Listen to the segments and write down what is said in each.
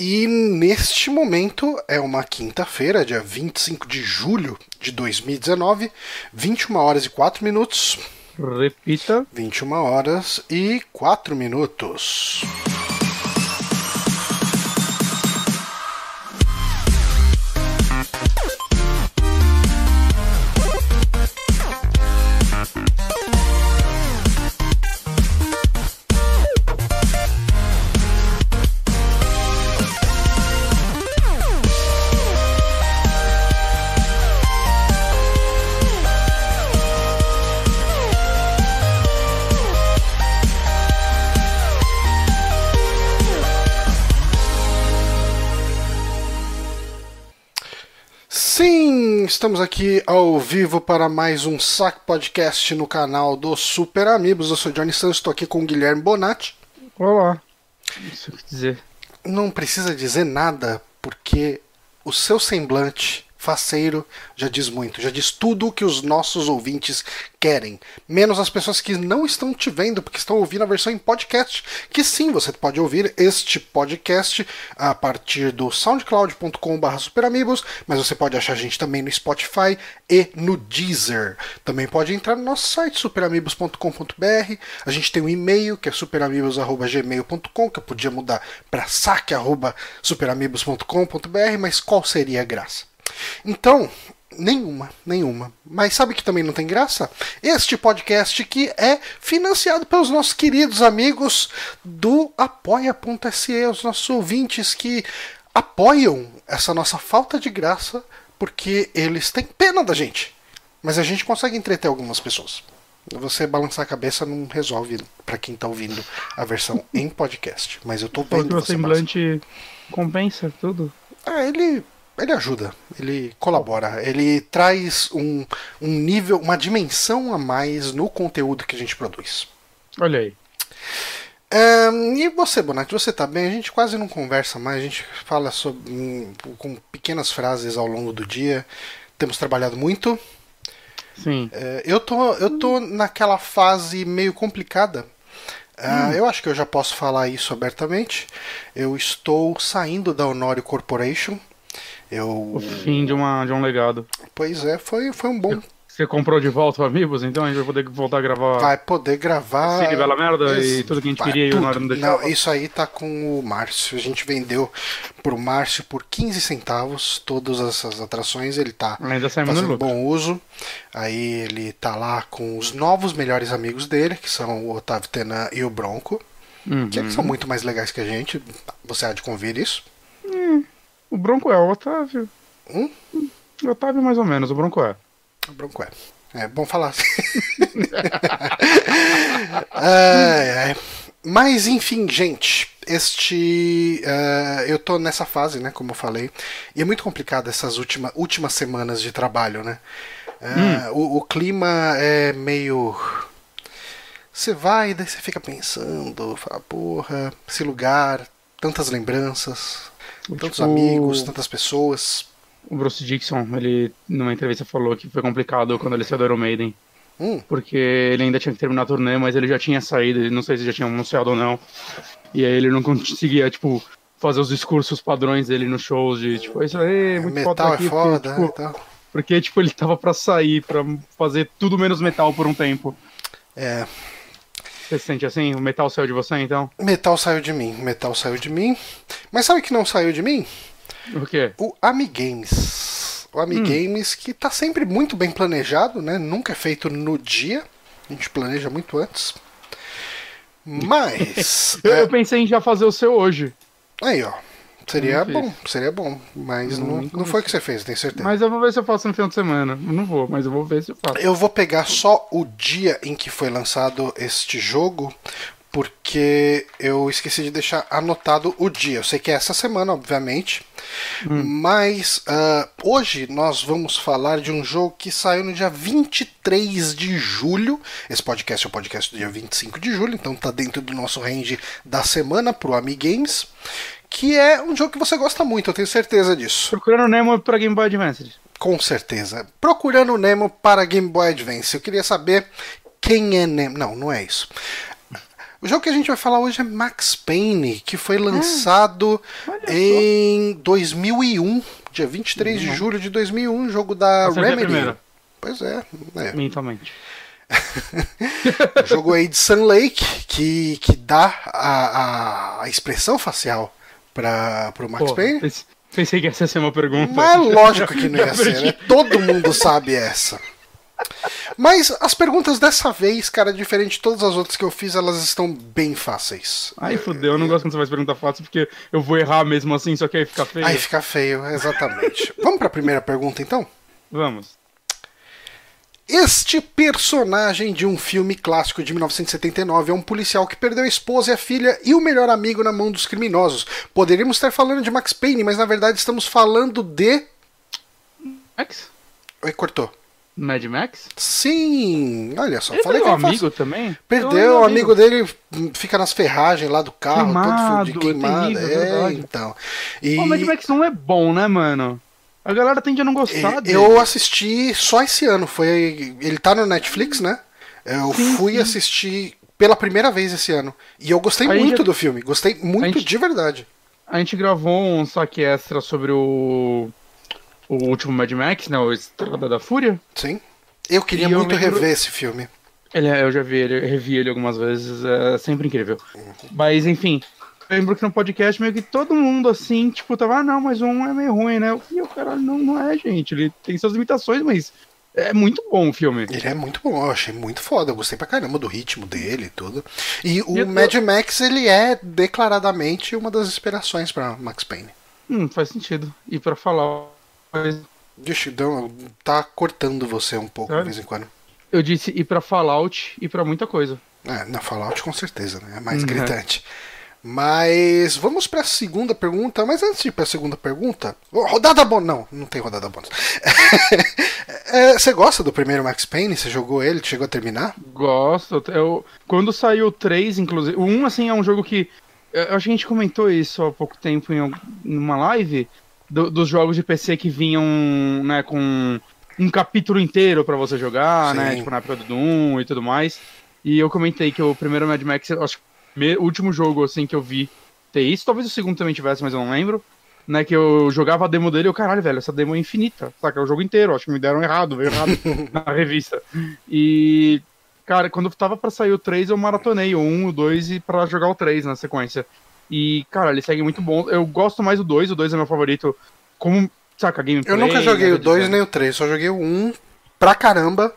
E neste momento é uma quinta-feira, dia 25 de julho de 2019, 21 horas e 4 minutos. Repita. 21 horas e 4 minutos. Estamos aqui ao vivo para mais um Sac Podcast no canal do Super Amigos. Eu sou Johnny Santos, estou aqui com o Guilherme Bonatti. Olá. Isso que dizer. Não precisa dizer nada, porque o seu semblante faceiro já diz muito, já diz tudo o que os nossos ouvintes querem, menos as pessoas que não estão te vendo, porque estão ouvindo a versão em podcast, que sim, você pode ouvir este podcast a partir do soundcloud.com.br superamigos, mas você pode achar a gente também no Spotify e no Deezer. Também pode entrar no nosso site superamigos.com.br, a gente tem um e-mail que é superamigos.gmail.com, que eu podia mudar para saque.superamigos.com.br, mas qual seria a graça? Então, nenhuma, nenhuma. Mas sabe que também não tem graça? Este podcast que é financiado pelos nossos queridos amigos do apoia.se, os nossos ouvintes que apoiam essa nossa falta de graça porque eles têm pena da gente. Mas a gente consegue entreter algumas pessoas. Você balançar a cabeça não resolve para quem tá ouvindo a versão em podcast. Mas eu tô vendo o semblante compensa tudo. ah, ele, ele ajuda, ele colabora, ele traz um, um nível, uma dimensão a mais no conteúdo que a gente produz. Olha aí. Ahn, e você, Bonatti, você tá bem? A gente quase não conversa mais, a gente fala sobre, hum, com pequenas frases ao longo do dia. Temos trabalhado muito. Sim. É, eu, tô, eu tô naquela fase meio complicada. Ah, Eu acho que eu já posso falar isso abertamente. Eu estou saindo da Honório Corporation. Eu, O fim de, uma, de um legado. pois é, foi, foi um bom Você comprou de volta o Amigos, então a gente vai poder voltar a gravar vai poder gravar. Cine Bela Merda e tudo que a gente vai, queria e o tudo. Nora não deixava. Não, isso aí tá com o Márcio. A gente vendeu pro Márcio por 15 centavos todas essas atrações. Ele tá Ainda fazendo bom uso. Aí ele tá lá com os novos melhores amigos dele, que são o Otávio Tenan e o Bronco, Uhum. que são muito mais legais que a gente. Você há de convir isso. O Bronco é o Otávio. Hum? O Otávio mais ou menos, o Bronco é. O Bronco é. É bom falar assim. Ai, ai. Mas enfim, gente, este. eh, eu tô nessa fase, né? Como eu falei. E é muito complicado essas última, últimas semanas de trabalho, né? Eh, o, o clima é meio. Você vai, daí você fica pensando, fala, porra, esse lugar, tantas lembranças, tantos Tipo- amigos, tantas pessoas. O Bruce Dixon, ele numa entrevista falou que foi complicado quando ele saiu do Iron Maiden. Hum, Porque ele ainda tinha que terminar a turnê, mas ele já tinha saído, não sei se já tinha anunciado ou não. E aí ele não conseguia, tipo, fazer os discursos padrões dele nos shows de, tipo, isso aí, muito metal foda é aqui, foda, porque, tipo, e tal. porque, tipo, ele tava pra sair, pra fazer tudo menos metal por um tempo. É, Você se sente assim? O metal saiu de você, então? Metal saiu de mim, metal saiu de mim. Mas sabe o que não saiu de mim? O quê? O Amigames. O Amigames que tá sempre muito bem planejado, né? Nunca é feito no dia. A gente planeja muito antes. Mas. Eu, é, eu pensei em já fazer o seu hoje. aí, ó. Seria fiz. bom, seria bom. Mas Não, não, não foi o que você fez, tenho certeza. Mas eu vou ver se eu faço no final de semana. Não vou, mas eu vou ver se eu faço. Eu vou pegar só o dia em que foi lançado este jogo, porque eu esqueci de deixar anotado o dia. Eu sei que é essa semana, obviamente, mas ah, hoje nós vamos falar de um jogo que saiu no dia 23 de julho. Esse podcast é o podcast do dia 25 de julho, então tá dentro do nosso range da semana pro Amigames. Que é um jogo que você gosta muito, eu tenho certeza disso. Procurando Nemo pra Game Boy Advance. Com certeza. Procurando o Nemo para Game Boy Advance. Eu queria saber quem é Nemo. Não, não é isso. O jogo que a gente vai falar hoje é Max Payne, que foi lançado em 2001, dia 23 de julho de 2001, jogo da Acertei a Remedy. primeira. Pois é, é. Mentalmente. jogo aí de Sun Lake que, que dá a, a, a expressão facial para o Max Pô, Payne. pense- Pensei que essa ia ser uma pergunta. Mas é lógico que não ia ser, né? Todo mundo sabe essa. Mas as perguntas dessa vez, cara, diferente de todas as outras que eu fiz, elas estão bem fáceis. Ai, fudeu, eu não gosto quando você faz pergunta fácil, porque eu vou errar mesmo assim, só que aí fica feio. Aí fica feio, exatamente. Vamos para a primeira pergunta, então? Vamos. Este personagem de um filme clássico de 1979 é um policial que perdeu a esposa e a filha e o melhor amigo na mão dos criminosos. Poderíamos estar falando de Max Payne, mas na verdade estamos falando de. Max? Oi, cortou. Mad Max? Sim, olha só, Ele falei perdeu que amigo também? Perdeu, o amigo dele fica nas ferragens lá do carro, Queimado, todo fudido, queimado. é é é, então. E O Mad Max não é bom, né, mano? A galera tende a não gostar dele. eu assisti só esse ano. Foi, ele tá no Netflix, né? Eu Sim, fui sim. assistir pela primeira vez esse ano. E eu gostei A gente muito já- do filme. Gostei muito gente- de verdade. A gente gravou um saque extra sobre o. O último Mad Max, né? O Estrada da Fúria. Sim. Eu queria E eu muito lembro- rever esse filme. Ele, é, eu já vi ele, revi ele algumas vezes, é sempre incrível. Mas enfim, eu lembro que no podcast meio que todo mundo assim, tipo, tava, ah não, mas um é meio ruim, né? E o cara não, não é, gente. Ele tem suas limitações, mas é muito bom o filme. Ele é muito bom, eu achei muito foda. Eu gostei pra caramba do ritmo dele e tudo. E o E eu- Mad Max, ele é declaradamente uma das inspirações pra Max Payne. Hum, faz sentido. E pra falar. Deixa, deu- tá cortando você um pouco de Sério? vez em quando. Eu disse ir pra Fallout e pra muita coisa. É, na Fallout com certeza, né? É mais Uhum. gritante. Mas vamos pra segunda pergunta. Mas antes de ir pra segunda pergunta. Rodada bônus. Não, não tem rodada bônus. É, você gosta do primeiro Max Payne? Você jogou ele? Chegou a terminar? Gosto. Eu, quando saiu o 3, inclusive. O 1, assim, é um jogo que. Eu acho que a gente comentou isso há pouco tempo em numa live. do- dos jogos de PC que vinham, né, com um capítulo inteiro pra você jogar, né? Sim. Tipo, na época do Doom e tudo mais. E eu comentei que o primeiro Mad Max, acho que o último jogo, assim, que eu vi ter isso. Talvez o segundo também tivesse, mas eu não lembro. Né, que eu jogava a demo dele e eu, caralho, velho, essa demo é infinita. Saca? É o jogo inteiro. Acho que me deram errado, veio errado na revista. E, cara, quando tava pra sair o 3, eu maratonei o 1, o 2 e pra jogar o 3 na sequência. E, cara, ele segue muito bom. Eu gosto mais do 2, o 2 é meu favorito. Como, saca, gameplay. Eu nunca joguei o 2 design. nem o 3, só joguei o 1 pra caramba.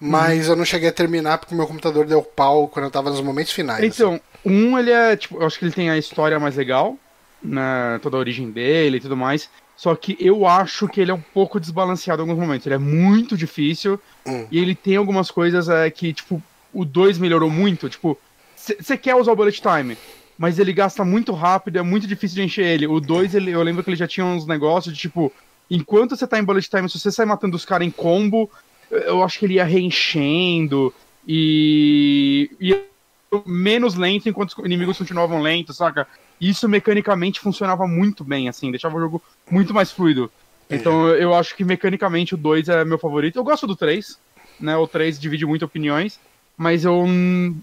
Mas eu não cheguei a terminar porque meu computador deu pau quando eu tava nos momentos finais. Então, o 1, ele é, tipo, eu acho que ele tem a história mais legal, né, toda a origem dele e tudo mais. Só que eu acho que ele é um pouco desbalanceado em alguns momentos. Ele é muito difícil Hum. e ele tem algumas coisas é, que, tipo, o 2 melhorou muito. Tipo, você quer usar o bullet time, mas ele gasta muito rápido, é muito difícil de encher ele. O 2, ele, eu lembro que ele já tinha uns negócios de, tipo, enquanto você tá em bullet time, se você sai matando os caras em combo, eu acho que ele ia reenchendo e ia menos lento enquanto os inimigos continuavam lentos, saca? Isso mecanicamente funcionava muito bem, assim, deixava o jogo muito mais fluido. Então eu acho que mecanicamente o 2 é meu favorito. Eu gosto do 3, né? O 3 divide muito opiniões, mas eu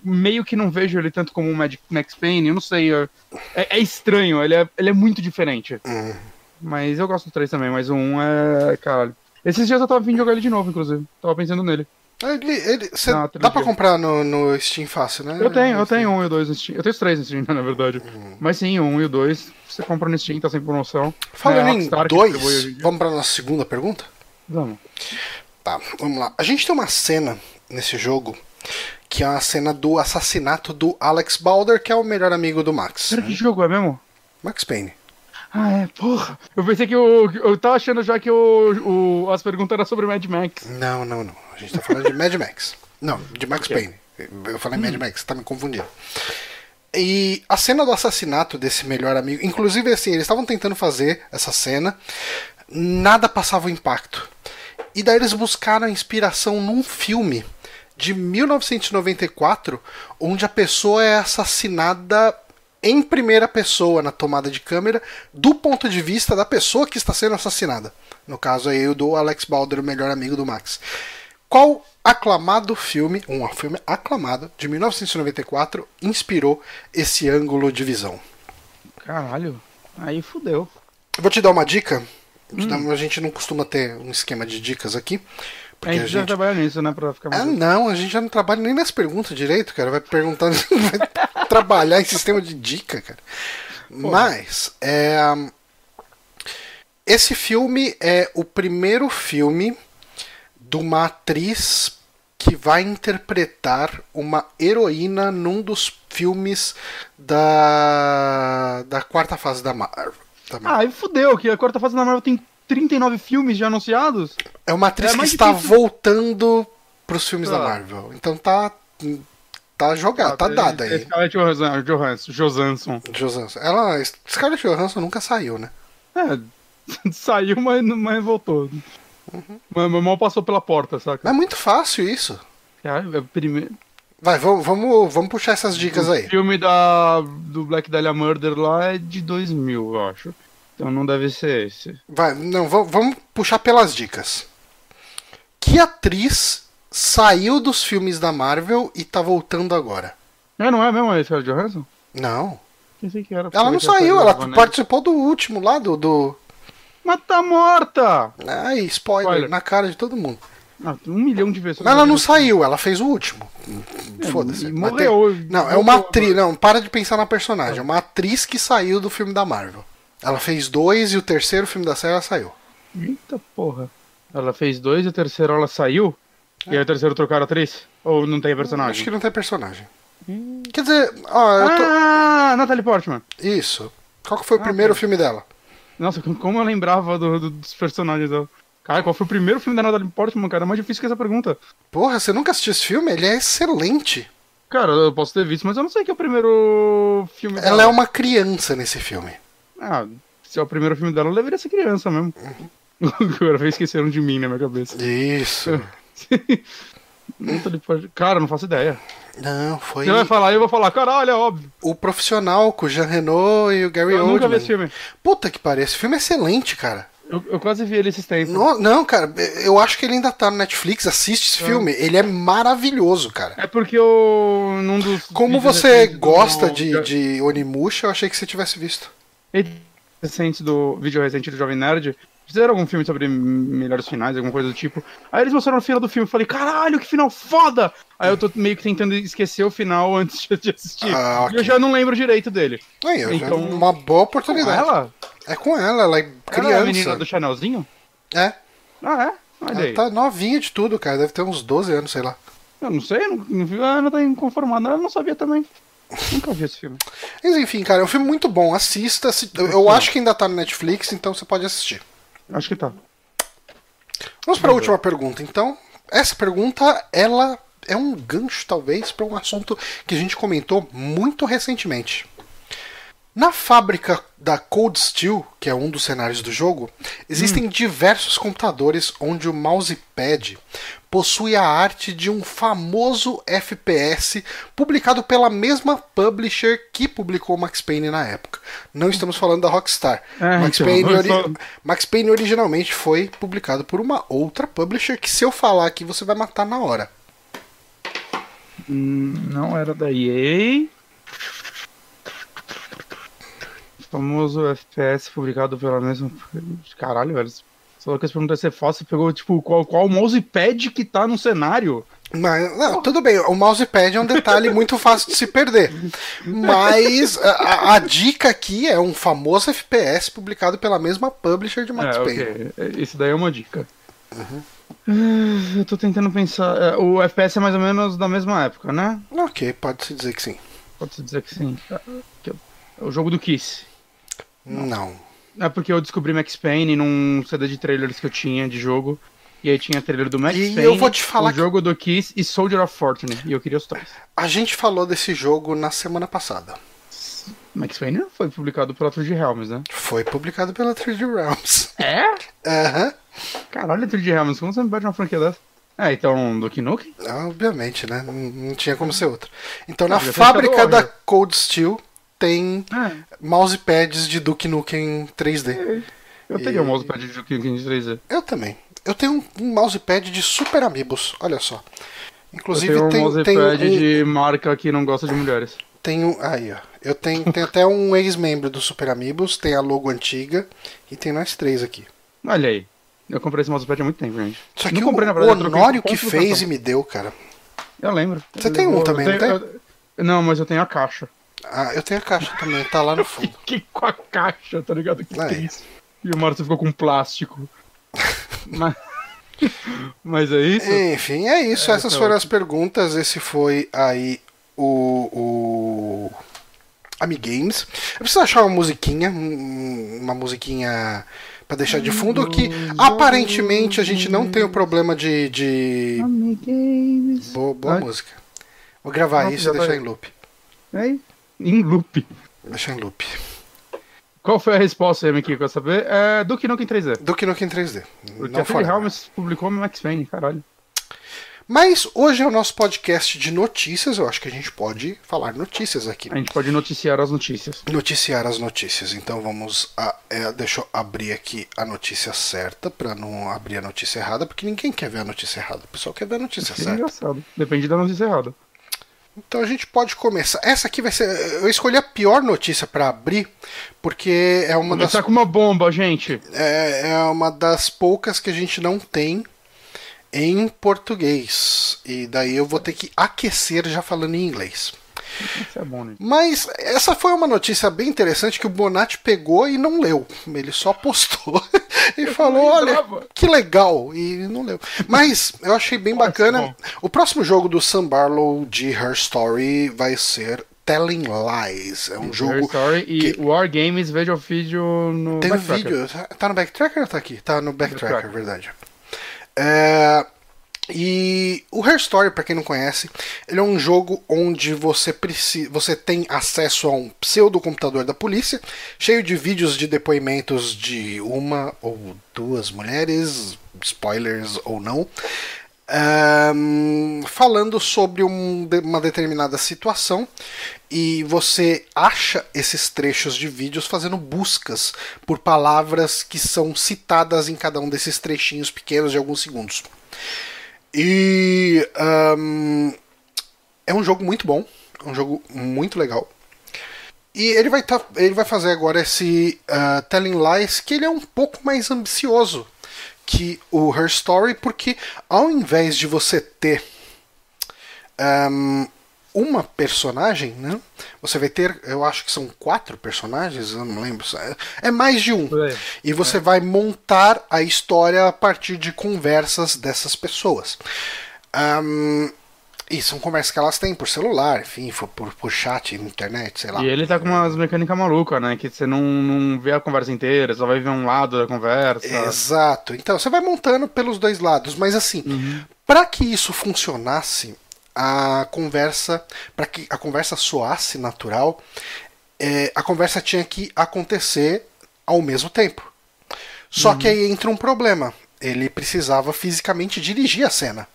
meio que não vejo ele tanto como o Mad Max Payne, eu não sei. É, é estranho, ele é, ele é muito diferente. Hum. Mas eu gosto do 3 também, mas o 1 é. Caralho. Esses dias eu tava vindo jogar ele de novo, inclusive. Tava pensando nele. Ele, ele, cê- dá pra comprar no, no Steam fácil, né? Eu tenho, eu tenho um e o dois no Steam. Eu tenho os três no Steam, na verdade. Mas sim, um e o dois, você compra no Steam, tá sem promoção. Falando É, em dois, vamos pra nossa segunda pergunta? Vamos. Tá, vamos lá. A gente tem uma cena nesse jogo que é a cena do assassinato do Alex Balder, que é o melhor amigo do Max. Pera, que jogo é mesmo? Max Payne. Ah, é, porra. Eu pensei que o. Eu tava achando já que o, o, as perguntas eram sobre Mad Max. Não, não, não. A gente tá falando de Mad Max. Não, de Max Payne. Eu falei Mad Max, tá me confundindo. E a cena do assassinato desse melhor amigo, inclusive assim, eles estavam tentando fazer essa cena, nada passava o impacto. E daí eles buscaram a inspiração num filme de 1994, onde a pessoa é assassinada em primeira pessoa na tomada de câmera, do ponto de vista da pessoa que está sendo assassinada. No caso aí, o do Alex Balder, o melhor amigo do Max. Qual aclamado filme, um filme aclamado de 1994, inspirou esse ângulo de visão? Caralho. Aí fudeu. Eu vou te dar uma dica. Hum. A gente não costuma ter um esquema de dicas aqui. A Porque gente a já gente. trabalha nisso, né? Pra ficar mais. Ah, não, a gente já não trabalha nem nas perguntas direito, cara. Vai perguntar, vai trabalhar em sistema de dica, cara. Mas, é, esse filme é o primeiro filme de uma atriz que vai interpretar uma heroína num dos filmes da, da quarta fase da Marvel. da Marvel. Ah, aí fudeu, que a quarta fase da Marvel tem 39 filmes já anunciados. É uma atriz É que está difícil. voltando pros filmes da Tá. Marvel. Então tá. Tá jogado, tá tem- dada aí. Scarlett Johansson, Johansson, Johansson. Ela, Scarlett Johansson nunca saiu, né? É, saiu, mas, mas voltou. Uhum. Mas, mas mal passou pela porta, saca? Mas é muito fácil isso. Cara, é o primeiro. Vai, vamos, vamos, vamos puxar essas dicas O aí. filme da, do Black Dahlia Murder lá é de 2000, eu acho. Então não deve ser esse. Vai, não, vamos, puxar pelas dicas. Que atriz saiu dos filmes da Marvel e tá voltando agora? É, não é mesmo a Scarlett Johansson? Não. Pensei que era. Ela não saiu, ela né? participou do último lá, do. do... Mas tá morta! Ai, spoiler, Spoiler. na cara de todo mundo. Ah, um milhão de pessoas. Mas ela não saiu, ela fez o último. Foda-se. e Mas morreu. tem- Não, é uma atriz. Não, para de pensar na personagem. É uma atriz que saiu do filme da Marvel. Ela fez dois e o terceiro filme da série ela saiu. Eita porra. Ela fez dois e o terceiro ela saiu? E aí o terceiro trocaram a atriz? Ou não tem personagem? Acho que não tem personagem. Quer dizer, ó, eu tô. Ah, Natalie Portman. Isso. Qual que foi o Ah, primeiro tá. filme dela? Nossa, como eu lembrava do- do- dos personagens dela. Cara, qual foi o primeiro filme da Natalie Portman, cara? É mais difícil que essa pergunta. Porra, você nunca assistiu esse filme? Ele é excelente. Cara, eu posso ter visto, mas eu não sei que é o primeiro filme dela. Ela é uma criança nesse filme. Ah, se é o primeiro filme dela, eu deveria ser criança mesmo. Uhum. Agora esqueceram de mim na minha cabeça. Isso. Cara, não faço ideia. Não, foi Você vai falar, eu vou falar, caralho, é óbvio. o profissional com o Jean Reno e o Gary Eu nunca vi esse Oldman. filme. Puta que pariu, esse filme é excelente, cara. Eu, eu quase vi ele esses tempos. No- não, cara, eu acho que ele ainda tá no Netflix. Assiste esse filme, ele é maravilhoso, cara. É porque eu. Num dos. Como você do- gosta de, de Onimusha, eu achei que você tivesse visto. Recentes do vídeo recente do Jovem Nerd, fizeram algum filme sobre melhores finais, alguma coisa do tipo. Aí eles mostraram o final do filme e falei, caralho, que final foda! Aí eu tô meio que tentando esquecer o final antes de- assistir. Ah, ok. E eu já não lembro direito dele. Aí, Então- uma boa Com oportunidade. ela? É com ela, ela é Ela é a menina criança. do Chanelzinho? É, Ah, é? Olha ela tá novinha de tudo, cara. Deve ter uns 12 anos, sei lá. Eu não sei, não, não. Ah, não tá inconformada. Ela não sabia também. Nunca vi esse filme. Mas enfim, cara, é um filme muito bom. Assista. se- Eu, eu acho que ainda tá no Netflix, então você pode assistir. Acho que tá. Vamos para a última pergunta, então. Essa pergunta, ela é um gancho, talvez, para um assunto que a gente comentou muito recentemente. Na fábrica da Cold Steel, que é um dos cenários do jogo, existem diversos computadores onde o mousepad possui a arte de um famoso FPS publicado pela mesma publisher que publicou Max Payne na época. Não estamos falando da Rockstar. É, Max, então, Payne ori- só- Max Payne originalmente foi publicado por uma outra publisher que se eu falar aqui você vai matar na hora. Hum, não era da EA. Famoso FPS publicado pela mesma. Caralho, velho. Só que essa pergunta ia ser fácil. Você pegou, tipo, qual, qual mousepad que tá no cenário? Mas, não, tudo bem, o mousepad é um detalhe muito fácil de se perder. Mas a, a- dica aqui é um famoso FPS publicado pela mesma publisher de Max é, Payne. ok. É, Isso daí é uma dica. Ah, Eu tô tentando pensar. é, O FPS é mais ou menos da mesma época, né? Ok, pode-se dizer que sim. Pode-se dizer que sim. Ah, é o jogo do Kiss. Não. É porque eu descobri Max Payne num CD de trailers que eu tinha de jogo. E aí tinha trailer do Max E Payne, eu vou te falar o que- jogo do Kiss e Soldier of Fortune. E eu queria os três. A gente falou desse jogo na semana passada. Max Payne não foi publicado pela True Realms, né? Foi publicado pela 3D Realms. É? Aham. Caralho, True Realms, como você me pede uma franquia dessa? É, então, Duke Nukem? Obviamente, né? Não, não tinha como ser outra. Então, na Ah, fábrica da. Cold Steel tem É. mousepads de Duke Nukem 3D. Eu teria o mousepad de Duke Nukem de 3D. Eu também. Eu tenho um, um mousepad de Super Amigos, olha só. Inclusive eu tenho um tem, mousepad tem um, de marca que não gosta de mulheres. tem um- aí, ó. Eu tenho, tem até um ex-membro do Super Amigos, tem a logo antiga e tem nós três aqui. Olha aí. Eu comprei esse mousepad há muito tempo, gente. Isso aqui não o, comprei, na o verdade, eu troquei Honório que fez e me deu, cara. Eu lembro. Você Eu tem um também, eu não tenho- eu- Não, mas eu tenho a caixa. Ah, eu tenho a caixa também, tá lá no fundo. Que com a caixa, tá ligado? Que É. triste. E o Márcio ficou com plástico. mas... mas é isso? Enfim, é isso. É, Essas tá foram as perguntas. Esse foi aí o. o... Amigames. Eu preciso achar uma musiquinha, um- uma musiquinha pra deixar de fundo que aparentemente a gente não tem o problema de. de... Boa, boa Ai. música. Vou gravar isso e deixar tá- em loop. Aí, em loop. Deixar em loop. Qual foi a resposta, Amy, que eu quero saber? É Duke Nukem 3D. Do que no em 3D. Porque não a Philly. Helms publicou Max Payne, caralho. Mas hoje é o nosso podcast de notícias. Eu acho que a gente pode falar notícias aqui. A gente pode noticiar as notícias. Noticiar as notícias. Então vamos a. é, deixa eu abrir aqui a notícia certa para não abrir a notícia errada, porque ninguém quer ver a notícia errada. O pessoal quer ver a notícia Que certa. engraçado. Depende da notícia errada. Então a gente pode começar. Essa aqui vai ser. Eu escolhi a pior notícia para abrir, porque é uma das Começar com uma bomba, gente. é, é uma das poucas que a gente não tem em português. E daí eu vou ter que aquecer já falando em inglês. Isso é bom, né? Mas essa foi uma notícia bem interessante que o Bonatti pegou e não leu. Ele só postou e falou: olha, lembrava." que legal. E não leu. Mas eu achei bem ser bacana. bom. O próximo jogo do Sam Barlow de Her Story vai ser Telling Lies. É um Her jogo. Story e que- War Games, veja o vídeo no Tem um vídeo. Tá no Backtracker ou tá aqui? Tá no Backtracker, Backtracker. verdade. É, e o Her Story, pra quem não conhece, ele é um jogo onde você precisa, você tem acesso a um pseudo computador da polícia, cheio de vídeos de depoimentos de uma ou duas mulheres, spoilers ou não, ahn, falando sobre um uma determinada situação e você acha esses trechos de vídeos fazendo buscas por palavras que são citadas em cada um desses trechinhos pequenos de alguns segundos. E ahn, é um jogo muito bom, é um jogo muito legal. E ele vai, tá, ele vai fazer agora esse ah, Telling Lies, que ele é um pouco mais ambicioso que o Her Story, porque ao invés de você ter ahm, uma personagem, né? Você vai ter, eu acho que são quatro personagens, eu não lembro. é- É mais de um. E você vai montar a história a partir de conversas dessas pessoas. Ahm, e são conversas que elas têm por celular, enfim, por, por, chat, internet, sei lá. E ele tá com umas mecânicas malucas, né? Que você não, não vê a conversa inteira, só vai ver um lado da conversa. Exato. Então você vai montando pelos dois lados, mas assim, para que isso funcionasse, a conversa, para que a conversa soasse natural, é, a conversa tinha que acontecer ao mesmo tempo. Só que aí entra um problema. Ele precisava fisicamente dirigir a cena.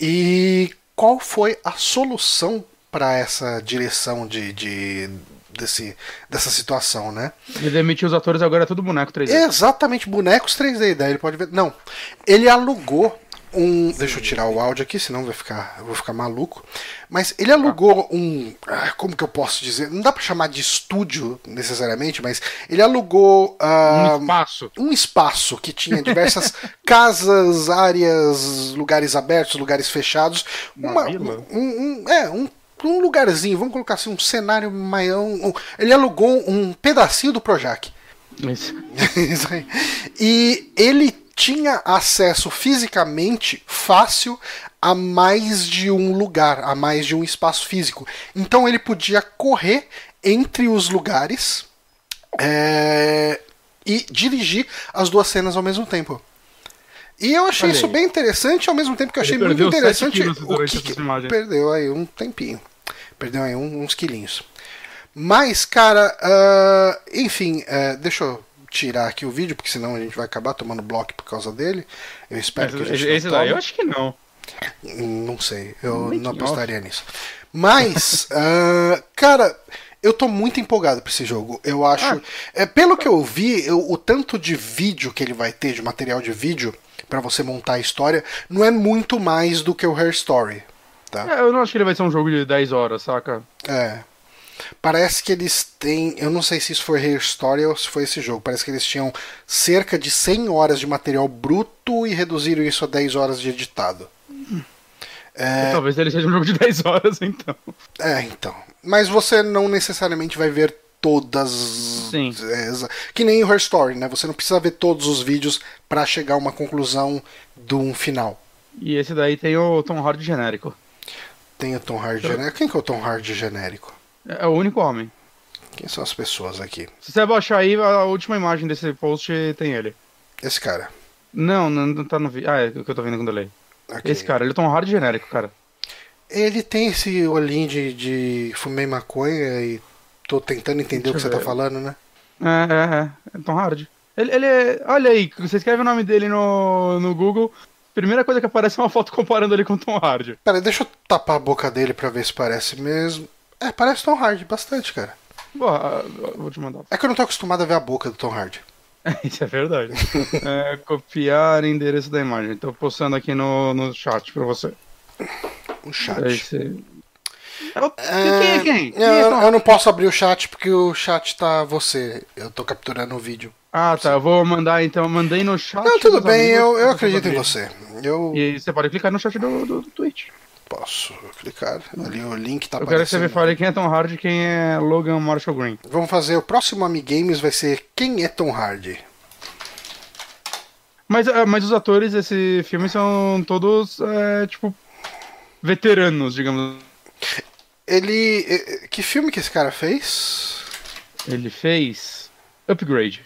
E qual foi a solução para essa direção de, de desse, dessa situação, né? Ele demitiu os atores agora é tudo boneco 3D. Exatamente, bonecos 3D. Daí ele pode ver. Não. Ele alugou um. Deixa eu tirar o áudio aqui, senão vai ficar, eu vou ficar maluco. Mas ele alugou um. ah, Como que eu posso dizer? Não dá pra chamar de estúdio necessariamente, mas ele alugou. ah, Um espaço. um espaço que tinha diversas casas, áreas, lugares abertos, lugares fechados. Uma vila? um, um- é, um, um lugarzinho, vamos colocar assim, um cenário maior. um- ele alugou um pedacinho do Projac. Isso. Isso aí. E ele tinha acesso fisicamente fácil a mais de um lugar, a mais de um espaço físico. Então ele podia correr entre os lugares é, e dirigir as duas cenas ao mesmo tempo. E eu achei Olha isso aí. bem interessante, ao mesmo tempo que eu achei muito interessante o que, que perdeu aí um tempinho. Perdeu aí uns quilinhos. Mas, cara, ah, enfim, eh, deixa eu tirar aqui o vídeo, porque senão a gente vai acabar tomando bloco por causa dele. Eu espero que a gente Esse, não tome. eu acho que não. Não sei, eu Making não off. apostaria nisso. Mas, ah, cara, Eu tô muito empolgado pra esse jogo. Eu acho. Ah. É, pelo que eu vi, eu- o tanto de vídeo que ele vai ter, de material de vídeo, pra você montar a história, não é muito mais do que o Her Story. Tá? É, eu não acho que ele vai ser um jogo de 10 horas, saca? É. Parece que eles têm. Eu não sei se isso foi Her Story ou se foi esse jogo. Parece que eles tinham cerca de 100 horas de material bruto e reduziram isso a 10 horas de editado. É, Talvez ele seja um jogo de 10 horas, então. é, então. Mas você não necessariamente vai ver todas. Sim. é, que nem o Her Story, né? Você não precisa ver todos os vídeos pra chegar a uma conclusão de um final. E esse daí tem o Tom Hardy genérico. Tem o Tom Hardy genérico. Quem que é o Tom Hardy genérico? É o único homem. Quem são as pessoas aqui? Se você baixar aí, a última imagem desse post tem ele. Esse cara. Não, não, não tá no vídeo. Ah, é o que eu tô vendo quando eu leio. Aqui. Esse cara, ele é Tom Hardy genérico, cara. Ele tem esse olhinho de, de fumei maconha e tô tentando entender o que Deixa você tá falando, né? É, é, é. É Tom Hardy. Ele, ele é. Olha aí, você escreve o nome dele no, no Google. Primeira coisa que aparece é uma foto comparando ele com o Tom Hardy. Pera, deixa eu tapar a boca dele pra ver se parece mesmo. É, parece Tom Hardy, bastante, cara. Porra, eu vou te mandar. É que eu não tô acostumado a ver a boca do Tom Hardy. Isso é verdade. É, copiar endereço da imagem. Tô postando aqui no, no chat pra você. Um chat. Aí você... É o- É, Quem é quem? Quem eu, é eu não posso abrir o chat porque o chat tá você. Eu tô capturando o vídeo. Ah, tá. Eu vou mandar então. Mandei no chat. Não, tudo bem, amigos, eu, eu acredito em você. Eu E você pode clicar no chat do, do, do Twitch. Posso clicar. Ali o link tá Eu quero que você me fale quem é Tom Hardy e quem é Logan Marshall Green. Vamos fazer o próximo Amigames vai ser Quem é Tom Hardy? Mas, ah, mas os atores desse filme são todos, é, tipo, veteranos, digamos. Ele. eh, eh, Que filme que esse cara fez? Ele fez Upgrade.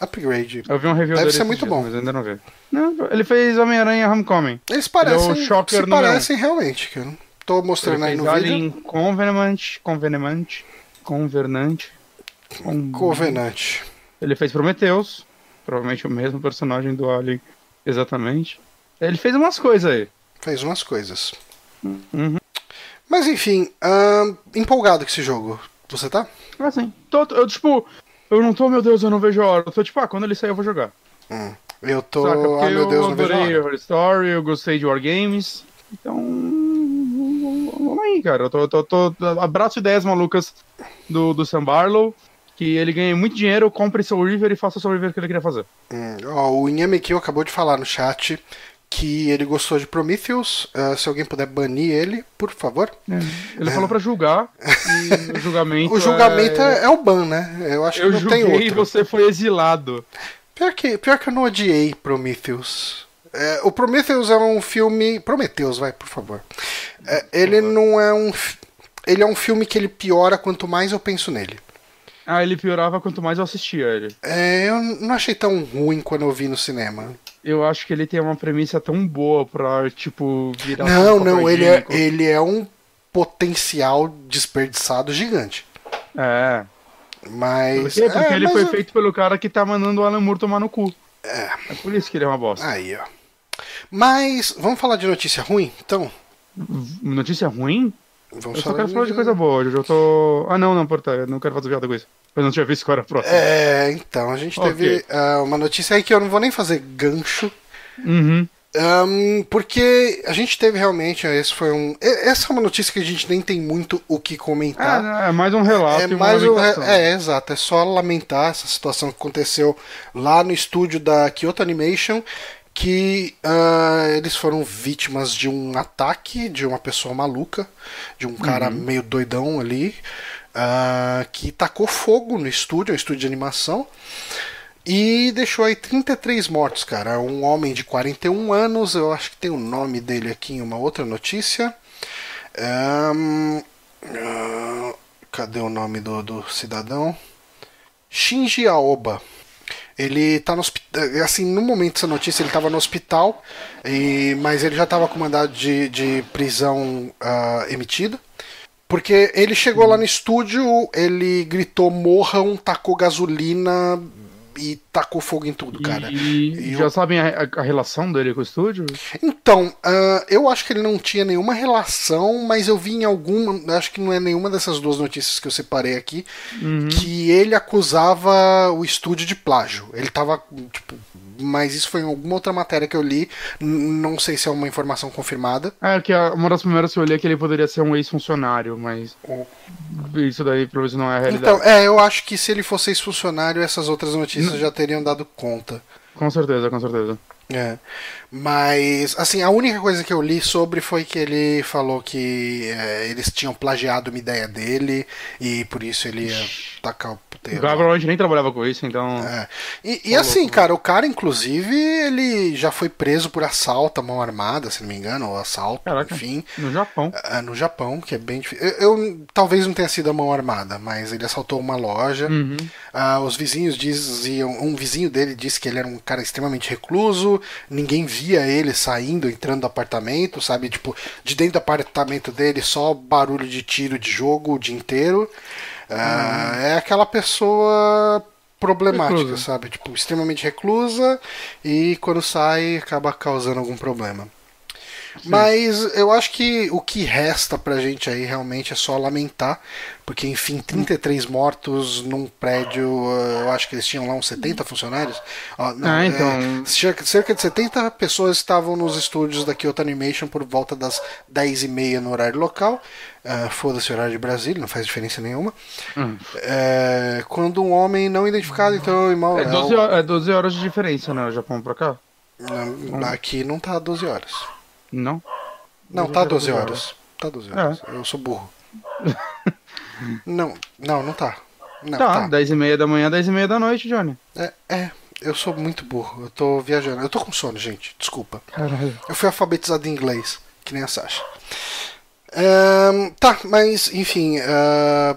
Upgrade. Eu vi um review Deve dele ser muito dias, bom. Mas ainda não vi. Não, ele fez Homem-Aranha Homecoming. Eles parecem. Ele é o Shocker se parecem realmente, que eu não tô Ele mostrando aí fez no vídeo. Alien Convenant, Convenant, Convernante. Com- Covenant. Ele fez Prometheus, provavelmente o mesmo personagem do Alien, exatamente. Ele fez umas coisas aí. Fez umas coisas. Uhum. Mas enfim, empolgado com esse jogo. Você tá? Assim, tô, eu tipo, eu não tô, meu Deus, eu não vejo a hora. Eu tô tipo, ah, quando ele sair eu vou jogar. Hum. Eu tô. Saca? Porque Ah, meu Deus, eu não vejo a adorei hora. Horror Story, eu gostei de Wargames. Então, vamos aí, cara. Eu tô, tô, tô, abraço ideias malucas do, do Sam Barlow. Que ele ganhe muito dinheiro, compre Soul River e faça o Soul River que ele queria fazer. Hum, ó, o Inhamekio acabou de falar no chat que ele gostou de Prometheus. Ah, se alguém puder banir ele, por favor. Ele falou pra julgar e o julgamento. O julgamento é, é o ban, né? Eu acho Eu que não tem julguei e outro. você foi exilado. Pior que, pior que eu não odiei Prometheus. É, o Prometheus é um filme. Prometheus, vai, por favor. É, ele não é um. Ele é um filme que ele piora quanto mais eu penso nele. Ah, ele piorava quanto mais eu assistia ele. É, eu não achei tão ruim quando eu vi no cinema. Eu acho que ele tem uma premissa tão boa pra, tipo, virar. Não, um não, ele é, ele é um potencial desperdiçado gigante. É. Por Mas. quê? Porque é, ele foi eu- feito pelo cara que tá mandando o Alan Moore tomar no cu. É. É por isso que ele é uma bosta. Aí, ó. Mas, vamos falar de notícia ruim? Então, Notícia ruim? vamos Eu só quero falar de coisa boa. Hoje eu tô. Ah, não, não, porta. Eu não quero fazer piada com isso. Eu não tinha visto qual era a próxima. É, então, a gente Ok. teve ah, uma notícia aí que eu não vou nem fazer gancho. Uhum. Ahn, porque a gente teve realmente, esse foi um. Essa é uma notícia que a gente nem tem muito o que comentar. É, é mais um relato. É e uma mais um. É, é, exato. É só lamentar essa situação que aconteceu lá no estúdio da Kyoto Animation. Que ah, eles foram vítimas de um ataque de uma pessoa maluca, de um cara meio doidão ali, ah, que tacou fogo no estúdio, um estúdio de animação. E deixou aí 33 mortos, cara. Um homem de 41 anos, eu acho que tem o nome dele aqui em uma outra notícia. Ahn, ah, cadê o nome do, do cidadão? Shinji Aoba. Ele tá no hospital. Assim, no momento dessa notícia, ele estava no hospital, e, mas ele já estava com mandado de, de prisão ah, emitido. Porque ele chegou lá no estúdio, ele gritou morram, tacou gasolina e tacou fogo em tudo, cara. E, Eu- já sabem a, a relação dele com o estúdio? Então, ah, eu acho que ele não tinha nenhuma relação, mas eu vi em alguma, acho que não é nenhuma dessas duas notícias que eu separei aqui, Uhum. que ele acusava o estúdio de plágio. Ele tava, tipo, mas isso foi em alguma outra matéria que eu li, não sei se é uma informação confirmada. É, que uma das primeiras que eu li é que ele poderia ser um ex-funcionário, mas isso daí menos não é a realidade. Então, é, eu acho que se ele fosse ex-funcionário, essas outras notícias já teriam dado conta. Com certeza, com certeza. É. Mas, assim, a única coisa que eu li sobre foi que ele falou que é, eles tinham plagiado uma ideia dele e por isso ele ia tacar o O puteiro. cara provavelmente nem trabalhava com isso, então. É. E, e assim, cara, o cara, inclusive, ele já foi preso por assalto à mão armada, se não me engano, ou assalto, Caraca. enfim, No Japão. ah, no Japão, que é bem difícil. Eu, eu- talvez não tenha sido a mão armada, mas ele assaltou uma loja. Uhum. Ah, os vizinhos diziam, um vizinho dele disse que ele era um cara extremamente recluso, ninguém via ele saindo, entrando do apartamento, sabe? Tipo, de dentro do apartamento dele só barulho de tiro de jogo o dia inteiro. Ah, É aquela pessoa problemática, Reclusa. sabe? Tipo, extremamente reclusa e quando sai acaba causando algum problema. Mas eu acho que o que resta pra gente aí realmente é só lamentar, porque enfim, 33 mortos num prédio, eh, eu acho que eles tinham lá uns 70 funcionários. Ó, não, Ah, é, então. cerca, cerca de 70 pessoas estavam nos estúdios da Kyoto Animation por volta das 10h30 no horário local. Ah, Foda-se o horário de Brasília, não faz diferença nenhuma. Hum. É, quando um homem não identificado, então, irmão. É é 12, o- horas, é 12 horas de diferença, né? O Japão pra cá? não, aqui não tá 12 horas. Não? Não, tá já 12 12 horas. Tá 12 horas. Eu sou burro. não, não, não tá. Não, tá, tá. 10 e meia da manhã, 10 e meia da noite, Johnny. É, é, eu sou muito burro. Eu tô viajando. Eu tô com sono, gente. Desculpa. Caralho. Eu fui alfabetizado em inglês, que nem a Sasha. Ahn, tá, mas enfim. ah,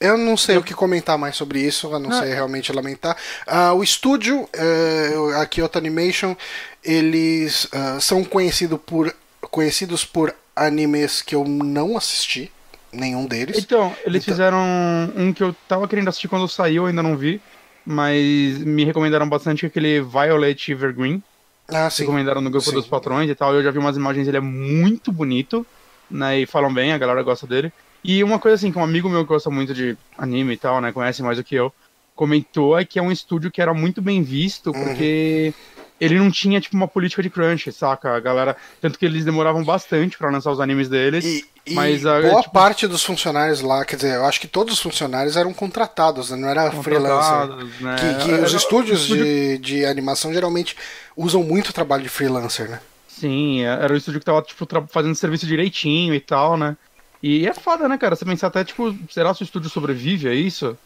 eu não sei o que comentar mais sobre isso, a não Não. ser realmente lamentar. Ah, o estúdio, eh, a Kyoto Animation, eles ah, são conhecido por, conhecidos por animes que eu não assisti, nenhum deles. Então, eles Então- fizeram um que eu tava querendo assistir quando saiu, eu ainda não vi. Mas me recomendaram bastante aquele Violet Evergreen. Ah, sim. recomendaram no grupo Sim. dos patrões e tal. Eu já vi umas imagens, ele é muito bonito, né? E falam bem, a galera gosta dele. E uma coisa assim, que um amigo meu que gosta muito de anime e tal, né? Conhece mais do que eu, comentou é que é um estúdio que era muito bem visto, porque ele não tinha, tipo, uma política de crunch, saca? A galera. Tanto que eles demoravam bastante pra lançar os animes deles. E, e Mas, ah, boa tipo- parte dos funcionários lá, quer dizer, eu acho que todos os funcionários eram contratados, né? não era freelancer. né? Que, que Era- os estúdios estúdio- de, de animação geralmente usam muito trabalho de freelancer, né? Sim, era o estúdio que tava, tipo, fazendo serviço direitinho e tal, né? E é foda, né, cara? Você pensar até, tipo, será que o estúdio sobrevive a isso?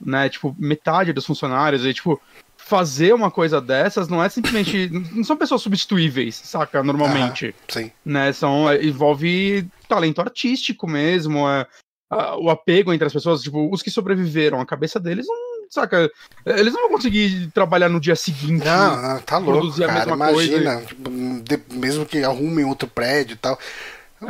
Né? Tipo, metade dos funcionários e, tipo, fazer uma coisa dessas não é simplesmente. não são pessoas substituíveis, saca? Normalmente. Sim. Né? São, é, envolve talento artístico mesmo, é, a- o apego entre as pessoas, tipo, os que sobreviveram, a cabeça deles não. Saca? Eles não vão conseguir trabalhar no dia seguinte. Não, não, tá louco, cara. Imagina, de- mesmo que arrumem outro prédio e tal.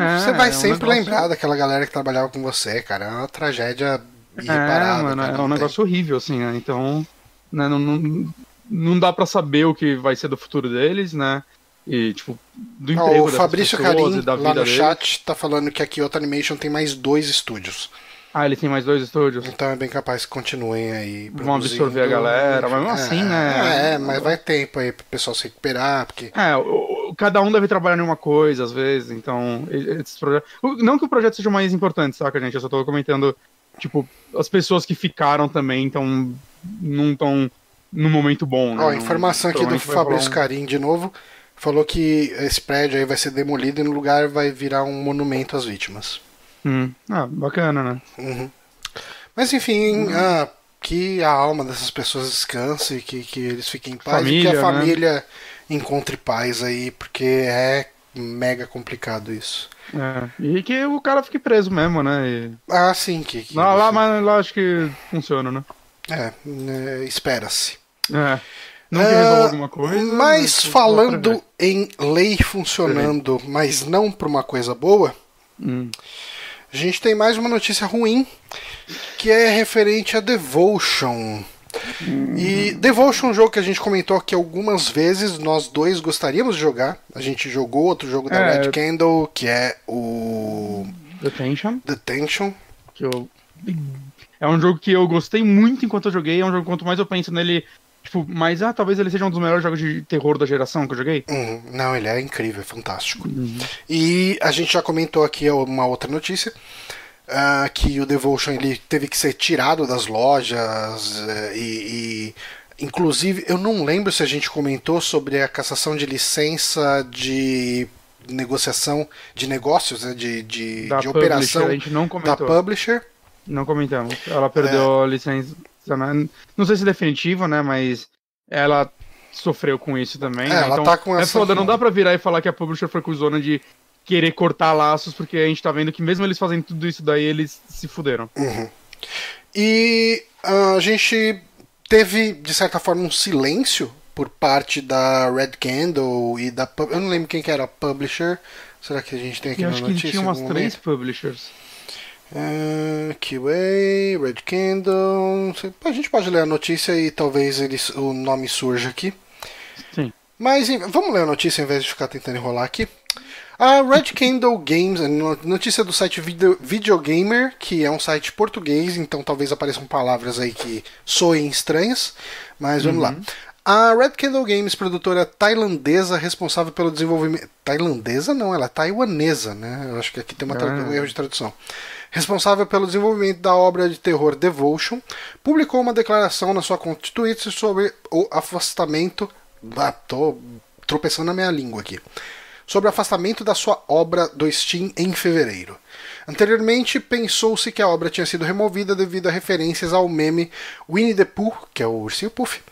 É, você vai é um sempre negócio- lembrar daquela galera que trabalhava com você, cara. É uma tragédia É, irreparável. mano, cara, é um tem. negócio horrível, assim, né? Então, né, não, não, não dá pra saber o que vai ser do futuro deles, né? E, tipo, do emprego o dessas Fabrício Carim, lá no chat, tá falando que a Kyoto Animation tem mais dois estúdios. Ah, ele tem mais dois estúdios. Então é bem capaz que continuem aí. Vão absorver a galera, mas mesmo assim, né? É, mas vai tempo aí pro pessoal se recuperar, porque. É, o- o- cada um deve trabalhar em uma coisa, às vezes, então, esses projetos... Não que o projeto seja mais importante, saca, gente? Eu só tô comentando, tipo, as pessoas que ficaram também então não estão num momento bom, né? Ó, Não- informação aqui do Fabrício um- Carim de novo. Falou que esse prédio aí vai ser demolido e no lugar vai virar um monumento às vítimas. Hum. Ah, bacana, né? Uhum. Mas enfim, ah, que a alma dessas pessoas descanse, que, que eles fiquem em paz e Família, que a né? Encontre paz aí, porque é mega complicado isso. É, e que o cara fique preso mesmo, né? E... Ah, sim, que. que Lá, lá, mas lá acho que funciona, né? É, né, espera-se. É. Não que Ah, resolva alguma coisa. Mas pra falando em lei funcionando, mas não para uma coisa boa, Hum. a gente tem mais uma notícia ruim, que é referente a Devotion. E Devotion, um jogo que a gente comentou aqui algumas vezes, nós dois gostaríamos de jogar. A gente jogou outro jogo da É. Red Candle, que é o Detention. Detention. Que eu... É um jogo que eu gostei muito enquanto eu joguei. É um jogo quanto mais eu penso nele. Tipo, mas ah, talvez ele seja um dos melhores jogos de terror da geração que eu joguei. Uhum. Não, ele é incrível, é fantástico. E a gente já comentou aqui uma outra notícia. Ah, que o Devotion ele teve que ser tirado das lojas eh, e, e inclusive eu não lembro se a gente comentou sobre a cassação de licença de negociação de negócios, né, de, de, Da de operação da publisher. Não comentamos. Ela perdeu É. a licença. né? Não sei se é definitivo, né? Mas ela sofreu com isso também. É, né? ela então, tá com é essa- foda, não dá pra virar e falar que a publisher foi cuzona de querer cortar laços, porque a gente tá vendo que mesmo eles fazendo tudo isso daí, eles se fuderam. E ah, a gente teve, de certa forma, um silêncio por parte da Red Candle e da. Eu não lembro quem que era a publisher. Será que a gente tem aqui E na acho que notícia? tinha em umas três momento? publishers. Ah, QA, Red Candle. A gente pode ler a notícia e talvez eles, o nome surja aqui. Sim. Mas vamos ler a notícia em vez de ficar tentando enrolar aqui. A Red Candle Games, notícia do site Video, Videogamer, que é um site português, então talvez apareçam palavras aí que soem estranhas, mas vamos lá. A Red Candle Games, produtora tailandesa responsável pelo desenvolvimento. Tailandesa não, ela é taiwanesa, né? Eu acho que aqui tem uma Ah. um erro de tradução. Responsável pelo desenvolvimento da obra de terror Devotion, publicou uma declaração na sua conta Twitter sobre o afastamento. Ah, tô tropeçando na minha língua aqui. Sobre o afastamento da sua obra do Steam em fevereiro. Anteriormente, pensou-se que a obra tinha sido removida devido a referências ao meme Winnie the Pooh, que é o ursinho Puff,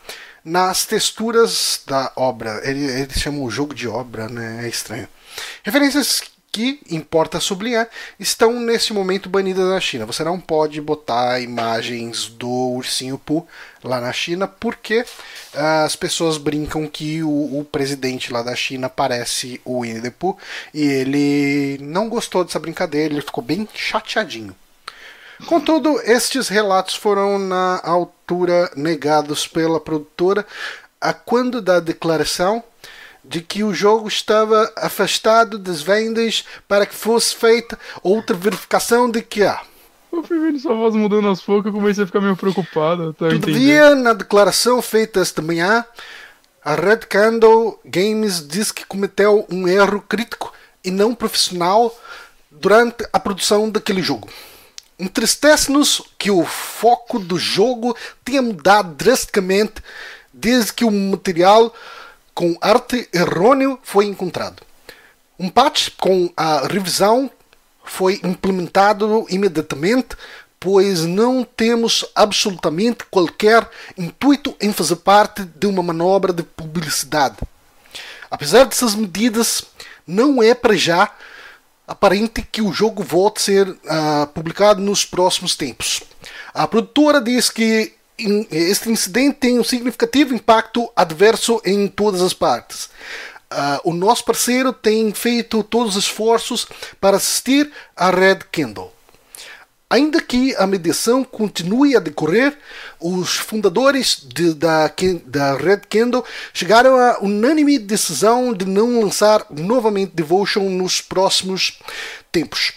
nas texturas da obra. Ele, eles chamam o jogo de obra, né? É estranho. Referências que, importa sublinhar, estão nesse momento banidas na China. Você não pode botar imagens do ursinho Pooh lá na China porque ah, as pessoas brincam que o, o presidente lá da China parece o Winnie the Pooh e ele não gostou dessa brincadeira, ele ficou bem chateadinho. Contudo, estes relatos foram na altura negados pela produtora a quando da declaração de que o jogo estava afastado das vendas para que fosse feita outra verificação de que há. Eu fui vendo sua voz mudando aos poucos, eu comecei a ficar meio preocupado. Tá. Todavia, na declaração feita esta manhã, a Red Candle Games diz que cometeu um erro crítico e não profissional durante a produção daquele jogo. Entristece-nos que o foco do jogo tenha mudado drasticamente desde que o material com arte errôneo foi encontrado. Um patch com a revisão foi implementado imediatamente, pois não temos absolutamente qualquer intuito em fazer parte de uma manobra de publicidade. Apesar dessas medidas, não é para já aparente que o jogo volte a ser ah, publicado nos próximos tempos. A produtora diz que este incidente tem um significativo impacto adverso em todas as partes. Ah, o nosso parceiro tem feito todos os esforços para assistir a Red Kindle. Ainda que a mediação continue a decorrer, os fundadores de- da, da Red Candle chegaram à unânime decisão de não lançar novamente Devotion nos próximos tempos,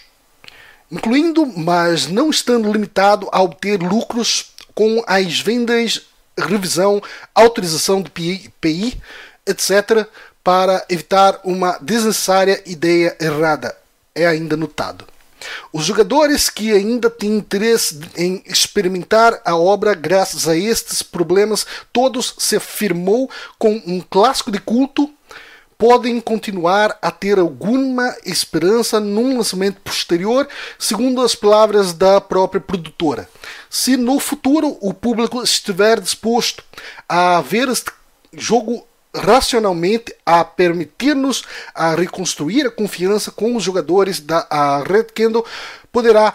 incluindo, mas não estando limitado a obter lucros com as vendas, revisão, autorização de PI, etc., para evitar uma desnecessária ideia errada. É ainda notado. Os jogadores que ainda têm interesse em experimentar a obra graças a estes problemas todos se afirmou com um clássico de culto podem continuar a ter alguma esperança num lançamento posterior, segundo as palavras da própria produtora. Se no futuro o público estiver disposto a ver este jogo racionalmente a permitir-nos a reconstruir a confiança com os jogadores da Red Candle poderá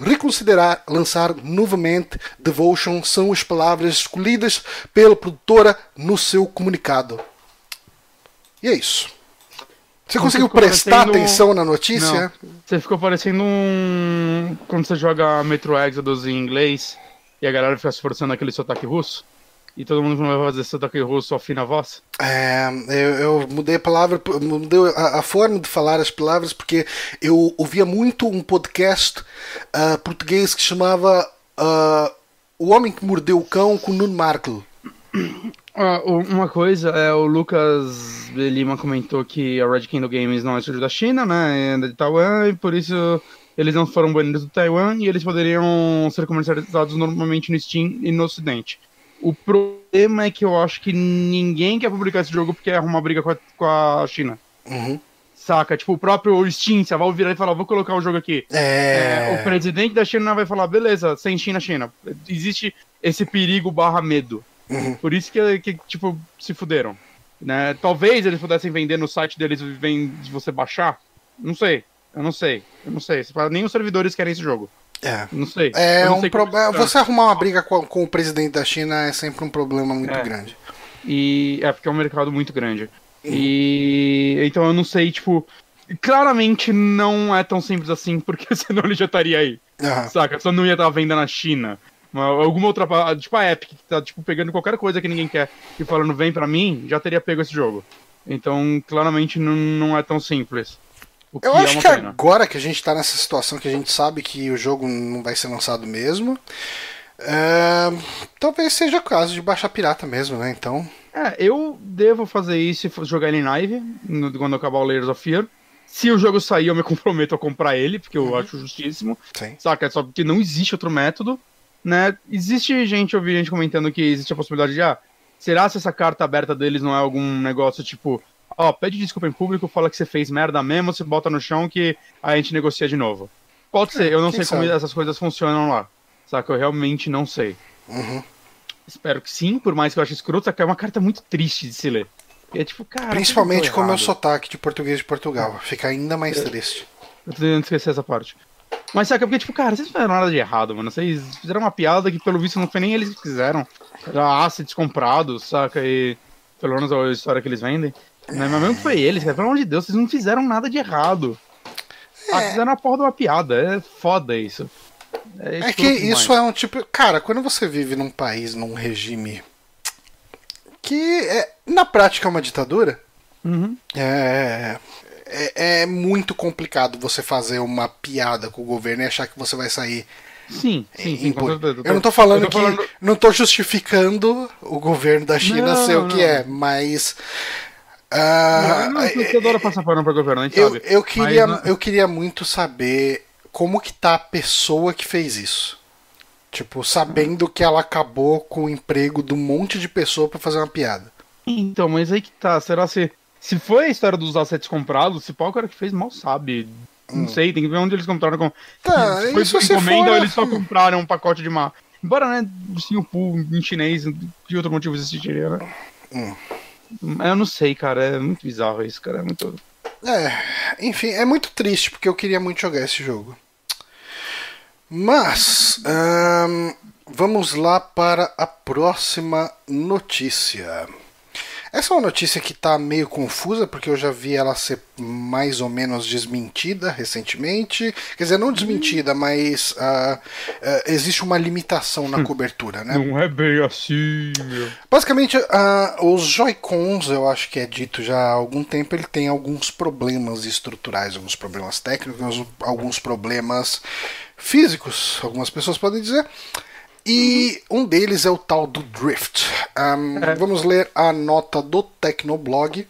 reconsiderar lançar novamente Devotion são as palavras escolhidas pela produtora no seu comunicado. E é isso. Você conseguiu prestar parecendo- atenção na notícia? Não. Você ficou parecendo um. Quando você joga Metro Exodus em inglês, e a galera fica se forçando aquele sotaque russo. E todo mundo vai fazer sotaque russo ao na voz. É, eu, eu, mudei a palavra, mudei a, a, forma de falar as palavras, porque eu ouvia muito um podcast uh, português que chamava uh, O Homem que Mordeu o Cão com Nuno Markle. Uma coisa, é, o Lucas Lima comentou que a Red Kingdom Games não é estúdio da China, né? É de Taiwan, e por isso eles não foram banidos do Taiwan e eles poderiam ser comercializados normalmente no Steam e no Ocidente. O problema é que eu acho que ninguém quer publicar esse jogo porque arruma briga com a, com a China. Uhum. Saca? Tipo, o próprio Steam, você vai virar e falar, vou colocar o jogo aqui. É... É, o presidente da China vai falar, beleza, sem China, China. Existe esse perigo barra medo. Uhum. Por isso que, que, tipo, se fuderam. Né? Talvez eles pudessem vender no site deles vem de você baixar. Não sei. Eu não sei. Eu não sei. Nem os servidores querem esse jogo. É. Não sei. É não um problema. Você arrumar uma briga com, com, o presidente da China é sempre um problema muito é. grande. E é porque é um mercado muito grande. E então eu não sei, tipo, claramente não é tão simples assim, porque senão ele já estaria aí. Uhum. Saca? Só não ia estar venda na China. Uma, alguma outra. Tipo a Epic, que tá tipo, pegando qualquer coisa que ninguém quer e falando vem pra mim, já teria pego esse jogo. Então, claramente não, não é tão simples. Eu acho é que pena. agora que a gente tá nessa situação que a gente sabe que o jogo não vai ser lançado mesmo, é... talvez seja o caso de baixar pirata mesmo, né? Então. É, eu devo fazer isso e jogar ele em live quando acabar o Layers of Fear. Se o jogo sair, eu me comprometo a comprar ele, porque eu uhum. acho justíssimo. Sim. Saca? É só porque não existe outro método. Né? Existe gente, eu vi gente comentando que existe a possibilidade de, ah, será se essa carta aberta deles não é algum negócio tipo ó, oh, pede desculpa em público, fala que você fez merda mesmo, você bota no chão que a gente negocia de novo. Pode ser, eu não sei sabe? como essas coisas funcionam lá. Saca? Eu realmente não sei. Uhum. Espero que sim, por mais que eu ache escroto, é uma carta muito triste de se ler. E é tipo, cara. Principalmente com o meu sotaque de português de Portugal. Fica ainda mais é. triste. Eu tô tentando esquecer essa parte. Mas saca, porque, tipo, cara, vocês não fizeram nada de errado, mano. Vocês fizeram uma piada que, pelo visto, não foi nem eles que fizeram. Era assets comprados, saca? E pelo menos a história que eles vendem. Né? Mas mesmo que foi eles, cara, pelo amor de Deus, vocês não fizeram nada de errado. É. Ah, fizeram a porra de uma piada. É foda isso. É, é que demais. isso é um tipo. Cara, quando você vive num país, num regime que é, na prática é uma ditadura, uhum. é, é, é, muito complicado você fazer uma piada com o governo e achar que você vai sair. Sim, sim, sim Eu não tô falando, tô falando que. Não tô justificando o governo da China não, ser o que não. é, mas ah, não, você adora passar pano pra governo, a gente eu, sabe. Eu queria, Mas, eu queria muito saber como que tá a pessoa que fez isso. Tipo, sabendo que ela acabou com o emprego de um monte de pessoa para fazer uma piada. Então, mas aí que tá. Será se. Se foi a história dos assets comprados, se pau o cara que fez mal sabe. Não hum. sei, tem que ver onde eles compraram. Com... Tá, se foi encomenda for... ou eles só compraram um pacote de uma. Embora, né, sim, o pool em chinês, de outro motivo existiria, né? Hum. Eu não sei, cara. É muito bizarro isso, cara. É muito. É, enfim, é muito triste porque eu queria muito jogar esse jogo. Mas vamos lá para a próxima notícia. Essa é uma notícia que está meio confusa, porque eu já vi ela ser mais ou menos desmentida recentemente. Quer dizer, não desmentida, mas uh, uh, existe uma limitação na cobertura, né? Não é bem assim, meu. Basicamente, uh, os Joy-Cons, eu acho que é dito já há algum tempo, ele tem alguns problemas estruturais, alguns problemas técnicos, alguns problemas físicos, algumas pessoas podem dizer. E um deles é o tal do Drift. Um, é. Vamos ler a nota do Tecnoblog,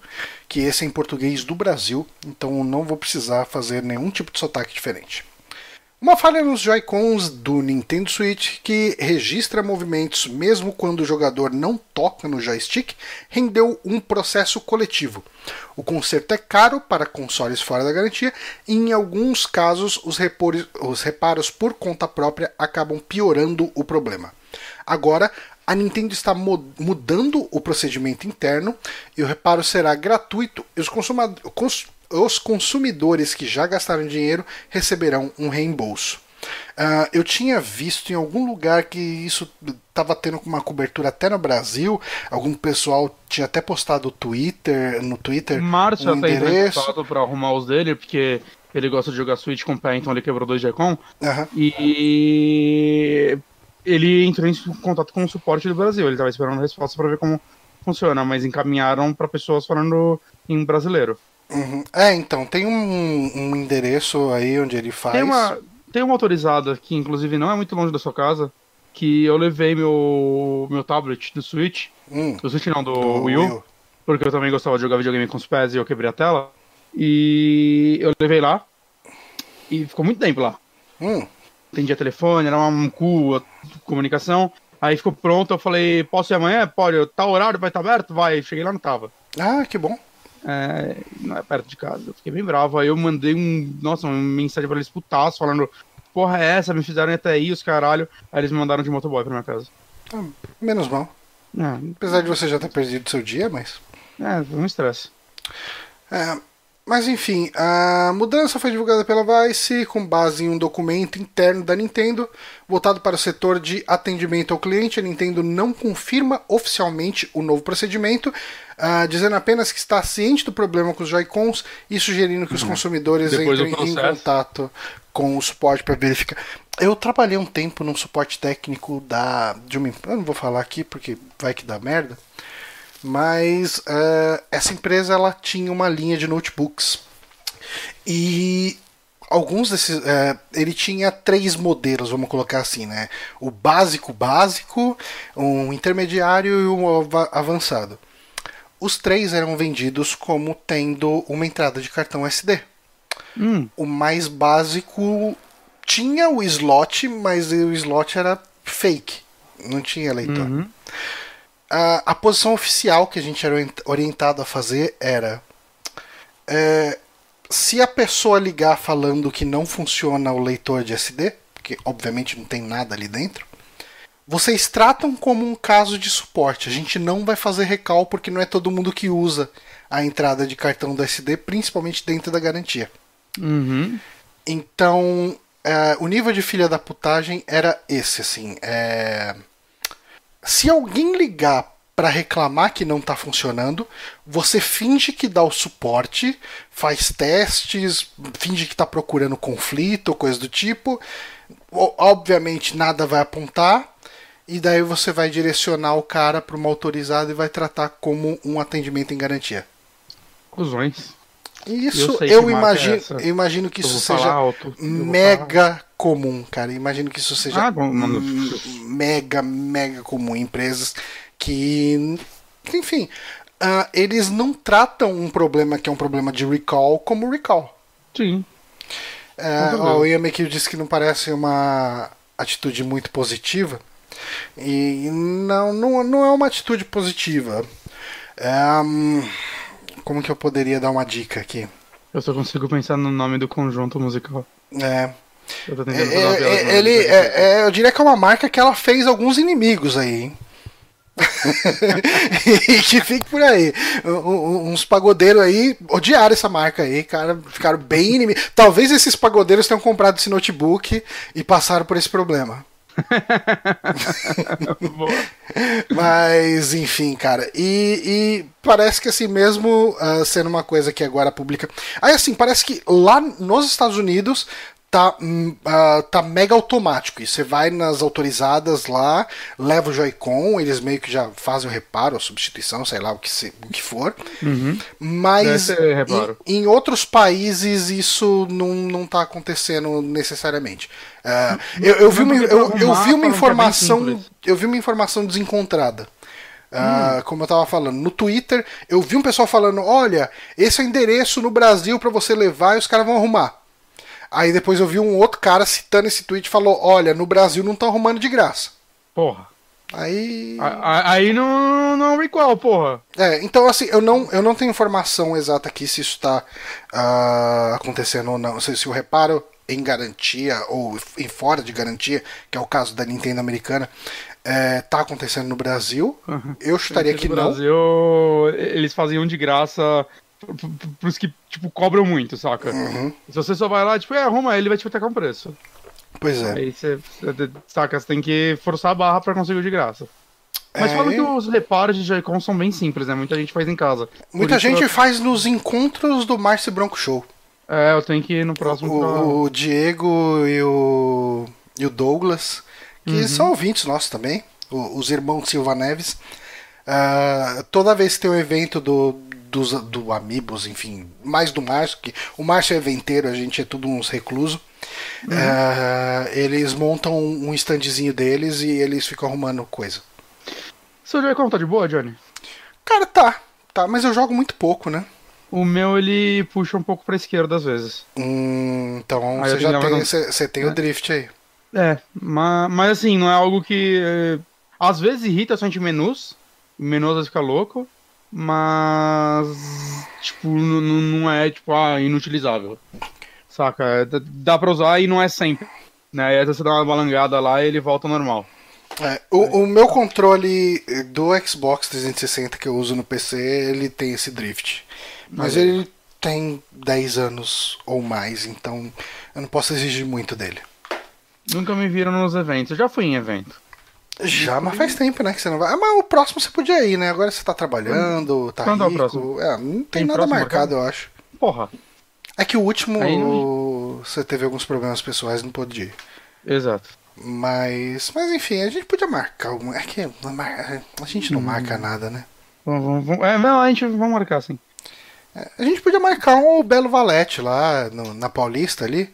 que esse é em português do Brasil, então não vou precisar fazer nenhum tipo de sotaque diferente. Uma falha nos Joy-Cons do Nintendo Switch que registra movimentos mesmo quando o jogador não toca no joystick rendeu um processo coletivo. O conserto é caro para consoles fora da garantia e, em alguns casos, os, os reparos por conta própria acabam piorando o problema. Agora, a Nintendo está mudando o procedimento interno e o reparo será gratuito e os, os consumidores que já gastaram dinheiro receberão um reembolso. Uh, eu tinha visto em algum lugar que isso estava tendo uma cobertura até no Brasil. Algum pessoal tinha até postado no Twitter, no Twitter. Márcio um até endereço para arrumar os dele, porque ele gosta de jogar Switch com o pé, então ele quebrou dois Joy-Con. Uhum. E ele entrou em contato com o suporte do Brasil. Ele tava esperando a resposta para ver como funciona, mas encaminharam para pessoas falando em brasileiro. Uhum. É, então, tem um, um, endereço aí onde ele faz. Tem uma, tem uma autorizada que, inclusive, não é muito longe da sua casa, que eu levei meu, meu tablet do Switch. Hum, do Switch não, do, do Wii U. Porque eu também gostava de jogar videogame com os pés e eu quebrei a tela. E eu levei lá. E ficou muito tempo lá. Hum. Atendia telefone, era um cu, comunicação. Aí ficou pronto, eu falei, posso ir amanhã? Pode, tá horário, vai estar tá aberto? Vai, cheguei lá, não tava. Ah, que bom. É, não é perto de casa. Eu fiquei bem bravo. Aí eu mandei um, nossa, uma mensagem pra eles putaço, falando, porra é essa? Me fizeram até aí, os caralho. Aí eles me mandaram de motoboy pra minha casa. Ah, menos mal. É. Apesar de você já ter perdido seu dia, mas. É, foi um estresse. É, mas enfim, a mudança foi divulgada pela Vice com base em um documento interno da Nintendo voltado para o setor de atendimento ao cliente. A Nintendo não confirma oficialmente o novo procedimento, uh, dizendo apenas que está ciente do problema com os Joy-Cons e sugerindo que os uhum. consumidores Depois entrem em contato com o suporte para verificar. Eu trabalhei um tempo num suporte técnico da de uma, eu não vou falar aqui porque vai que dá merda mas uh, essa empresa ela tinha uma linha de notebooks. E alguns desses uh, ele tinha três modelos vamos colocar assim né? O básico básico um intermediário e um avançado. Os três eram vendidos como tendo uma entrada de cartão SD hum. o mais básico tinha o slot mas o slot era fake. Não tinha leitor. Uhum a, a posição oficial que a gente era orientado a fazer era. É, se a pessoa ligar falando que não funciona o leitor de SD, porque obviamente não tem nada ali dentro, vocês tratam como um caso de suporte. A gente não vai fazer recal porque não é todo mundo que usa a entrada de cartão do SD, principalmente dentro da garantia. Uhum. Então, é, o nível de filha da putagem era esse, assim. É se alguém ligar para reclamar que não está funcionando, você finge que dá o suporte, faz testes, finge que está procurando conflito ou coisa do tipo. Obviamente nada vai apontar, e daí você vai direcionar o cara para uma autorizada e vai tratar como um atendimento em garantia. Cusões. Isso eu, eu imagino, é eu imagino que isso seja alto, mega comum, cara. Imagino que isso seja ah, mega, mega comum. Empresas que, enfim, uh, eles não tratam um problema que é um problema de recall como recall. Sim. Uh, ó, o Ian disse que não parece uma atitude muito positiva. E não, não, não é uma atitude positiva. Um, como que eu poderia dar uma dica aqui? Eu só consigo pensar no nome do conjunto musical. É. Tentando é, é, ele, é, é, eu diria que é uma marca que ela fez alguns inimigos aí, hein? e que fique por aí. uns pagodeiros aí odiaram essa marca aí, cara. Ficaram bem inimigos. Talvez esses pagodeiros tenham comprado esse notebook e passaram por esse problema. Mas, enfim, cara. E, e, parece que assim, mesmo uh, sendo uma coisa que agora publica. Aí, assim, parece que lá nos Estados Unidos tá, uh, tá mega automático. E você vai nas autorizadas lá, leva o Joy-Con, eles meio que já fazem o reparo, a substituição, sei lá o que, se, o que for. Uhum. Mas em, em, outros países isso não, não tá acontecendo necessariamente. Uh, eu, eu, vi uma, eu, eu vi uma informação. Eu vi uma informação desencontrada. Uh, hum. Como eu tava falando, no Twitter eu vi um pessoal falando: olha, esse é o endereço no Brasil para você levar e os caras vão arrumar. Aí depois eu vi um outro cara citando esse tweet e falou: Olha, no Brasil não estão arrumando de graça. Porra. Aí. Aí não, não é igual, porra. É, então assim, eu não, eu não tenho informação exata aqui se isso está uh, acontecendo ou não. Se, se o reparo em garantia ou em fora de garantia, que é o caso da Nintendo americana, é, tá acontecendo no Brasil. Uhum. Eu chutaria que no não. No Brasil, eles faziam de graça pros que, tipo, cobram muito, saca? Uhum. Se você só vai lá, tipo, é, arruma ele vai te tacar um preço. Pois é. Aí você, saca, você tem que forçar a barra pra conseguir de graça. Mas é... fala que os reparos de Joy-Con são bem simples, né? Muita gente faz em casa. Muita gente eu... faz nos encontros do Márcio Bronco Show. É, eu tenho que ir no próximo. O, pra... o Diego e o, e o Douglas, que são ouvintes nossos também, os irmãos Silva Neves. Ah, toda vez que tem um evento do, dos, do Amigos, enfim, mais do Márcio, que o Márcio é eventeiro, a gente é tudo uns recluso. ah, eles montam um standzinho deles e eles ficam arrumando coisa. Seu Joy-Con tá de boa, Johnny? Cara, tá, tá, mas eu jogo muito pouco, né? O meu, ele puxa um pouco pra esquerda às vezes. Hum, então você já tem, você, você tem o drift aí. É, mas, mas assim, não é algo que. é, às vezes irrita somente menus. O menu às vezes fica louco. Mas. Tipo, não é, tipo, ah, inutilizável. Saca? É, dá- pra usar e não é sempre. Né? Às vezes você dá uma balangada lá e ele volta ao normal. É, o, o meu controle do Xbox 360 que eu uso no PC, ele tem esse drift. Mas ele tem 10 anos ou mais, então eu não posso exigir muito dele. Nunca me viram nos eventos. Eu já fui em evento. Já, mas faz tempo, né, que você não vai. Ah, mas o próximo você podia ir, né? Agora você tá trabalhando, tá Quando é o rico. próximo? É, não tem, Tem nada marcado, eu acho. Porra. É que o último Aí você teve alguns problemas pessoais, não pôde ir. Exato. Mas, mas enfim, a gente podia marcar alguma. É que não a gente não Hum. marca nada, né? Vamos, vamos, vamos- É, não, a gente vai marcar assim. A gente podia marcar um Belo Valete lá no- na Paulista ali.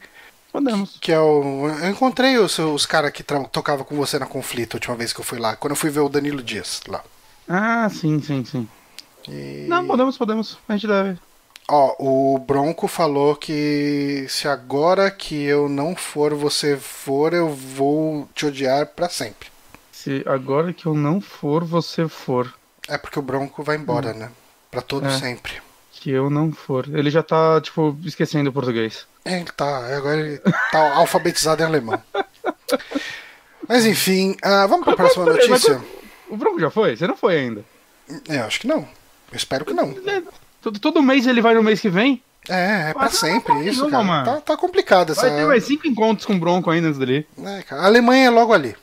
Podemos. Que é o. Eu encontrei os, os caras que tocavam com você na conflito a última vez que eu fui lá. Quando eu fui ver o Danilo Dias lá. Ah, sim, sim, sim. E- Não, podemos, podemos. A gente deve. Ó, o Bronco falou que se agora que eu não for, você for, eu vou te odiar pra sempre. Se agora que eu não for, você for. É porque o Bronco vai embora, né? Pra todo É. sempre. Que eu não for. Ele já tá, tipo, esquecendo o português. É, ele tá. Agora ele tá alfabetizado em alemão. Mas enfim, ah, vamos pra próxima Peraí, mas notícia? O Bronco já foi? Você não foi ainda. É, eu acho que não. Eu espero que não. Todo, todo mês ele vai no mês que vem? É, é pra Mas não sempre vai isso, cara. mano. Tá, tá complicado essa. Vai ter mais cinco encontros com o Bronco ainda antes dele. É, cara, a Alemanha é logo ali.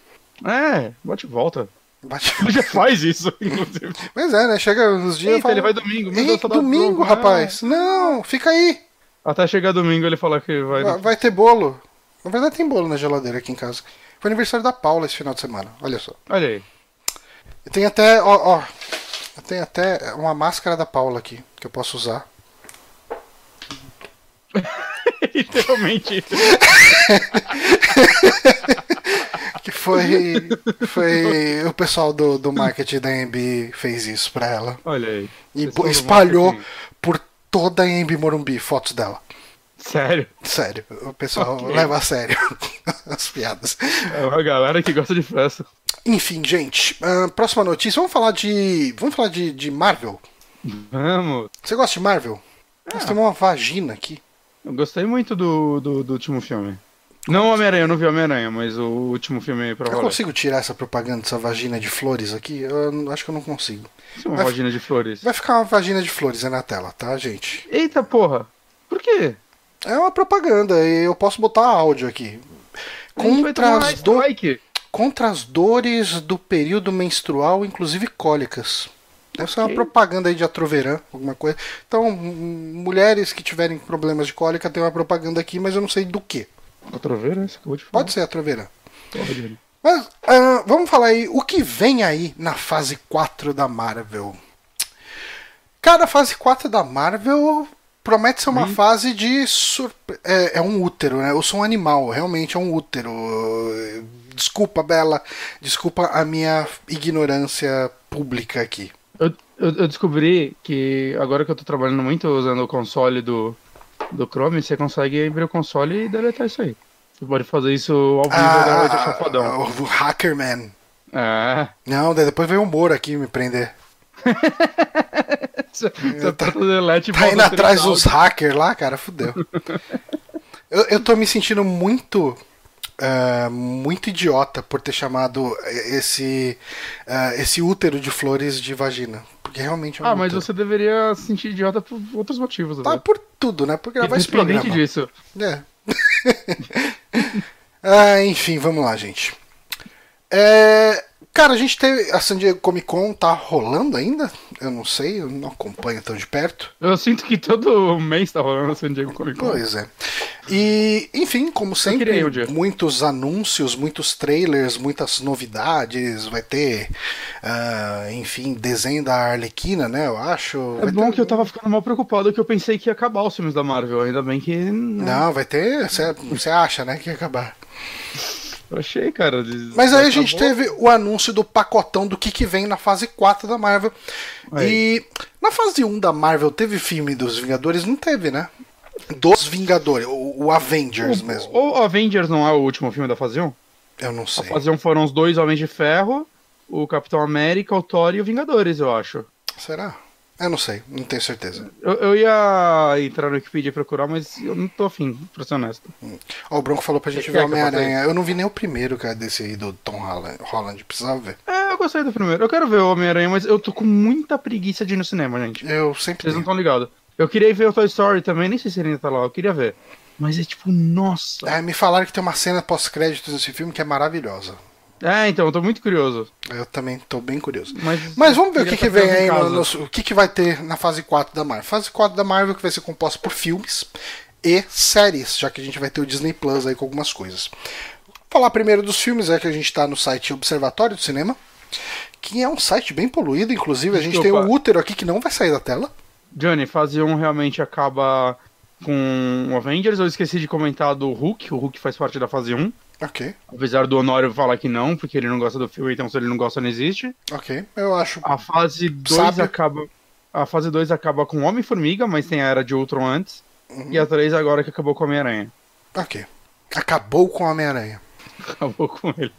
É, bate e volta. Bate- Ele já faz isso, inclusive. Mas é, né? Chega uns dias. Eita, fala, ele vai domingo. Ei, dá domingo, Bronco. rapaz. Não, fica aí. Até chegar domingo ele falar que vai. Vai, vai ter bolo. Na verdade, tem bolo na geladeira aqui em casa. Foi aniversário da Paula esse final de semana. Olha só. Olha aí. E tem até, ó, ó. Tem até uma máscara da Paula aqui que eu posso usar. Literalmente. Que foi. Foi o pessoal do, do marketing da AMB fez isso pra ela. Olha aí. E espalhou por toda a AMB Morumbi fotos dela. Sério. Sério, o pessoal Ok. leva a sério as piadas. É uma galera que gosta de festa. Enfim, gente, ah, próxima notícia. Vamos falar de. Vamos falar de, de Marvel. Vamos. Você gosta de Marvel? Nós Ah. temos uma vagina aqui. Eu gostei muito do, do, do último filme. Não Homem-Aranha, eu não vi Homem-Aranha, mas o último filme pra Eu valer. consigo tirar essa propaganda dessa vagina de flores aqui? Eu acho que eu não consigo. Isso é uma Vai- vagina de flores. Vai ficar uma vagina de flores aí na tela, tá, gente? Eita porra! Por quê? É uma propaganda e eu posso botar áudio aqui. Contra as, do- strike. contra as dores do período menstrual, inclusive cólicas. Deve ser uma Ok. propaganda aí de Atroveran, alguma coisa. Então, m- mulheres que tiverem problemas de cólica, tem uma propaganda aqui, mas eu não sei do que. Né? Você acabou de falar. Pode ser Atroveran. Pode. Mas ah, vamos falar aí o que vem aí na fase 4 da Marvel. Cara, a fase 4 da Marvel promete ser uma Hum. fase de surpre... é, é um útero, né? Eu sou um animal, realmente é um útero. Desculpa, Bela. Desculpa a minha ignorância pública aqui. Eu, eu, eu descobri que agora que eu tô trabalhando muito usando o console do, do Chrome, você consegue abrir o console e deletar isso aí. Você pode fazer isso ao vivo ah, deixar fodão. o Hackerman. É. Não, depois veio o Moro aqui me prender. Você o delete Tá indo atrás dos hackers lá, cara, fudeu. eu, eu tô me sentindo muito. ah, muito idiota por ter chamado esse ah, esse útero de flores de vagina. Porque realmente é um Ah, mas útero. você deveria se sentir idiota por outros motivos. Tá né? por tudo, né? Por gravar esse programa. disso. É. ah, enfim, vamos lá, gente. É, Cara, a gente teve. A San Diego Comic Con tá rolando ainda? Eu não sei, eu não acompanho tão de perto. Eu sinto que todo mês tá rolando a San Diego Comic Con. Pois é. E, enfim, como sempre, um muitos anúncios, muitos trailers, muitas novidades. Vai ter, ah, enfim, desenho da Arlequina, né? Eu acho. É Vai bom ter- que eu tava ficando mal preocupado que eu pensei que ia acabar os filmes da Marvel. Ainda bem que. Não. Não, vai ter. Você acha, né? Que ia acabar. Eu achei, cara. de- Mas aí a gente teve o anúncio do pacotão do que, que vem na fase 4 da Marvel. Aí. E na fase 1 da Marvel teve filme dos Vingadores? Não teve, né? Dos Vingadores, o, o Avengers O, mesmo. o Avengers não é o último filme da fase 1? Eu não A sei. fase 1 foram os dois Homens de Ferro, o Capitão América, o Thor e o Vingadores, eu acho. Será? Eu não sei, não tenho certeza. Eu, eu ia entrar no Wikipedia e procurar, mas eu não tô afim, pra ser honesto. Ó, o Bronco falou pra gente ver eu Homem-Aranha. Eu não vi nem o primeiro, cara, desse aí do Tom Holland. Holland. Precisava ver. É, eu gostei do primeiro. Eu quero ver o Homem-Aranha, mas eu tô com muita preguiça de ir no cinema, gente. Eu sempre Vocês não estão ligados. Eu queria ver o Toy Story também, nem sei se ele ainda tá lá, eu queria ver. Mas é tipo, nossa. É, me falaram que tem uma cena pós-créditos nesse filme que é maravilhosa. É, então, eu tô muito curioso. Eu também tô bem curioso. Mas, Mas vamos ver o que, que vem aí, no- casa. no- o que, que vai ter na fase 4 da Marvel. Fase 4 da Marvel que vai ser composta por filmes e séries, já que a gente vai ter o Disney Plus aí com algumas coisas. Vou falar primeiro dos filmes, é que a gente tá no site Observatório do Cinema, que é um site bem poluído, inclusive a gente tem Desculpa. o útero aqui que não vai sair da tela. Johnny, fase 1 realmente acaba com o Avengers. Eu esqueci de comentar do Hulk. O Hulk faz parte da fase 1. Ok, Apesar do Honório falar que não, porque ele não gosta do filme, então se ele não gosta, não existe. ok. Eu acho. A fase 2 Sábio. acaba. A fase 2 acaba com Homem-Formiga, mas tem a Era de Ultron antes. Uhum. E a 3 agora que acabou com o Homem-Aranha. Ok. Acabou com o Homem-Aranha. Acabou com ele.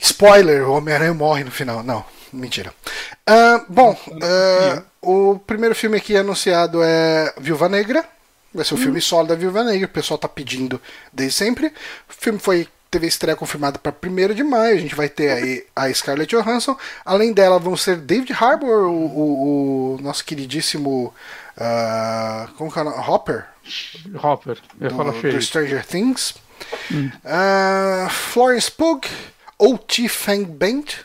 Spoiler, o Homem-Aranha morre no final. Não, mentira. Ah, bom, ah, o primeiro filme aqui anunciado é Viúva Negra. Vai ser o filme solo da Viúva Negra. O pessoal tá pedindo desde sempre. O filme foi. Teve estreia confirmada para 1 de maio. A gente vai ter aí a Scarlett Johansson. Além dela, vão ser David Harbour, o, o- o nosso queridíssimo. ah, como que é o nome? Hopper? Hopper. Eu do, falo do. Stranger Things. Ah, Florence Pugh, O.T. Fang Bent,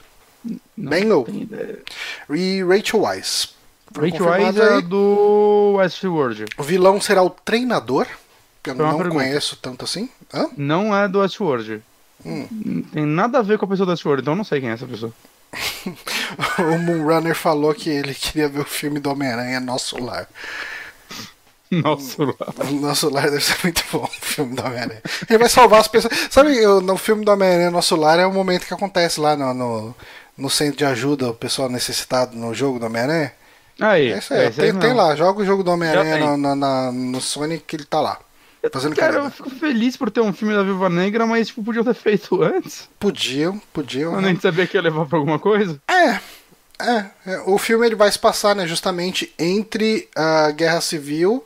Bengal e Rachel Weisz. Confirmados Weisz é do Westworld. O vilão será o treinador, que eu Foi não conheço tanto assim. Hã? Não é do Westworld. Hum. Não Tem nada a ver com a pessoa do Westworld, então eu não sei quem é essa pessoa. O Moonrunner falou que ele queria ver o filme do Homem-Aranha Nosso Lar. Nossa, O Nosso Lar deve ser muito bom, o filme do Homem-Aranha. Ele vai salvar as pessoas. Sabe, no filme do Homem-Aranha Nosso Lar é o momento que acontece lá no, no, no centro de ajuda, o pessoal necessitado no jogo do Homem-Aranha. Aí, É isso aí, esse aí tem, lá, joga o jogo do Homem-Aranha no, no, na- no Sonic que ele tá lá. Fazendo Cara, eu carreira. fico feliz por ter um filme da Viúva Negra, mas tipo, podiam ter feito antes. Podiam, podiam. Eu né? nem sabia que ia levar pra alguma coisa. É, é, é, O filme ele vai se passar, né, justamente entre a Guerra Civil.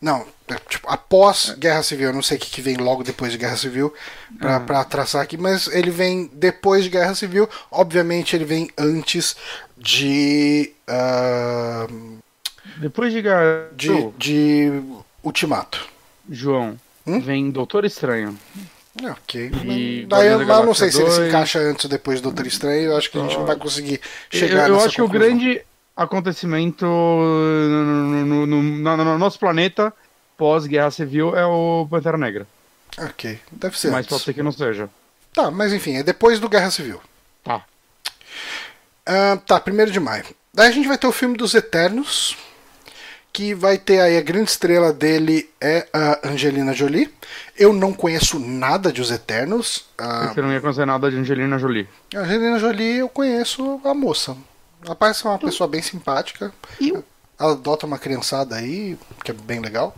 Não, é, tipo, após Guerra Civil. Eu não sei o que, que vem logo depois de Guerra Civil pra, Ah. pra traçar aqui, mas ele vem depois de Guerra Civil. Obviamente ele vem antes de. ah, Depois de, Gar... de, de Ultimato. João, Hum? vem Doutor Estranho. Ok. E Daí eu não sei Galáxia se ele se 2. encaixa antes ou depois do Doutor Estranho. Eu acho que a gente não vai conseguir chegar eu eu acho que o grande acontecimento no- no- no- no nosso planeta pós-guerra civil é o Pantera Negra. Ok, deve ser Mas antes. pode ser que não seja. Tá, mas enfim, é depois do Guerra Civil. Tá. Ah, tá, 1 de maio. Daí a gente vai ter o filme dos Eternos, que vai ter aí a grande estrela dele é a Angelina Jolie. Eu não conheço nada de Os Eternos. Ah, Você não ia conhecer nada de Angelina Jolie. a Angelina Jolie eu conheço a moça. Ela parece uma pessoa bem simpática. Ela adota uma criançada aí, que é bem legal.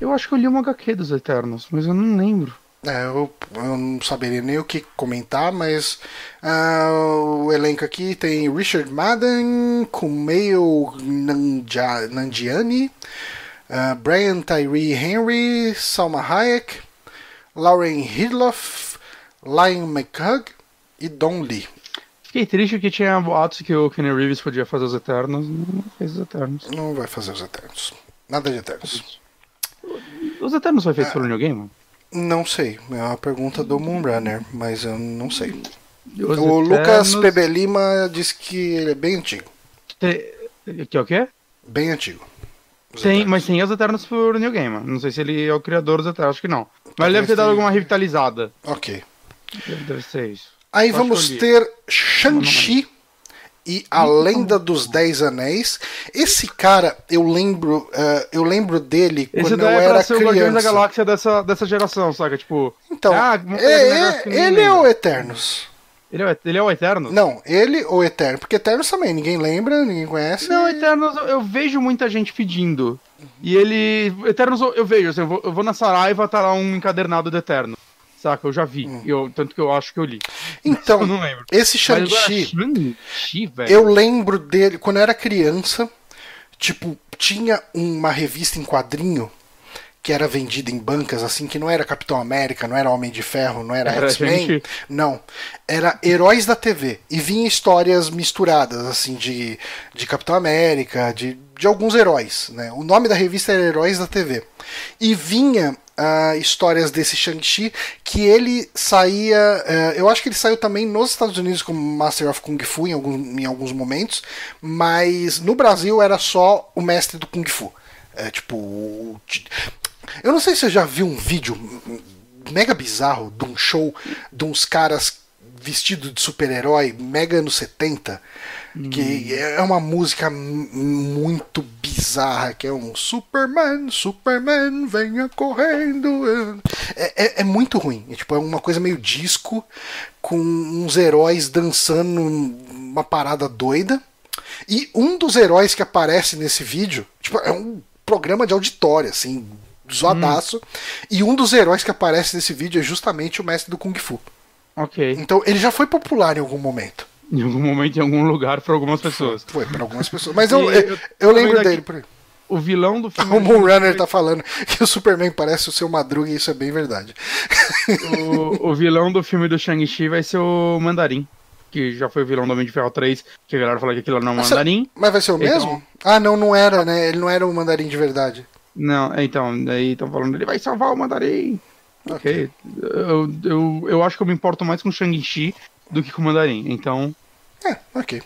Eu acho que eu li uma HQ dos Eternos, mas eu não lembro. É, eu, eu não saberia nem o que comentar, mas ah, o elenco aqui tem Richard Madden, Kumail Nandia- Nanjiani, ah, Brian Tyree Henry, Salma Hayek, Lauren Hidloff, Lion McHugh e Don Lee. Fiquei triste que tinha boatos que o Kenny Reeves podia fazer os Eternos, não fez os Eternos. Não vai fazer os Eternos. Nada de Eternos. Os Eternos foi feito pelo New Game? Não sei, é uma pergunta do Moonrunner, mas eu não sei. Os O Lucas Eternos- PB Lima disse que ele é bem antigo. Tem- Que é o quê? Bem antigo. Os Tem, Eternos. mas tem os Eternos por New Game. Não sei se ele é o criador dos Eternos, acho que não. Mas ele deve ter tem- dado alguma revitalizada. Ok. Deve, ser isso. Aí vamos ter Shang-Chi e a Lenda dos Dez Anéis. Esse cara, eu lembro, eh, eu lembro dele Esse quando eu é era ser o Guardiões da criança. Galáxia dessa, dessa geração, saca? Tipo. Então, ah, é- é- ele é o Eternos. Ele é, o- ele é o Eterno? Não, ele ou Eterno, porque Eternos também ninguém lembra, ninguém conhece. Não, Eternos eu, eu vejo muita gente pedindo. E ele. Eternos eu, eu vejo, assim, eu vou, eu vou na Saraiva, tá lá um encadernado do Eterno. Saca? Eu já vi. Eu, tanto que eu acho que eu li. Então, eu não lembro. esse Shang-Chi, eu lembro dele quando eu era criança. Tipo, tinha uma revista em quadrinho que era vendida em bancas, assim, que não era Capitão América, não era Homem de Ferro, não era, Era X-Men. Não. Era Heróis da TV. E vinha histórias misturadas, assim, de, de Capitão América, de, de alguns heróis. Né? O nome da revista era Heróis da TV. E vinha ah, histórias desse Shang-Chi que ele saía. eh, eu acho que ele saiu também nos Estados Unidos como Master of Kung Fu em, algum, em alguns momentos, mas no Brasil era só o mestre do Kung Fu. É, tipo. Eu não sei se você já viu um vídeo mega bizarro de um show de uns caras vestidos de super-herói, mega anos 70, que é uma música muito bizarra, que é um Superman, Superman, venha correndo. É, é- é muito ruim. É, tipo, é uma coisa meio disco, com uns heróis dançando uma parada doida. E um dos heróis que aparece nesse vídeo, tipo, é um programa de auditório, assim, zoadaço. E um dos heróis que aparece nesse vídeo é justamente o mestre do Kung Fu. Ok. Então ele já foi popular em algum momento. Em algum momento, em algum lugar, pra algumas pessoas. Foi para algumas pessoas. Mas eu, eu, eu- eu lembro dele por. O vilão do filme. O Moonrunner tá falando que o Superman parece o seu Madruga e isso é bem verdade. o, o vilão do filme do Shang-Chi vai ser o Mandarim. Que já foi o vilão do Homem de Ferro 3, que a galera falou que aquilo não é um mandarim. Mas vai ser o Então- mesmo? Ah, não, não era, né? Ele não era o mandarim de verdade. Não, então, daí estão falando, ele vai salvar o mandarim. Ok. Eu, eu, eu acho que eu me importo mais com o Shang-Chi do que com o mandarim. Então. É, ok.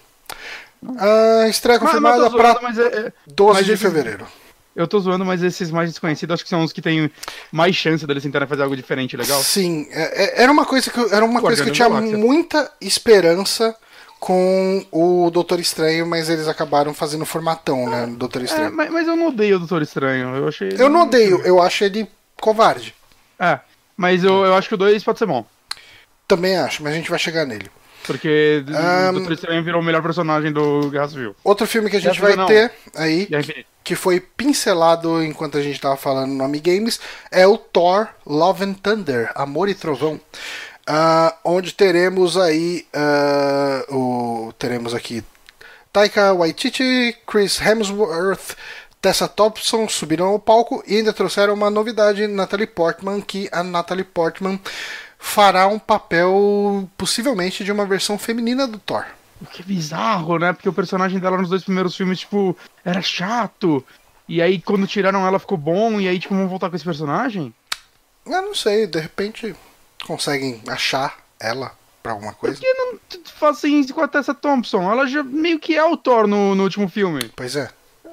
Ah, estreia confirmada para é- é- 12 mas de esses- fevereiro. eu tô zoando, mas esses mais desconhecidos acho que são os que têm mais chance deles tentarem fazer algo diferente, legal? Sim, é- é- era uma coisa que eu, era uma coisa que eu tinha Galáxia. muita esperança com o Doutor Estranho, mas eles acabaram fazendo formatão, né, no Doutor É, Estranho. mas, mas eu não odeio o Doutor Estranho. Eu achei. Eu não odeio, eu acho ele covarde. É, mas eu, eu acho que o 2 pode ser bom. Também acho, mas a gente vai chegar nele. Porque o Doutor Estranho virou o melhor personagem do Guerra Civil. Outro filme que a gente Guerra vai não. ter aí, que foi pincelado enquanto a gente tava falando no Ami Games, é o Thor Love and Thunder, Amor e Trovão. Ah, onde teremos aí ah, o teremos aqui Taika Waititi, Chris Hemsworth, Tessa Thompson subiram ao palco e ainda trouxeram uma novidade, Natalie Portman, que a Natalie Portman fará um papel possivelmente de uma versão feminina do Thor. O que é bizarro, né? Porque o personagem dela nos dois primeiros filmes, tipo, era chato. E aí, quando tiraram ela, ficou bom. E aí, tipo, vamos voltar com esse personagem? Eu não sei, de repente conseguem achar ela pra alguma Por coisa. que não fazem isso com a Tessa Thompson? Ela já meio que é o Thor no, no último filme. Pois é.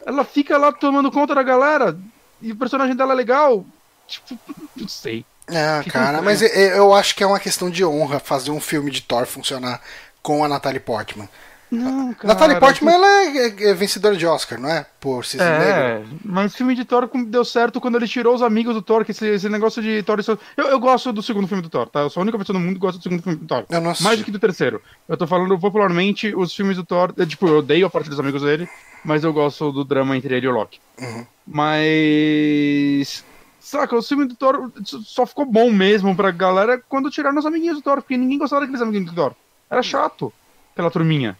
Ela fica lá tomando conta da galera. E o personagem dela é legal. Tipo, não sei. É, Fica cara, mas eu acho que é uma questão de honra fazer um filme de Thor funcionar com a Natalie Portman. Não, cara. Natalie Portman ela é, é- é vencedora de Oscar, não é? Por Cisne Negro. É, mas o filme de Thor deu certo quando ele tirou os amigos do Thor, que esse, esse negócio de Thor. Eu, eu gosto do segundo filme do Thor, tá? Eu sou a única pessoa no mundo que gosta do segundo filme do Thor. Eu não assisti. Mais do que do terceiro. Eu tô falando popularmente os filmes do Thor. é, tipo, eu odeio a parte dos amigos dele, mas eu gosto do drama entre ele e o Loki. Uhum. Mas. Saca, o filme do Thor só ficou bom mesmo pra galera quando tiraram os amiguinhos do Thor, porque ninguém gostava daqueles amiguinhos do Thor. Era chato, aquela turminha.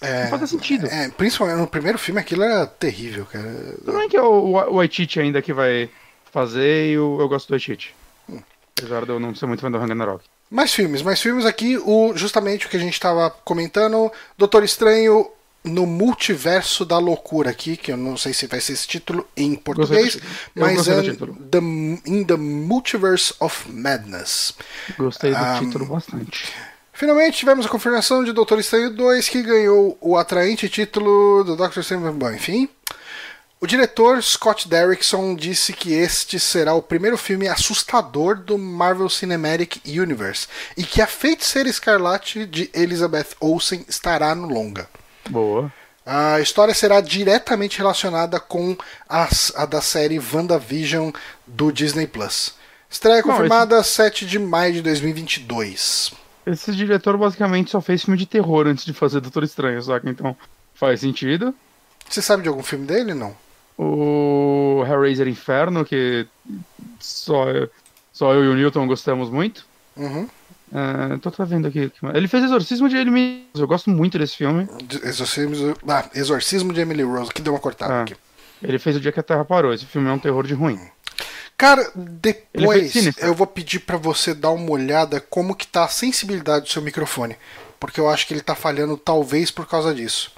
É, Não fazia sentido. é, principalmente no primeiro filme aquilo era terrível, cara. Tudo bem que é o, o Waititi ainda que vai fazer e eu, eu gosto do Waititi. Apesar de eu não ser muito fã do Ragnarok. Mais filmes, mais filmes aqui, o, justamente o que a gente estava comentando, Doutor Estranho no Multiverso da Loucura aqui, que eu não sei se vai ser esse título em português. Eu mas é do the, In the Multiverse of Madness. Gostei do Ah, título bastante. Finalmente tivemos a confirmação de Doutor Estranho 2, que ganhou o atraente título do Doctor Strange. Bom, enfim. O diretor Scott Derrickson disse que este será o primeiro filme assustador do Marvel Cinematic Universe e que a feiticeira escarlate de Elizabeth Olsen estará no longa. Boa. A história será diretamente relacionada com a, a da série WandaVision do Disney Plus. Estreia Não, confirmada esse... 7 de maio de 2022. Esse diretor basicamente só fez filme de terror antes de fazer Doutor Estranho, saca? Então faz sentido. Você sabe de algum filme dele, não? O Hellraiser Inferno, que só, só eu e o Newton gostamos muito. Uhum. Uh, tô tá vendo aqui. Ele fez Exorcismo de Emily Rose. Eu gosto muito desse filme. Exorcismo, ah, Exorcismo de Emily Rose, que deu uma cortada ah, aqui. Ele fez O Dia que a Terra Parou. Esse filme é um terror de ruim. Cara, depois eu vou pedir para você dar uma olhada como que tá a sensibilidade do seu microfone. Porque eu acho que ele tá falhando talvez por causa disso.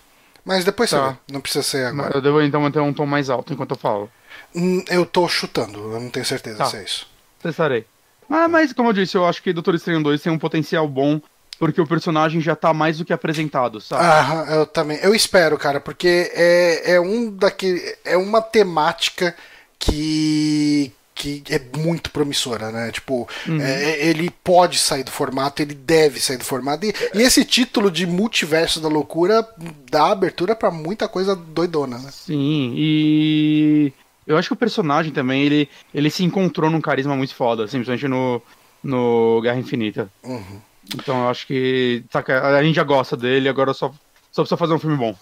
Mas depois tá. você vê. Não precisa ser agora. Eu devo então manter um tom mais alto enquanto eu falo. Hum, eu tô chutando, eu não tenho certeza tá. se é isso. Testarei. Ah, mas como eu disse, eu acho que Doutor Estranho 2 tem um potencial bom, porque o personagem já tá mais do que apresentado, sabe? Ah, eu também. Eu espero, cara, porque é, é um daquele. É uma temática que que é muito promissora, né? Tipo, uhum. é, ele pode sair do formato, ele deve sair do formato. E, e esse título de multiverso da loucura dá abertura para muita coisa doidona, né? Sim, e eu acho que o personagem também, ele, ele se encontrou num carisma muito foda, simplesmente no, no Guerra Infinita. Uhum. Então eu acho que saca, a gente já gosta dele, agora só, só precisa fazer um filme bom.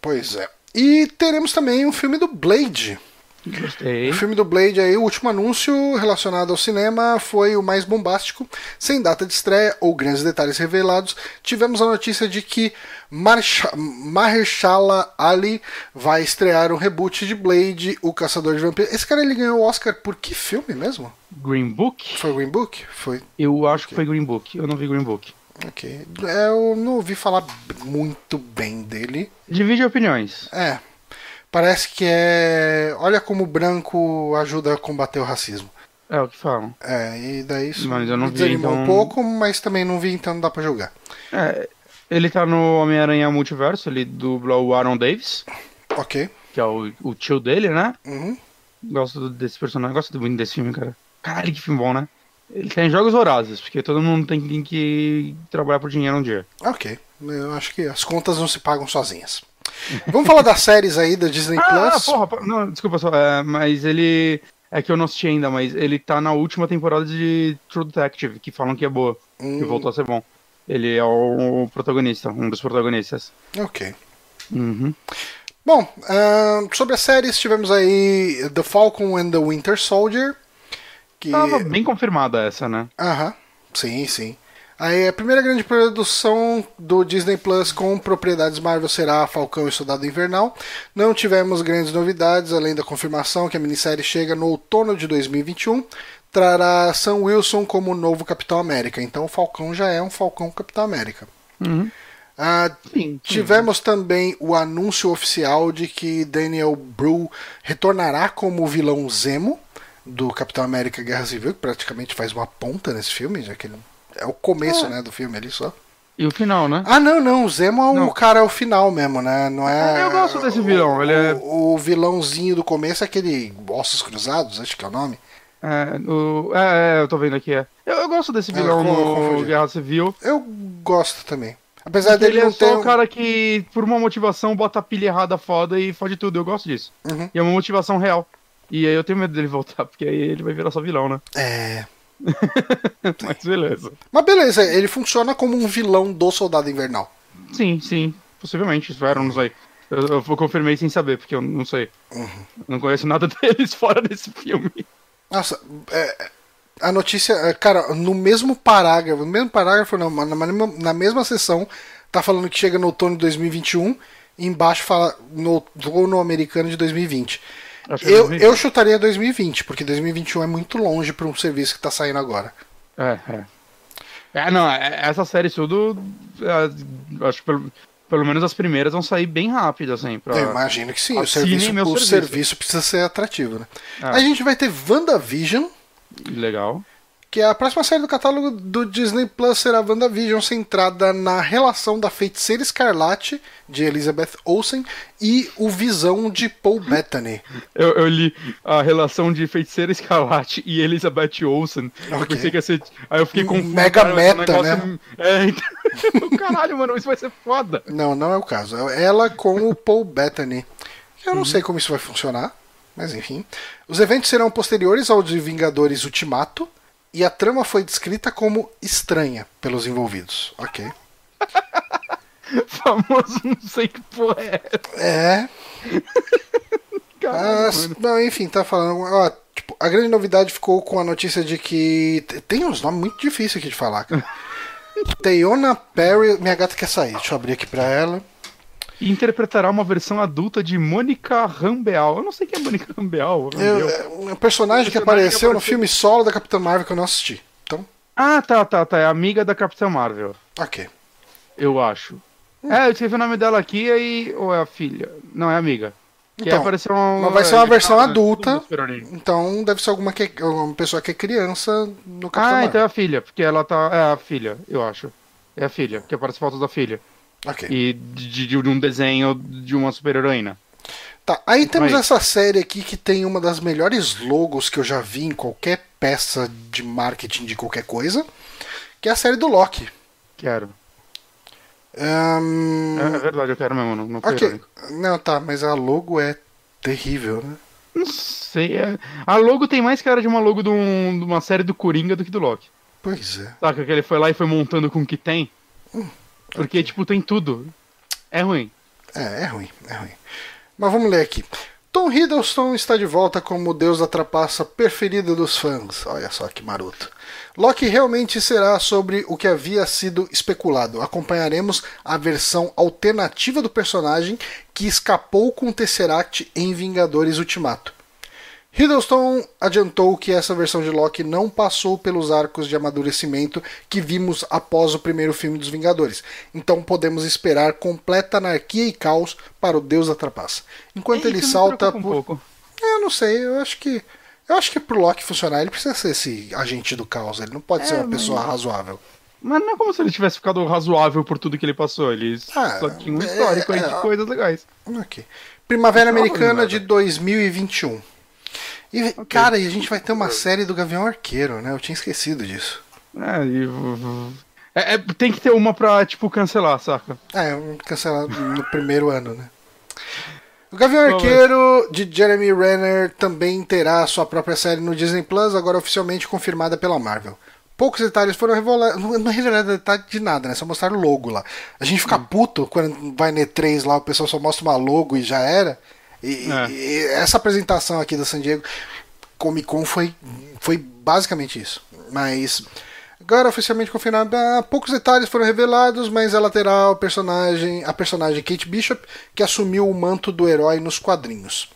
Pois é. E teremos também um filme do Blade. Gostei. O filme do Blade aí, o último anúncio relacionado ao cinema foi o mais bombástico, sem data de estreia ou grandes detalhes revelados. Tivemos a notícia de que Mahershala Ali vai estrear um reboot de Blade, o Caçador de Vampiros. Esse cara ele ganhou o Oscar por que filme mesmo? Green Book? Foi Green Book? Foi. Eu acho okay. que foi Green Book. Eu não vi Green Book. Ok. Eu não ouvi falar muito bem dele. Divide opiniões. É, Parece que é. Olha como o branco ajuda a combater o racismo. É o que falam. É, e daí isso mas eu não desanimou vi, então... um pouco, mas também não vi, então não dá pra jogar. É, ele tá no Homem-Aranha Multiverso, ele dubla o Aaron Davis. Ok. Que é o, o tio dele, né? Uhum. Gosto desse personagem, gosto muito desse filme, cara. Caralho, que filme bom, né? Ele tem jogos vorazes, porque todo mundo tem que trabalhar por dinheiro um dia. Ok. Eu acho que as contas não se pagam sozinhas. Vamos falar das séries aí da Disney ah, Plus? Ah, porra, não, desculpa só, é, mas ele. É que eu não assisti ainda, mas ele tá na última temporada de True Detective, que falam que é boa, hum. que voltou a ser bom. Ele é o protagonista, um dos protagonistas. Ok. Uhum. Bom, uh, sobre as séries, tivemos aí The Falcon and the Winter Soldier. Que... Tava bem confirmada essa, né? Aham, sim, sim. Aí a primeira grande produção do Disney Plus com propriedades Marvel será Falcão e Soldado Invernal. Não tivemos grandes novidades, além da confirmação que a minissérie chega no outono de 2021. Trará Sam Wilson como novo Capitão América. Então o Falcão já é um Falcão Capitão América. Uhum. Ah, sim, tivemos sim. também o anúncio oficial de que Daniel Bru retornará como vilão Zemo do Capitão América Guerra Civil, que praticamente faz uma ponta nesse filme, já que ele é o começo, é. né, do filme ali só. E o final, né? Ah, não, não. O Zemo é o cara é o final mesmo, né? Não é. Eu gosto desse vilão. O, ele é... o, vilãozinho do começo é aquele Ossos Cruzados, acho que é o nome. É, o... é, é eu tô vendo aqui. É. Eu, eu gosto desse é, vilão é, no Guerra Civil. Eu gosto também. Apesar Porque dele ele é só ter... o cara que, por uma motivação, bota a pilha errada foda e fode tudo. Eu gosto disso. Uhum. E é uma motivação real. E aí eu tenho medo dele voltar, porque aí ele vai virar só vilão, né? É. Mas beleza. Mas beleza, ele funciona como um vilão do Soldado Invernal. Sim, sim. Possivelmente, espero, não sei. Eu, eu confirmei sem saber, porque eu não sei. Uhum. Não conheço nada deles fora desse filme. Nossa, é, a notícia. É, cara, no mesmo parágrafo, no mesmo parágrafo, não, na, na, na mesma sessão, tá falando que chega no outono de 2021, e embaixo fala no outono americano de 2020. Eu, eu chutaria 2020, porque 2021 é muito longe para um serviço que está saindo agora. É, é. É, não, é, essa série tudo. É, acho que pelo, pelo menos as primeiras vão sair bem rápido, assim. Pra... Eu imagino que sim. O serviço, o serviço. serviço precisa ser atrativo, né? É. A gente vai ter WandaVision. Legal. Que a próxima série do catálogo do Disney Plus será WandaVision, centrada na relação da feiticeira escarlate de Elizabeth Olsen e o Visão de Paul Bettany. Eu, eu li a relação de feiticeira escarlate e Elizabeth Olsen. Eu Ok. pensei que ia ser. Aí eu fiquei confuso. Mega cara, meta, negócio- É, então... Caralho, mano, isso vai ser foda. Não, não é o caso. É ela com o Paul Bettany. Eu não sei como isso vai funcionar, mas enfim. Os eventos serão posteriores ao de Vingadores Ultimato e a trama foi descrita como estranha pelos envolvidos. Ok. Famoso, não sei que porra é. É, Caralho, Mas, mano. não, enfim, tá falando. Ó, tipo, a grande novidade ficou com a notícia de que. Tem uns nomes muito difíceis aqui de falar, cara. Teyona Perry. Minha gata quer sair, deixa eu abrir aqui pra ela. E interpretará uma versão adulta de Mônica Rambeau. Eu não sei quem é Mônica. Eu, Rambeau. é um personagem que Personagem apareceu que no filme solo da Capitã Marvel que eu não assisti. Então, Ah, tá, tá, tá. É amiga da Capitã Marvel, ok. eu acho. É, eu escrevi o nome dela aqui aí. Ou é a filha? Não, é amiga. Que Então, apareceu uma, mas vai ser uma versão Ah, adulta. Então deve ser alguma que, uma pessoa que é criança no Capitã Ah, Marvel. então é a filha, porque ela tá. É a filha, eu acho. É a filha, que aparece fotos da filha. Ok. E de, de- de um desenho de uma super-heroína. Tá, aí temos Aí. essa série aqui que tem uma das melhores logos que eu já vi em qualquer peça de marketing de qualquer coisa, que é a série do Loki. Quero. Ahn, É, é verdade, eu quero mesmo, não, não foi ok. irônico. Não, tá, mas a logo é terrível, né? Não sei. é- A logo tem mais cara de uma logo de, um- de uma série do Coringa do que do Loki. Pois é. Saca que ele foi lá e foi montando com o que tem? Hum, Porque, tipo, tem tudo. É ruim. É, é ruim, é ruim. Mas vamos ler aqui. Tom Hiddleston está de volta como o deus da trapaça preferido dos fãs. Olha só que maroto. Loki realmente será sobre o que havia sido especulado. Acompanharemos a versão alternativa do personagem que escapou com o Tesseract em Vingadores Ultimato. Hiddleston adiantou que essa versão de Loki não passou pelos arcos de amadurecimento que vimos após o primeiro filme dos Vingadores, então podemos esperar completa anarquia e caos para o Deus da trapaça. Enquanto ele Isso me salta um por. pouco. É, Eu não sei, eu acho que. Eu acho que pro Loki funcionar, ele precisa ser esse agente do caos, ele não pode É, ser uma mas- pessoa razoável. Mas não é como se ele tivesse ficado razoável por tudo que ele passou. Ele Ah, só tinha um é, histórico aí é, de é. coisas legais. Ok. Primavera não, Americana não. de 2021. E, cara, e a gente vai ter uma série do Gavião Arqueiro, né? Eu tinha esquecido disso. É, e... é, é, tem que ter uma pra, tipo, cancelar, saca? É, cancelar no primeiro ano, né? O Gavião Arqueiro de Jeremy Renner também terá sua própria série no Disney Plus, agora oficialmente confirmada pela Marvel. Poucos detalhes foram revelados. Não não revelaram detalhe de nada, né? Só mostraram o logo lá. A gente fica puto quando vai no E3 lá, o pessoal só mostra uma logo e já era. E, É. e essa apresentação aqui da San Diego Comic Con foi, foi basicamente isso. Mas agora oficialmente confirmado, ah, poucos detalhes foram revelados, mas ela terá o personagem, a personagem Kate Bishop, que assumiu o manto do herói nos quadrinhos.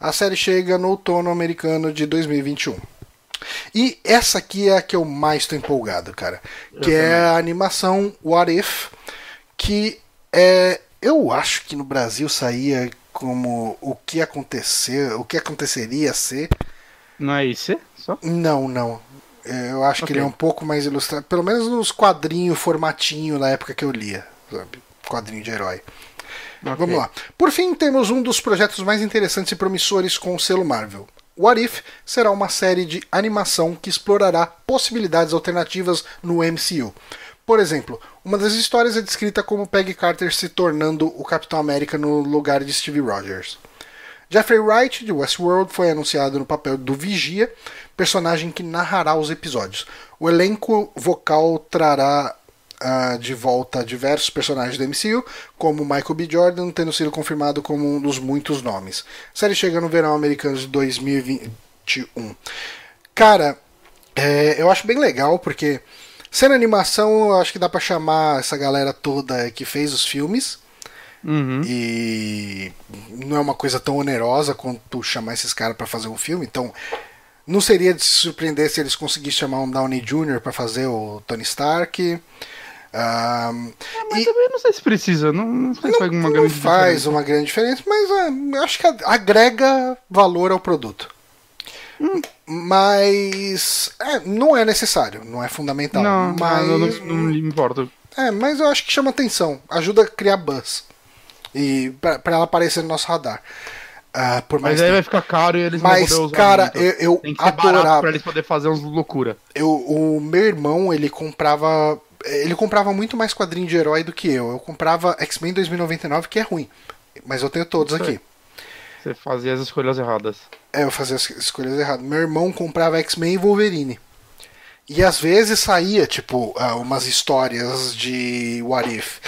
A série chega no outono americano de 2021. E essa aqui é a que eu mais estou empolgado, cara. Que é a animação What If, que é. Eu acho que no Brasil saía como o que aconteceu, o que aconteceria ser. Não é isso? Só? Não, não. É, Eu acho que Ok. ele é um pouco mais ilustrado, pelo menos nos quadrinhos, formatinho na época que eu lia, sabe? Quadrinho de herói. Ok. Vamos lá. Por fim, temos um dos projetos mais interessantes e promissores com o selo Marvel. What If será uma série de animação que explorará possibilidades alternativas no MCU. Por exemplo, uma das histórias é descrita como Peggy Carter se tornando o Capitão América no lugar de Steve Rogers. Jeffrey Wright, de Westworld, foi anunciado no papel do Vigia, personagem que narrará os episódios. O elenco vocal trará ah, de volta diversos personagens do MCU, como Michael B. Jordan, tendo sido confirmado como um dos muitos nomes. A série chega no verão americano de 2021. Cara, é, eu acho bem legal, porque sendo animação, eu acho que dá pra chamar essa galera toda que fez os filmes. Uhum. E não é uma coisa tão onerosa quanto chamar esses caras pra fazer um filme, então não seria de se surpreender se eles conseguissem chamar um Downey Jr. pra fazer o Tony Stark. Ahn, Mas e também não sei se precisa. Não, não sei se faz uma grande faz diferença. uma grande diferença, mas eu acho que agrega valor ao produto. Mas é, não é necessário, não é fundamental. Não, mas, não, não, não me importa. É, mas eu acho que chama atenção, ajuda a criar buzz. E pra, pra ela aparecer no nosso radar. Ah, por mais Mas aí vai ficar caro e eles Mas, não vão poder usar cara, muito. eu, eu Tem que adorava. pra eles poderem fazer uns loucura. Eu, o meu irmão, ele comprava. Ele comprava muito mais quadrinho de herói do que eu. Eu comprava X-Men 2099, que é ruim. Mas eu tenho todos Isso aqui. Você fazia as escolhas erradas. É, eu fazia as escolhas erradas. Meu irmão comprava X-Men e Wolverine. E às vezes saía, tipo, ah, umas histórias de What If.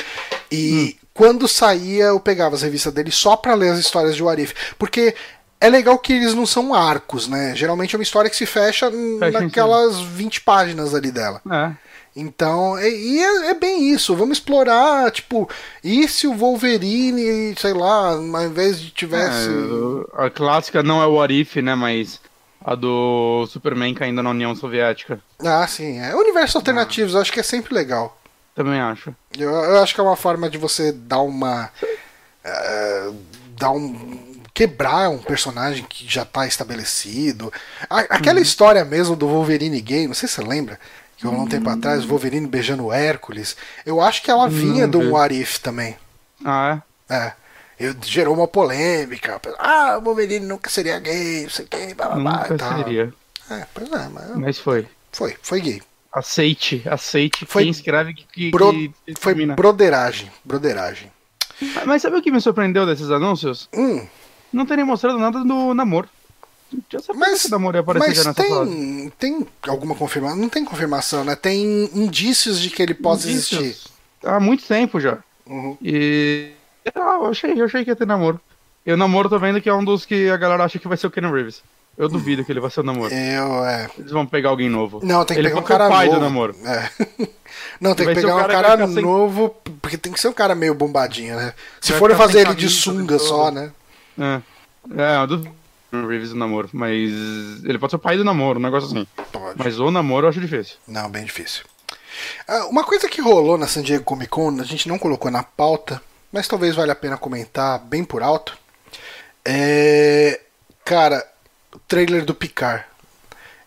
E quando saía, eu pegava as revistas dele só pra ler as histórias de What If. Porque é legal que eles não são arcos, né? Geralmente é uma história que se fecha Fecha naquelas 20 páginas ali dela. É. Então, e, e é, é bem isso. Vamos explorar, tipo, e se o Wolverine, sei lá, ao invés de tivesse. É, a clássica não é o What If, né? Mas a do Superman caindo na União Soviética. Ah, sim. É. Universos alternativos, eu acho que é sempre legal. Também acho. Eu, eu acho que é uma forma de você dar uma. eh, dar um. quebrar um personagem que já tá estabelecido. A- aquela história mesmo do Wolverine gay, não sei se você lembra, que rolou um tempo atrás, o Wolverine beijando o Hércules. Eu acho que ela vinha Não do vi. What If também. Ah, é? É. Eu- gerou uma polêmica. Ah, o Wolverine nunca seria gay, não sei o que, blá blá blá. Nunca tal. seria. É, pois é, mas Mas foi. foi, foi gay. Aceite, aceite. Foi Quem escreve que, que, Bro- que foi broderagem. Broderagem. Mas sabe o que me surpreendeu desses anúncios? Hum, Não terem mostrado nada do namoro. Sabia Mas- fase. tem, tem alguma confirmação? Não tem confirmação, né? Tem indícios de que ele possa Indícios. existir. Há muito tempo já. Uhum. E. Ah, eu achei, eu achei que ia ter namoro. E o namoro tô vendo que é um dos que a galera acha que vai ser o Ken Reeves. Eu duvido que ele vai ser o namoro. Eu, é. Eles vão pegar alguém novo. Não, tem que ele pegar um cara pai novo. do namoro. É. Não, tem que pegar um cara cara ficar sem- novo, porque tem que ser um cara meio bombadinho, né? Se for fazer ele de sunga só, né? É. É, eu duvido o Reeves do namoro. Mas. Ele pode ser o pai do namoro, um negócio assim. Pode. Mas o namoro eu acho difícil. Não, bem difícil. Ah, uma coisa que rolou na San Diego Comic Con, a gente não colocou na pauta, mas talvez valha a pena comentar bem por alto. É. Cara, o trailer do Picard.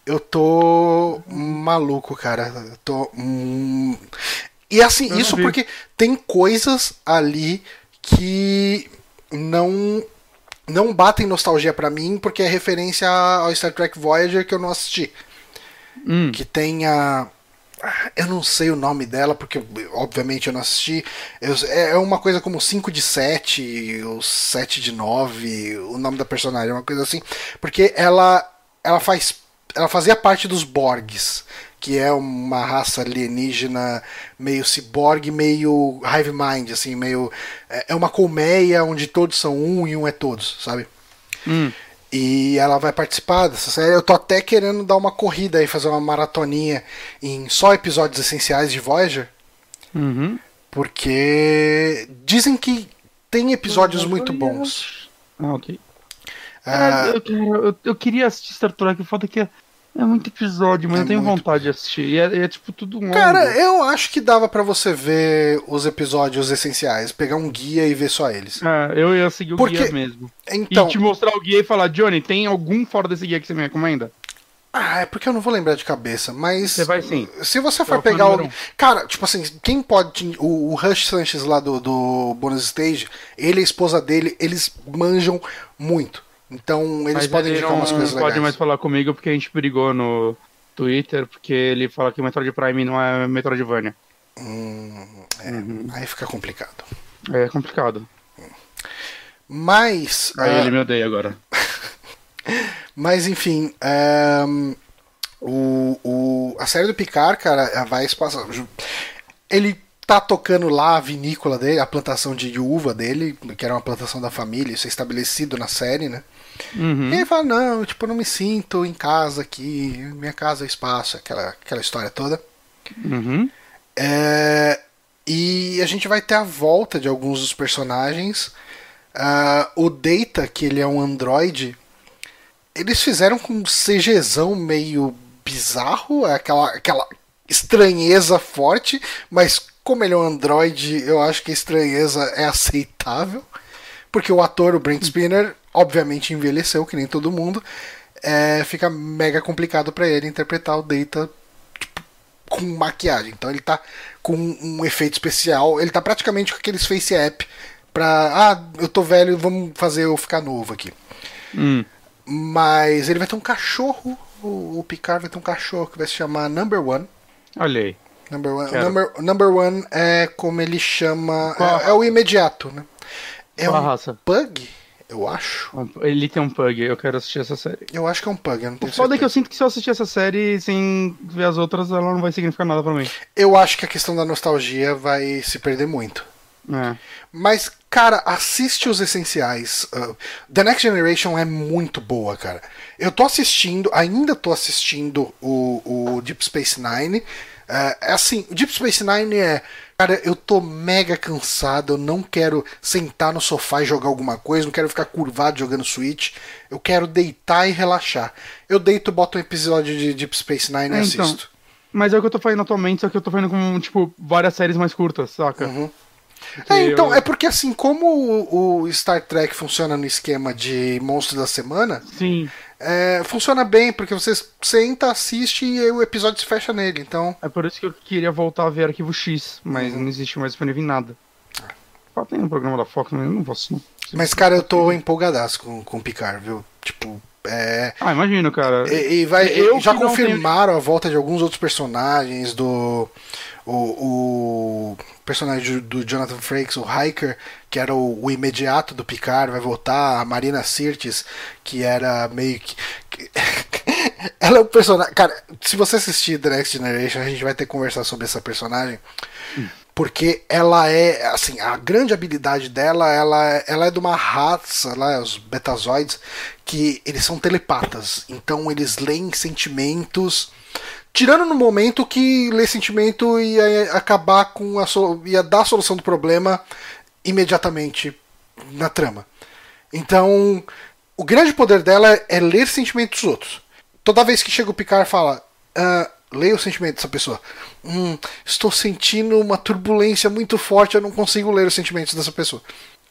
Eu tô maluco, cara. Eu tô. hum, E assim, Eu isso porque tem coisas ali que não não batem nostalgia pra mim, porque é referência ao Star Trek Voyager que eu não assisti Hum. que tem a. Eu não sei o nome dela, porque obviamente eu não assisti. Eu- é é uma coisa como 5 de 7, ou 7 de 9, o nome da personagem, uma coisa assim. Porque ela, ela faz. Ela fazia parte dos Borgs, que é uma raça alienígena meio ciborgue, meio hive mind, assim, meio. É é uma colmeia onde todos são um e um é todos, sabe? Hum. E ela vai participar dessa série. Eu tô até querendo dar uma corrida aí, fazer uma maratoninha em só episódios essenciais de Voyager, Uhum. porque dizem que tem episódios muito bons. Ah, ok. Ah, eu, cara, eu, eu queria assistir Star Trek, o foda é que é, é muito episódio, mas É eu tenho muito vontade de assistir. E é, é, tipo tudo longo. cara, eu acho que dava pra você ver os episódios essenciais, pegar um guia e ver só eles. É, eu ia seguir o Porque- guia mesmo. Então, E te mostrar o guia e falar, Johnny, tem algum fora desse guia que você me recomenda? ah, é porque eu não vou lembrar de cabeça, mas Você vai sim. Se você for É o fã pegar o. Cara, tipo assim, quem pode. O, o Rush Sanchez lá do, do Bonus Stage, ele e a esposa dele, eles manjam muito. Então eles Mas podem ele indicar não umas coisas pode legais. mais falar comigo porque a gente brigou no Twitter, porque ele fala que Metroid Prime não é Metroidvania. Hum, é, Aí fica complicado. É complicado. Mas. Aí ah, ele me odeia agora. Mas enfim. ehm, o, o, a série do Picard, cara, vai espaçar. Ele tá tocando lá a vinícola dele, a plantação de uva dele, que era uma plantação da família, isso é estabelecido na série, né? Uhum. E ele fala, não, tipo, eu não me sinto em casa aqui, minha casa é espaço, aquela, aquela história toda. Uhum. É, e a gente vai ter a volta de alguns dos personagens. Ah, o Data, que ele é um androide, eles fizeram com um CGzão meio bizarro, aquela, aquela estranheza forte, mas como ele é um androide, eu acho que a estranheza é aceitável. Porque o ator, o Brent Spinner, obviamente envelheceu, que nem todo mundo. é, fica mega complicado para ele interpretar o Data tipo, com maquiagem. Então ele tá com um efeito especial, ele tá praticamente com aqueles face app pra. Ah, eu tô velho, vamos fazer eu ficar novo aqui. Hum. Mas ele vai ter um cachorro, o, o Picard vai ter um cachorro que vai se chamar Number One. Olha aí. Number one, Quero. number, number one é como ele chama. É, é o imediato, né? É Qual um raça? pug, eu acho. Ele tem um pug, eu quero assistir essa série. Eu acho que é um pug, eu não O tenho foda é que eu certeza. sinto que se eu assistir essa série sem ver as outras, ela não vai significar nada pra mim. Eu acho que a questão da nostalgia vai se perder muito. É. Mas, cara, assiste os essenciais. Uh, The Next Generation é muito boa, cara. Eu tô assistindo, ainda tô assistindo o, o Deep Space Nine. É é assim, o Deep Space Nine é. Cara, eu tô mega cansado, eu não quero sentar no sofá e jogar alguma coisa, não quero ficar curvado jogando Switch. Eu quero deitar e relaxar. Eu deito, boto um episódio de Deep Space Nine e É, então. assisto. Mas é o que eu tô fazendo atualmente, só que eu tô fazendo com, tipo, várias séries mais curtas, saca? Uhum. É, então, eu- é porque assim, como o, o Star Trek funciona no esquema de monstro da semana, Sim, é, funciona bem, porque você senta, assiste e aí o episódio se fecha nele. Então, é por isso que eu queria voltar a ver Arquivo X, mas Uhum. não existe mais disponível em nada. Só tem no programa da Fox, mas eu não posso não. mas cara, eu tô empolgadaço com, com o Picard, viu? Tipo, é. Ah, imagino, cara. E, e vai, Eu já confirmaram a volta de alguns outros personagens do. O, o personagem do Jonathan Frakes, o Hiker, que era o, o imediato do Picard, vai voltar. A Marina Sirtis, que era meio que. Ela é um personagem. Cara, se você assistir The Next Generation, a gente vai ter que conversar sobre essa personagem. Porque ela é, assim, a grande habilidade dela, ela, ela é de uma raça, lá, os betazoides, que eles são telepatas. Então eles leem sentimentos. Tirando no momento que ler sentimento ia acabar com a so- ia dar a solução do problema imediatamente na trama. Então, o grande poder dela é ler sentimentos dos outros. Toda vez que chega o Picard fala, ah, leia o sentimento dessa pessoa. Hum, estou sentindo uma turbulência muito forte, eu não consigo ler os sentimentos dessa pessoa.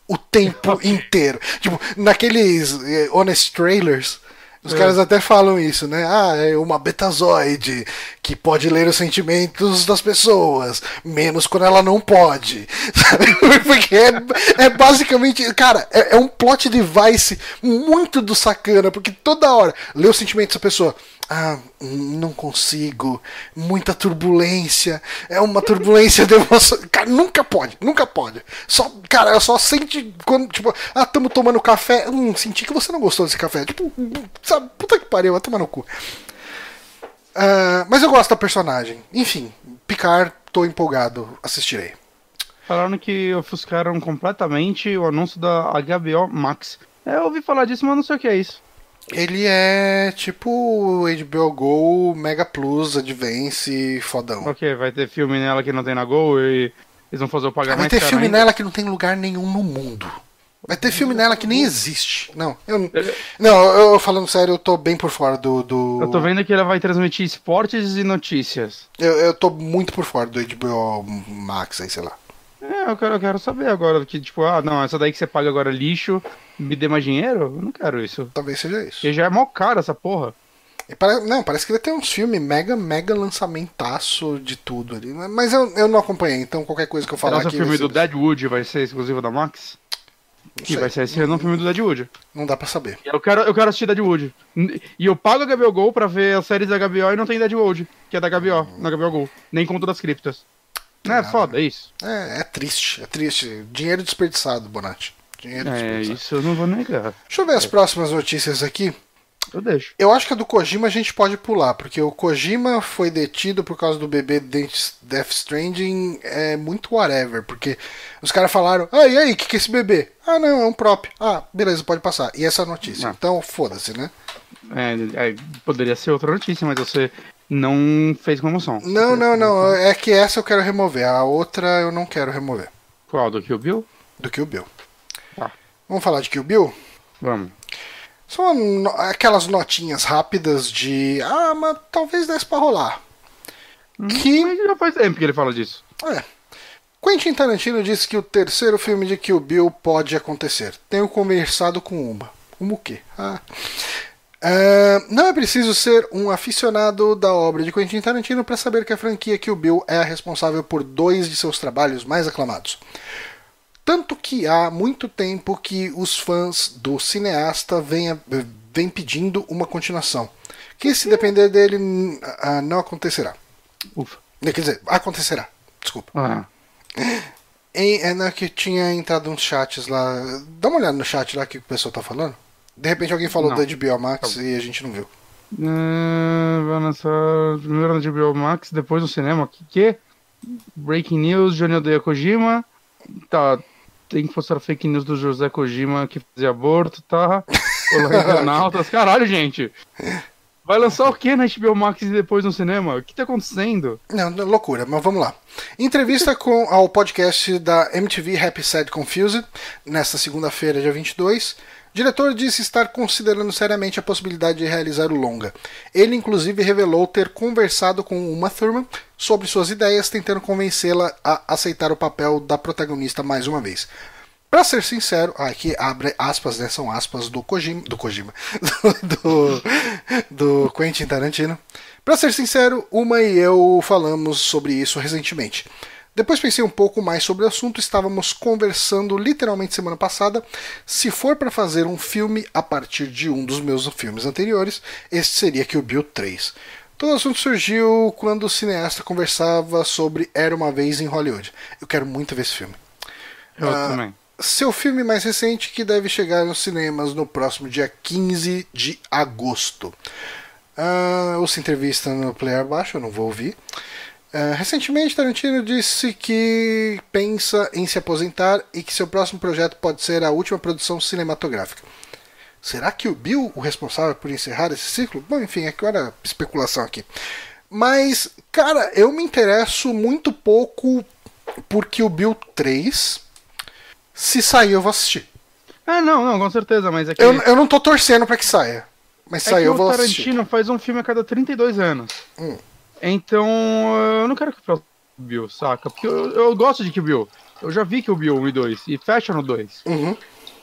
O tempo inteiro. Tipo, naqueles eh, honest trailers, os É. caras até falam isso, né? Ah, é uma betazoide que pode ler os sentimentos das pessoas, menos quando ela não pode. Sabe? Porque é, é basicamente. Cara, é, é um plot device muito do sacana, porque toda hora lê os sentimentos da pessoa. Ah, não consigo. Muita turbulência. É uma turbulência de emoção. Cara, nunca pode, nunca pode. Só, cara, eu só sente quando, tipo, ah, estamos tomando café. Hum, senti que você não gostou desse café. Tipo, sabe, puta que pariu, vai tomar no cu. Ah, mas eu gosto da personagem. Enfim, Picard, tô empolgado, assistirei. Falaram que ofuscaram completamente o anúncio da HBO Max. É, eu ouvi falar disso, mas não sei o que é isso. Ele é tipo HBO Go, Mega Plus, Advance, fodão. Ok, vai ter filme nela que não tem na Go e eles vão fazer eu pagar Vai ter filme ainda. nela que não tem lugar nenhum no mundo. Vai ter filme nela que nem existe. Não, eu não, eu falando sério, eu tô bem por fora do. do... Eu tô vendo que ela vai transmitir esportes e notícias. Eu, eu tô muito por fora do HBO Max aí, sei lá. É, eu quero, eu quero saber agora que, tipo, ah, não, essa daí que você paga agora é lixo, me dê mais dinheiro? Eu não quero isso. Talvez seja isso. Porque já é mó caro essa porra. Pare- Não, parece que vai ter uns filmes mega, mega lançamentaço de tudo ali. Mas eu, eu não acompanhei, então qualquer coisa que eu falar Nosso aqui. filme do Deadwood vai ser exclusivo da Max? não Que sei. vai ser esse um filme do Deadwood. Não dá pra saber. Eu quero, eu quero assistir Deadwood. E eu pago a HBO Go pra ver as séries da HBO e não tem Deadwood, que é da HBO, na HBO Go. Nem conto das criptas. Não é foda, é isso. É, é triste, é triste. Dinheiro desperdiçado, Bonatti. Dinheiro É, desperdiçado. isso eu não vou negar. Deixa eu ver as próximas notícias aqui. Eu deixo. Eu acho que a do Kojima a gente pode pular, porque o Kojima foi detido por causa do bebê Death Death Stranding, é muito whatever, porque os caras falaram, ah, e aí, o que, que é esse bebê? Ah, não, é um prop. Ah, beleza, pode passar. E essa é a notícia. Ah. Então, foda-se, né? É, é, poderia ser outra notícia, mas você não fez com emoção. Não, não, não, é que essa eu quero remover, a outra eu não quero remover. Qual? Do Kill Bill? Do Kill Bill. Tá. Vamos falar de Kill Bill? Vamos. São no- aquelas notinhas rápidas de, ah, mas talvez desse pra rolar. Que Mas já faz tempo que ele fala disso. É. Quentin Tarantino disse que o terceiro filme de Kill Bill pode acontecer. Tenho conversado com uma. Uma o quê? Ah. Uh, não é preciso ser um aficionado da obra de Quentin Tarantino para saber que a franquia Kill Bill é a responsável por dois de seus trabalhos mais aclamados. Tanto que há muito tempo que os fãs do cineasta vêm, vêm pedindo uma continuação. Que se depender dele, uh, não acontecerá. Ufa. Quer dizer, acontecerá. Desculpa. Ah. É na que tinha entrado uns chats lá. Dá uma olhada no chat lá que o pessoal tá falando. De repente alguém falou Não. da HBO Max e a gente não viu. Ah, vai lançar primeiro na HBO Max, depois no cinema. Que que? Breaking News, Johnny odeia Kojima. Tá, tem que postar fake news do José Kojima que fazia aborto, tá? Internautas. Caralho, gente. Vai lançar o que na HBO Max e depois no cinema? O que tá acontecendo? Não, não, loucura, mas vamos lá. Entrevista com ao podcast da MTV Happy Sad Confused, nesta segunda-feira, dia 22. Diretor disse estar considerando seriamente a possibilidade de realizar o longa. Ele, inclusive, revelou ter conversado com Uma Thurman sobre suas ideias, tentando convencê-la a aceitar o papel da protagonista mais uma vez. Pra ser sincero, ah, aqui abre aspas, né? São aspas do Kojima. Do Kojima. Do, do, do Quentin Tarantino. Pra ser sincero, Uma e eu falamos sobre isso recentemente. Depois pensei um pouco mais sobre o assunto, estávamos conversando literalmente semana passada. Se for para fazer um filme a partir de um dos meus filmes anteriores, este seria Kill Bill 3. Todo o assunto surgiu quando o cineasta conversava sobre Era uma Vez em Hollywood. Eu quero muito ver esse filme. Eu Ah, também. Seu filme mais recente que deve chegar nos cinemas no próximo dia 15 de agosto. Ah, ouça entrevista no player abaixo, eu não vou ouvir. Ah, recentemente, Tarantino disse que pensa em se aposentar e que seu próximo projeto pode ser a última produção cinematográfica. Será que o Bill o responsável por encerrar esse ciclo? Bom, enfim, agora especulação aqui. Mas, cara, eu me interesso muito pouco por Kill Bill 3. Se sair, eu vou assistir. Ah, não, não, com certeza, mas é que, Eu, eu não tô torcendo pra que saia. Mas é sair, que eu o vou assistir. Tarantino faz um filme a cada 32 anos. Hum. Então, eu não quero que o Bill, saca? Porque eu, eu gosto de Kill Bill. Eu já vi Kill Bill 1 e 2 e fecha no 2. Uhum.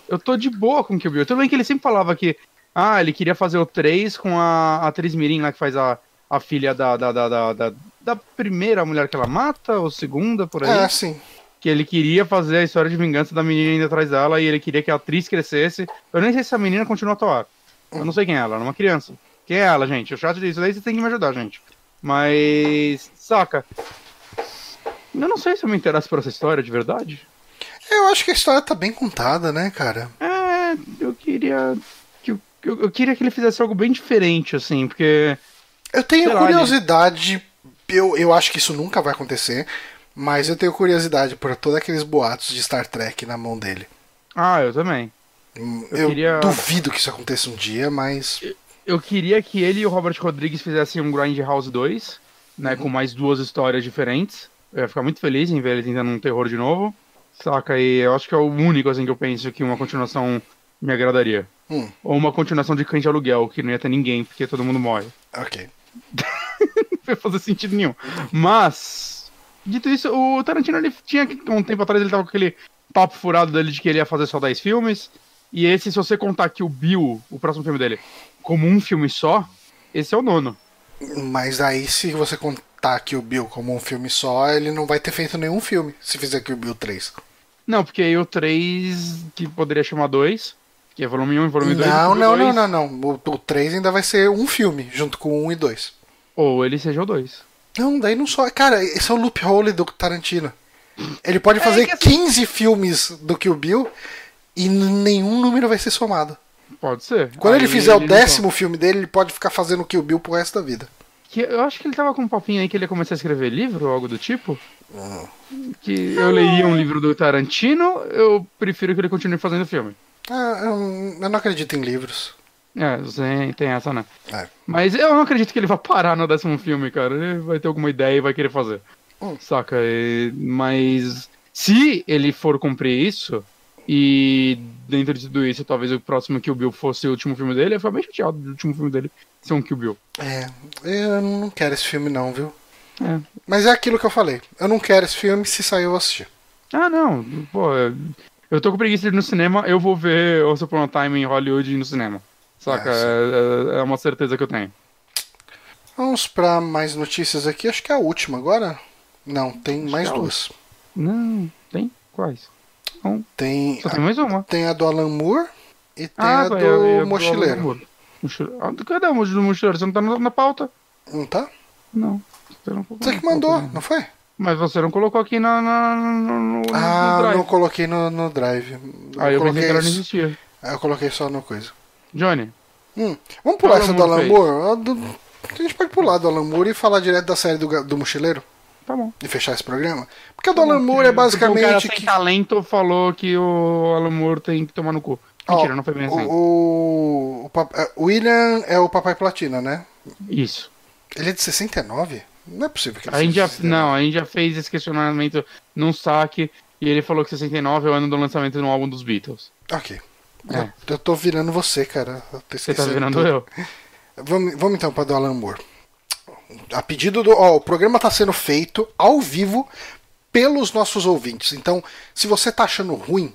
Eu tô de boa com Kill Bill. Tudo bem que ele sempre falava que ah, ele queria fazer o 3 com a atriz Mirim lá que faz a, a filha da, da, da, da, da, da primeira mulher que ela mata, ou segunda, por aí. É, sim. Que ele queria fazer a história de vingança da menina indo atrás dela e ele queria que a atriz crescesse. Eu nem sei se a menina continua a atuar. Eu não sei quem é ela, ela é uma criança. Quem é ela, gente? O chat disso daí você tem que me ajudar, gente. Mas. Saca? Eu não sei se eu me interesso por essa história de verdade. Eu acho que a história tá bem contada, né, cara? É, eu queria. Que, eu, eu queria que ele fizesse algo bem diferente, assim, porque. Eu tenho Sei lá, curiosidade. Eu, eu acho que isso nunca vai acontecer. Mas eu tenho curiosidade por todos aqueles boatos de Star Trek na mão dele. Ah, eu também. Hum, Eu Eu, queria- duvido que isso aconteça um dia, mas. Eu queria que ele e o Robert Rodrigues fizessem um Grindhouse 2, né, com mais duas histórias diferentes. Eu ia ficar muito feliz em ver ele tentando um terror de novo. Saca? E eu acho que é o único, assim, que eu penso que uma continuação me agradaria. Hum, Ou uma continuação de Cães de Aluguel, que não ia ter ninguém, porque todo mundo morre. ok. Não ia fazer sentido nenhum. Mas, dito isso, o Tarantino, ele tinha, um tempo atrás, ele tava com aquele papo furado dele de que ele ia fazer só 10 filmes. E esse, se você contar que o Bill, o próximo filme dele, como um filme só, esse é o nono. Mas aí, se você contar que o Bill como um filme só, ele não vai ter feito nenhum filme se fizer que o Bill 3. Não, porque aí o 3, que poderia chamar 2, que é volume 1 e volume 2. Não, não, não, não, não. O, o 3 ainda vai ser um filme, junto com o 1 e 2. Ou ele seja o 2. Não, daí não só. Cara, esse é o loophole do Tarantino. Ele pode fazer que assim- 15 filmes do Kill Bill e nenhum número vai ser somado. Pode ser. Quando Aí ele fizer o não- décimo filme dele, ele pode ficar fazendo Kill Bill pro resto da vida. Que eu acho que ele tava com um papinho aí que ele ia começar a escrever livro ou algo do tipo. Hum. Que eu leria um livro do Tarantino, eu prefiro que ele continue fazendo filme. Ah, eu, eu não acredito em livros. É, tem, tem essa, né? É. Mas eu não acredito que ele vá parar no décimo filme, cara. Ele vai ter alguma ideia e vai querer fazer. Hum. Saca? E- mas se ele for cumprir isso, e dentro de tudo isso, talvez o próximo Kill Bill fosse o último filme dele, eu fico bem chateado do último filme dele ser um Kill Bill. É, eu não quero esse filme não, viu? É. Mas é aquilo que eu falei. Eu não quero esse filme, se sair eu vou assistir. Ah, não. Pô, eu tô com preguiça de ir no cinema, eu vou ver Once Upon a Time em Hollywood no cinema. Saca? É. É, é- é uma certeza que eu tenho. Vamos pra mais notícias aqui. Acho que é a última agora. Não, tem mais que é duas. Não, tem? Quais? Não, Tem só a, tem mais uma. tem a do Alan Moore e tem a do eu- eu- Mochileiro. Mochileiro. Ah, Cadê o do mochileiro? Você não tá na, na pauta? Não tá? Não. Você, não Você que mandou, né? não foi? Mas você não colocou aqui na, na- no, no, no Ah, drive. não coloquei no, no drive. Aí eu coloquei que ela não existia. aí eu coloquei só no coisa. Johnny, Hum, Vamos pular essa do Alan Moore? A do- A gente pode pular do Alan Moore e falar direto da série do, do Mochileiro tá bom. e fechar esse programa. Porque a do Alan Moore é Porque o cara basicamente que. talento falou que o Alan Moore tem que tomar no cu. Mentira, Ó, não foi bem assim. O, o, é, o William é o Papai Platina, né? Isso. Ele é de 69? Não é possível que ele A gente já, seja de 69. não, a gente já fez esse questionamento num saque e ele falou que 69 é o ano do lançamento de um álbum dos Beatles. Ok. É. Eu, eu tô virando você, cara. Eu tô Você tá virando tudo. eu. Vamos, vamos então para do Alan Moore. A pedido do. Ó, o programa está sendo feito ao vivo pelos nossos ouvintes. Então, se você tá achando ruim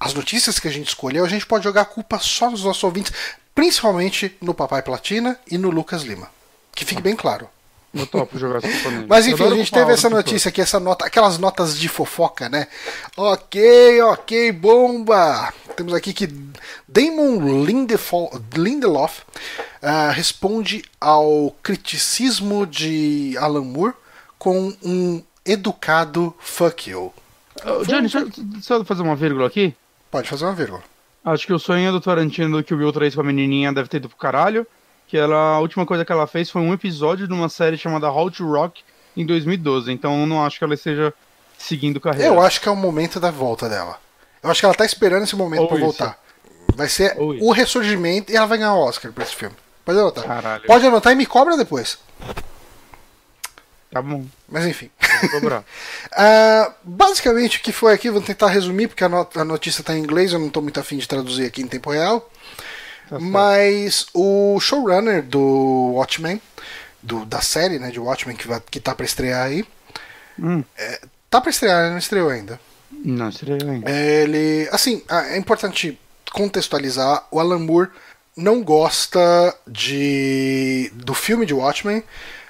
as notícias que a gente escolheu, a gente pode jogar a culpa só nos nossos ouvintes, principalmente no Papai Platina e no Lucas Lima. Que fique bem claro. Eu topo jogar. Mas enfim, a gente teve essa outras notícia aqui, essa nota, aquelas notas de fofoca, né? Ok, ok, bomba! Temos aqui que Damon Lindelof ah, responde ao criticismo de Alan Moore com um educado fuck you. Ô, Johnny, deixa, eu- deixa eu fazer uma vírgula aqui. Pode fazer uma vírgula. Acho que o sonho do Tarantino que o Will 3 com a menininha deve ter ido pro caralho. Que ela, a última coisa que ela fez foi um episódio de uma série chamada How to Rock em 2012. Então eu não acho que ela esteja seguindo carreira. Eu acho que é o momento da volta dela. Eu acho que ela tá esperando esse momento isso. voltar. Vai ser Ou o ressurgimento e ela vai ganhar o Oscar pra esse filme. Pode anotar. Caralho. Pode anotar e me cobra depois. Tá bom, Mas enfim. Ah, basicamente o que foi aqui, vou tentar resumir, porque a, not- a notícia está em inglês, eu não estou muito afim de traduzir aqui em tempo real. Tá. Mas o showrunner do Watchmen, do, da série né, de Watchmen que, vai, que tá para estrear aí, Hum, tá para estrear, não estreou ainda. não, seria bem. Ele, assim, é importante contextualizar, o Alan Moore não gosta de do filme de Watchmen,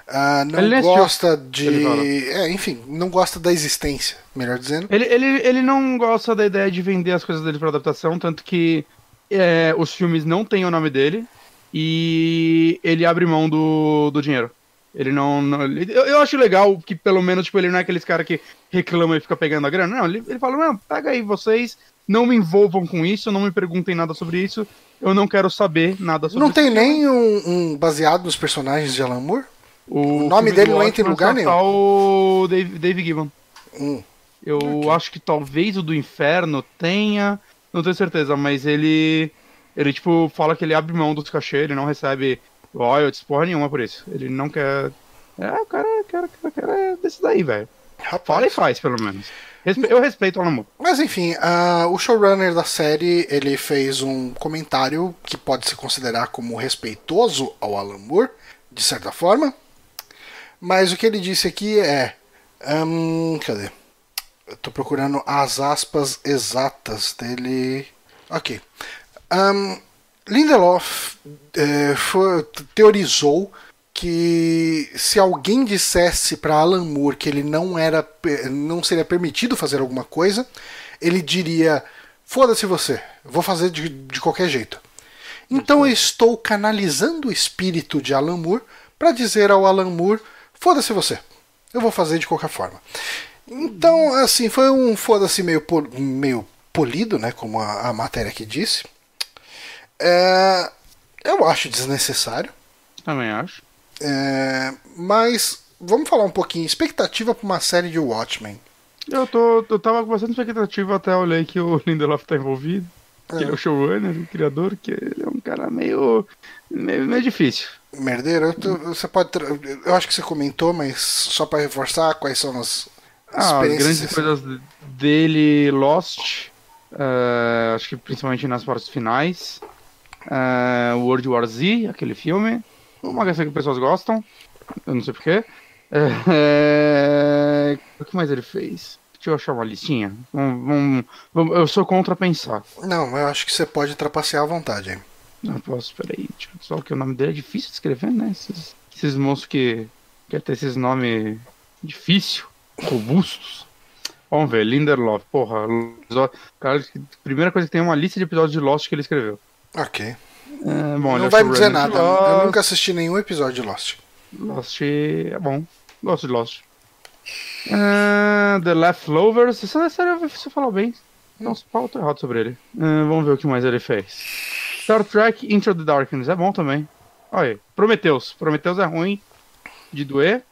ah, não Ele gosta de, é, enfim, não gosta da existência, melhor dizendo. Ele, ele, ele não gosta da ideia de vender as coisas dele pra adaptação, tanto que é, os filmes não têm o nome dele e ele abre mão do, do dinheiro. Ele não. não- ele- eu, eu acho legal que pelo menos tipo, ele não é aqueles cara que reclama e fica pegando a grana. Não, ele, ele fala, não, pega aí vocês, não me envolvam com isso, não me perguntem nada sobre isso, eu não quero saber nada sobre Não isso. tem nem um, um baseado nos personagens de Alan Moore? O, nome filme dele não entra em lugar nenhum. o Dave, Dave Gibbon. Hum. Eu acho que talvez o do inferno tenha, não tenho certeza, mas ele ele tipo fala que ele abre mão dos cachê, ele não recebe royalties porra nenhuma por isso. Ele não quer É, o cara, o cara, o cara, é desse daí, velho. Fala e faz, pelo menos. Eu respeito o Alan Moore. Mas enfim, ah, o showrunner da série ele fez um comentário que pode se considerar como respeitoso ao Alan Moore, de certa forma. Mas o que ele disse aqui é. hum, cadê? Eu tô procurando as aspas exatas dele. Ok. Hum, Lindelof eh, foi- teorizou que se alguém dissesse para Alan Moore que ele não era não seria permitido fazer alguma coisa, ele diria: "Foda-se você, vou fazer de, de qualquer jeito". Então eu estou canalizando o espírito de Alan Moore para dizer ao Alan Moore: "Foda-se você, eu vou fazer de qualquer forma". Então, assim, foi um foda-se meio, pol- meio polido, né? Como a, a matéria aqui disse. É, eu acho desnecessário. Também acho. É, mas vamos falar um pouquinho. Expectativa para uma série de Watchmen. Eu, tô, eu tava com bastante expectativa até olhei que o Lindelof tá envolvido. Que ele é o showrunner, o criador, que ele é um cara meio. meio, meio difícil. Merdeiro, eu tô- você pode. Eu acho que você comentou, mas só para reforçar quais são as Ah, grandes coisas dele, Lost, eh, acho que principalmente nas partes finais. eh, World War Z, aquele filme. Uma coisa que as pessoas gostam, eu não sei porquê. Eh, o que mais ele fez? Deixa eu achar uma listinha. Vamos, vamos- vamos- eu sou contra pensar. Não, eu acho que você pode trapacear à vontade. hein? Não posso, peraí. Só que o nome dele é difícil de escrever, né? Esses, esses monstros que querem ter esses nomes difícil, robustos. Vamos ver, Lindelof. Porra, cara, primeira coisa que tem é uma lista de episódios de Lost que ele escreveu. Ok. É, bom, Não é vai me dizer nada. Eu nunca assisti nenhum episódio de Lost. Lost é bom. Gosto de Lost. Ah, The Leftovers. Essa série você falou bem. Não, eu tô errado sobre ele. Ah, vamos ver o que mais ele fez. Star Trek Into the Darkness é bom também. Olha aí. Prometheus. Prometheus é ruim de doer.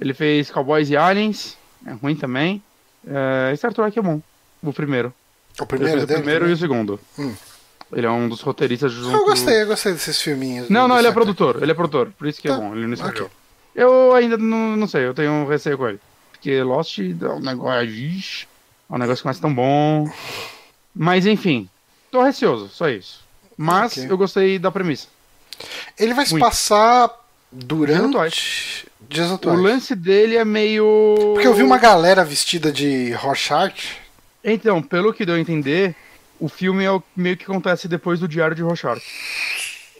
Ele fez Cowboys e Aliens. É ruim também. É, Star Trek é bom. O primeiro. O primeiro fez o dele? primeiro e o segundo. Hum. Ele é um dos roteiristas junto Eu gostei, eu gostei desses filminhos. Não, não, ele é Star Trek. produtor. Ele é produtor. Por isso que é Tá. bom. Ele não escreveu. Ok. Eu ainda não, não sei, eu tenho um receio com ele. Porque Lost é um negócio. É um negócio que não é tão bom. Mas enfim, tô receoso, só isso. Mas Ok. eu gostei da premissa. Ele vai se Muito. passar Dias atuais. O lance dele é meio. Porque eu vi uma galera vestida de Rorschach. Então, pelo que deu a entender, o filme é o meio que acontece depois do Diário de Rorschach.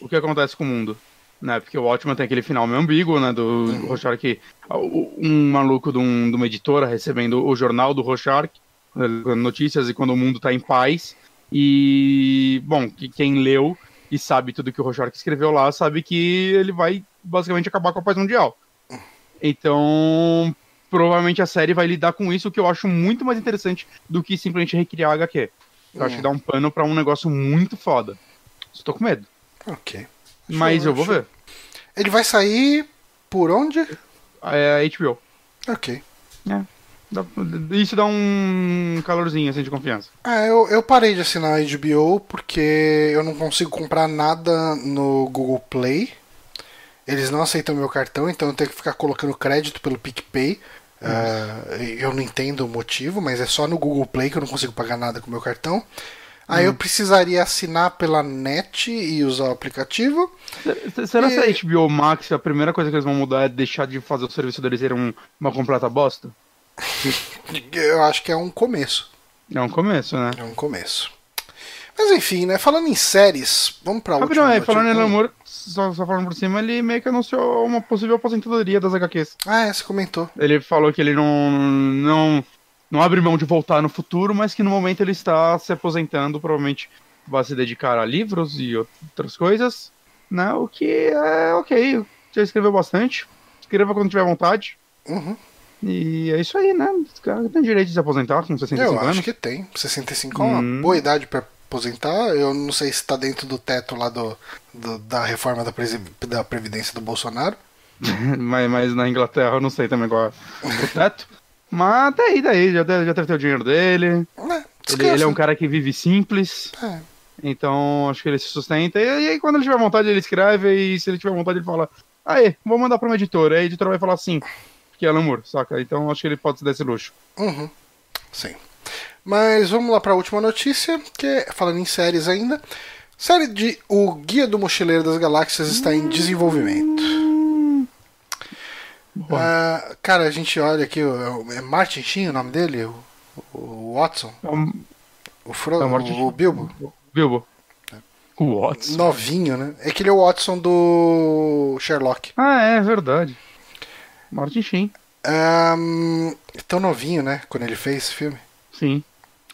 O que acontece com o mundo. Né? Porque o Watchmen tem aquele final meio ambíguo, né? Do Uhum. Rorschach, um maluco de, um- de uma editora recebendo o jornal do Rorschach, eh, notícias e quando o mundo tá em paz. E, bom, que quem leu e sabe tudo que o Rorschach escreveu lá, sabe que ele vai basicamente acabar com a paz mundial. Então, provavelmente a série vai lidar com isso, o que eu acho muito mais interessante do que simplesmente recriar a HQ. Eu acho que dá um pano pra um negócio muito foda. Só tô com medo. Ok. Mas Show, eu vou ver. Ele vai sair por onde? É a HBO. Ok. Dá- Isso dá um calorzinho assim de confiança. Ah, eu, eu parei de assinar a HBO porque eu não consigo comprar nada no Google Play. Eles não aceitam meu cartão, então eu tenho que ficar colocando crédito pelo PicPay. Ah, eu não entendo o motivo, mas é só no Google Play que eu não consigo pagar nada com meu cartão. Aí eu precisaria assinar pela net e usar o aplicativo. Será E- que a HBO Max, a primeira coisa que eles vão mudar é deixar de fazer o serviço deles ser um- uma completa bosta? Eu acho que é um começo. É um começo, né? É um começo. Mas enfim, né? Falando em séries, vamos pra Rapidão, última aí, falando em notícia. Só, só falando por cima, ele meio que anunciou uma possível aposentadoria das HQs. Ah, é, você comentou. Ele falou que ele não, não, não abre mão de voltar no futuro, mas que no momento ele está se aposentando, provavelmente vai se dedicar a livros e outras coisas, né? O que é ok, já escreveu bastante, escreva quando tiver vontade, Uhum. e é isso aí, né? Esse cara tem direito de se aposentar com 65 Eu anos. acho que tem. 65 é uma Hum. boa idade pra aposentar. Eu não sei se tá dentro do teto lá do, do- da reforma da, da Previdência do Bolsonaro. mas, mas na Inglaterra eu não sei também qual é o teto. Mas até aí, daí, já já deve ter o dinheiro dele. É, Ele, ele é um cara que vive simples. É. Então, acho que ele se sustenta. E, e aí, quando ele tiver vontade, ele escreve. E se ele tiver vontade, ele fala: Aê, vou mandar pra uma editora. Aí a editora vai falar sim, que é Lamour, saca? Então, acho que ele pode se dar esse luxo. Uhum. Sim. Mas vamos lá pra última notícia, que é, falando em séries ainda. Série de O Guia do Mochileiro das Galáxias está em desenvolvimento. Ah, cara, a gente olha aqui, é Martin Sheen o nome dele? O, o Watson? É um- O, Fro é um o. Bilbo? Bilbo. O Watson. Novinho, né? É que ele é o Watson do Sherlock. Ah, é verdade. Martin Sheen. Ahn, tão novinho, né? Quando ele fez esse filme. Sim.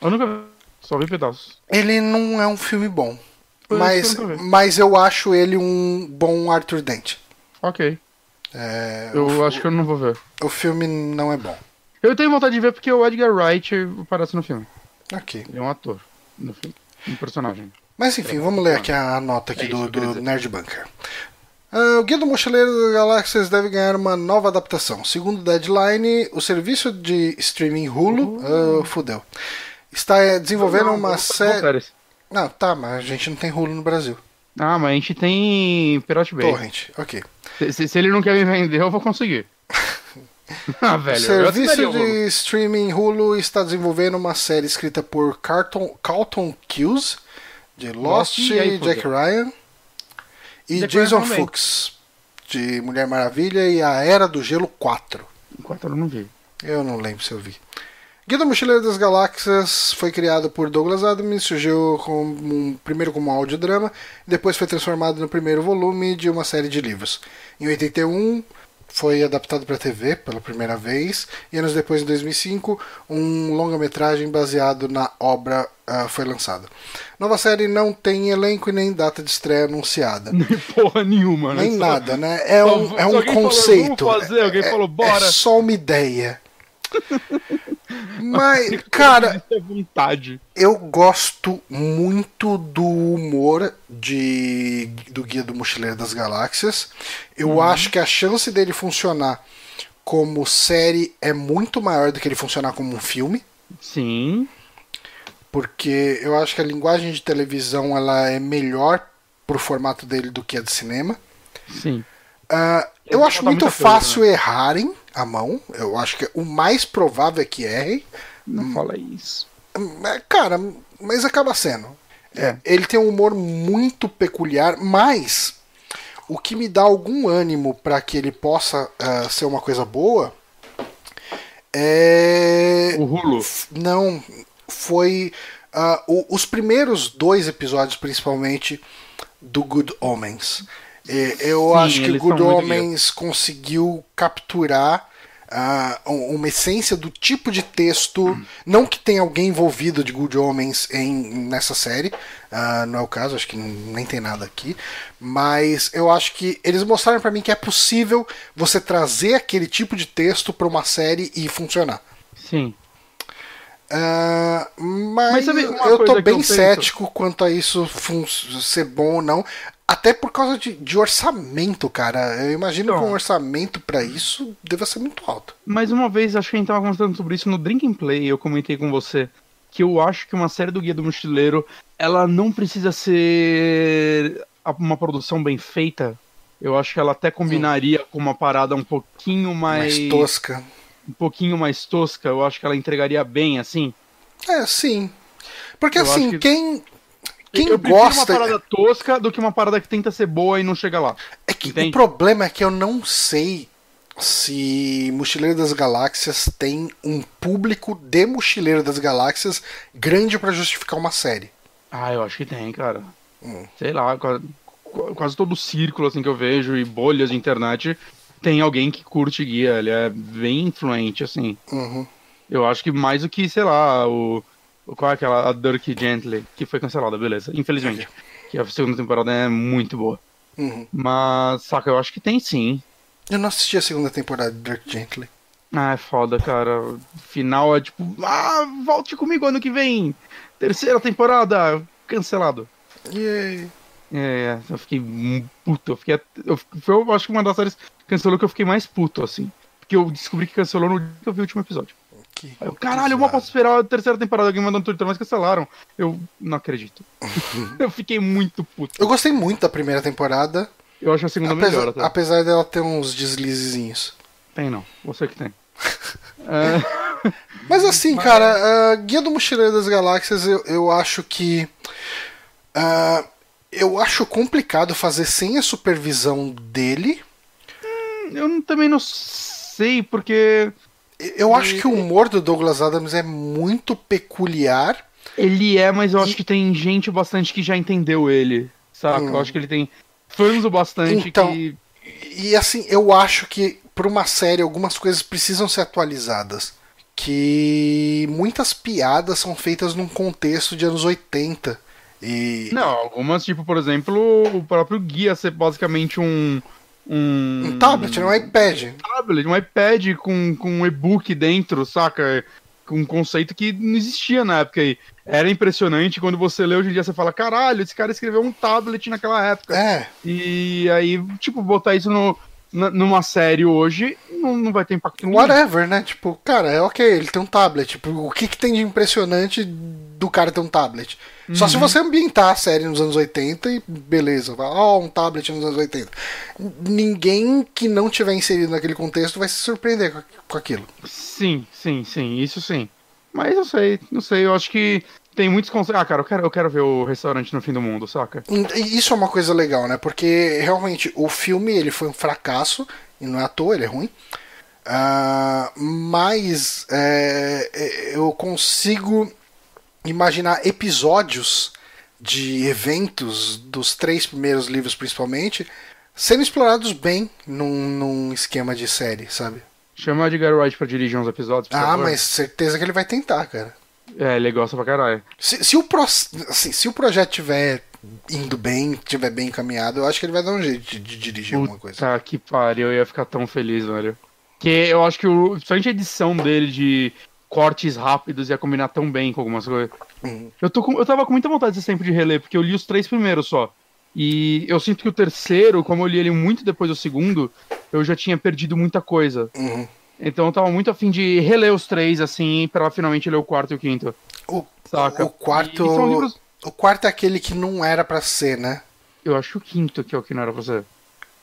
Eu nunca vi. Só vi pedaços. Ele não é um filme bom. Mas, eu mas eu acho ele um bom Arthur Dent. Ok. É, Eu o, acho que eu não vou ver. o filme não é bom. Eu tenho vontade de ver porque o Edgar Wright aparece no filme. Ok. Ele é um ator no filme. Um personagem. Mas enfim, vamos ler aqui a nota aqui É do, do. Nerd Bunker. Ah, o Guia do Mochileiro das Galáxias deve ganhar uma nova adaptação. Segundo o Deadline, o serviço de streaming Hulu. ah, fudeu. Está eh, desenvolvendo Não, uma série. Não, tá, mas a gente não tem Hulu no Brasil. Ah, mas a gente tem Pirate Bay. Torrent, ok. Se, se- se ele não quer me vender, eu vou conseguir. ah, O velho. eu serviço o de Hulu. streaming Hulu está desenvolvendo uma série escrita por Carlton, Carlton Cuse, de Lost, Lost e aí, Jack. Ryan, e Jack Jason Ryan. Fuchs, de Mulher Maravilha e a Era do Gelo 4. Enquanto eu não vi. Eu não lembro se eu vi. Guia do Mochileiro das Galáxias foi criado por Douglas Adams, surgiu com um, primeiro como audiodrama, depois foi transformado no primeiro volume de uma série de livros. Em 81 foi adaptado para TV pela primeira vez e anos depois, em 2005, um longa-metragem baseado na obra uh, foi lançado. Nova série não tem elenco e nem data de estreia anunciada. Nem porra nenhuma, né? Nem nada, né? É um, é um conceito. Falou, fazer, alguém é, falou, bora. É só uma ideia. Mas, cara, vontade. eu gosto muito do humor de do Guia do Mochileiro das Galáxias. Eu Uhum. acho que a chance dele funcionar como série é muito maior do que ele funcionar como um filme. Sim. Porque eu acho que a linguagem de televisão ela é melhor pro formato dele do que a de cinema. Sim. Ele eu acho muito muita coisa, fácil errarem a mão. Eu acho que o mais provável é que errem. Não fala isso. É, Cara, mas acaba sendo. É. Ele tem um humor muito peculiar, mas o que me dá algum ânimo para que ele possa ah, ser uma coisa boa é. O Hulu. F- Não, foi ah, o- os primeiros dois episódios, principalmente, do Good Omens. E Eu Sim, acho que eles Good Omens conseguiu capturar um- uma essência do tipo de texto. Não que tenha alguém envolvido de Good Omens em, nessa série, ah, não é o caso, acho que nem tem nada aqui. Mas eu acho que eles mostraram pra mim que é possível você trazer aquele tipo de texto pra uma série e funcionar. Sim. Ah, mas eu tô bem eu penso? cético quanto a isso ser bom ou não. Até por causa de, de orçamento, cara. Eu imagino Então. que um orçamento pra isso deva ser muito alto. Mais uma vez, acho que a gente tava conversando sobre isso no Drink and Play, eu comentei com você que eu acho que uma série do Guia do Mochileiro, ela não precisa ser uma produção bem feita. Eu acho que ela até combinaria com uma parada um pouquinho mais, Mais tosca. Um pouquinho mais tosca. Eu acho que ela entregaria bem assim. É, sim. Porque Eu assim, que- quem. Quem eu gosta. uma parada tosca do que uma parada que tenta ser boa e não chega lá. É que Entende? o problema é que eu não sei se Mochileiro das Galáxias tem um público de Mochileiro das Galáxias grande pra justificar uma série. Ah, eu acho que tem, cara. Hum. Sei lá, quase, quase todo círculo assim que eu vejo e bolhas de internet tem alguém que curte guia, ele é bem influente, assim. Uhum. Eu acho que mais do que, sei lá, o. o- Qual é aquela? A Dirk Gently, que foi cancelada, beleza. Infelizmente. Que a segunda temporada é muito boa. Uhum. Mas, saca, eu acho que tem sim. Eu não assisti a segunda temporada de Dirk Gently. Ah, é foda, cara. O Final é tipo, ah, volte comigo ano que vem. Terceira temporada, cancelado. Yay. É, eu fiquei puto. Eu fiquei. Eu, foi, eu acho que uma das séries cancelou que eu fiquei mais puto, assim. Porque eu descobri que cancelou no dia que eu vi o último episódio. Que eu, caralho, eu mal posso esperar a terceira temporada. Alguém mandou no Twitter, mas cancelaram. Eu não acredito. eu fiquei muito puto. Eu gostei muito da primeira temporada, Eu acho a segunda apesar, melhor até. apesar dela ter uns deslizezinhos. Tem não, você que tem. É, Mas assim, cara, ah, Guia do Mochileiro das Galáxias, eu, eu acho que. ah, eu acho complicado fazer sem a supervisão dele. eu não- também não sei, porque Eu acho que o humor do Douglas Adams é muito peculiar. ele é, mas eu acho que tem gente bastante que já entendeu ele. Saca? Hum. Eu acho que ele tem fãs o bastante Então, que. E assim, eu acho que para uma série algumas coisas precisam ser atualizadas. Que muitas piadas são feitas num contexto de anos 80. E. Não, algumas, tipo, por exemplo, o próprio guia ser basicamente um. Um, Um tablet, é um iPad. tablet, um iPad com, com um e-book dentro, saca? Com um conceito que não existia na época aí. Era impressionante quando você lê hoje em dia, você fala, caralho, esse cara escreveu um tablet naquela época. É. E aí, tipo, botar isso no, numa série hoje não, não vai ter impacto nenhum. Whatever, né? Tipo, cara, é ok, ele tem um tablet. Tipo, o que, que tem de impressionante do cara ter um tablet? Só Uhum. se você ambientar a série nos anos 80 e beleza, ó, um tablet nos anos 80. Ninguém que não tiver inserido naquele contexto vai se surpreender com aquilo. Sim, sim, sim, isso sim. Mas eu sei, não sei, eu acho que tem muitos conceitos. Ah, cara, eu quero, eu quero ver o restaurante no fim do mundo, saca? Isso é uma coisa legal, né? Porque realmente o filme ele foi um fracasso, e não é à toa, ele é ruim. Ah, mas é, é, eu consigo imaginar episódios de eventos dos três primeiros livros, principalmente, sendo explorados bem num, num esquema de série, sabe? Chama Edgar Wright pra dirigir uns episódios. Ah, favor. mas certeza que ele vai tentar, cara. É, ele gosta pra caralho. Se, se o, pro, assim, se o projeto tiver indo bem, tiver bem encaminhado, eu acho que ele vai dar um jeito de, de dirigir alguma coisa. Puta que pariu, eu ia ficar tão feliz, velho. Que eu acho que o, principalmente a edição dele de cortes rápidos ia combinar tão bem com algumas coisas. Uhum. Eu, tô com, eu tava com muita vontade desse tempo de reler, porque eu li os três primeiros só. E eu sinto que o terceiro, como eu li ele muito depois do segundo, eu já tinha perdido muita coisa. Uhum. Então eu tava muito afim de reler os três, assim, pra finalmente ler o quarto e o quinto. O, Saca? o quarto. Livros- O quarto é aquele que não era pra ser, né? Eu acho o quinto que é o que não era pra você.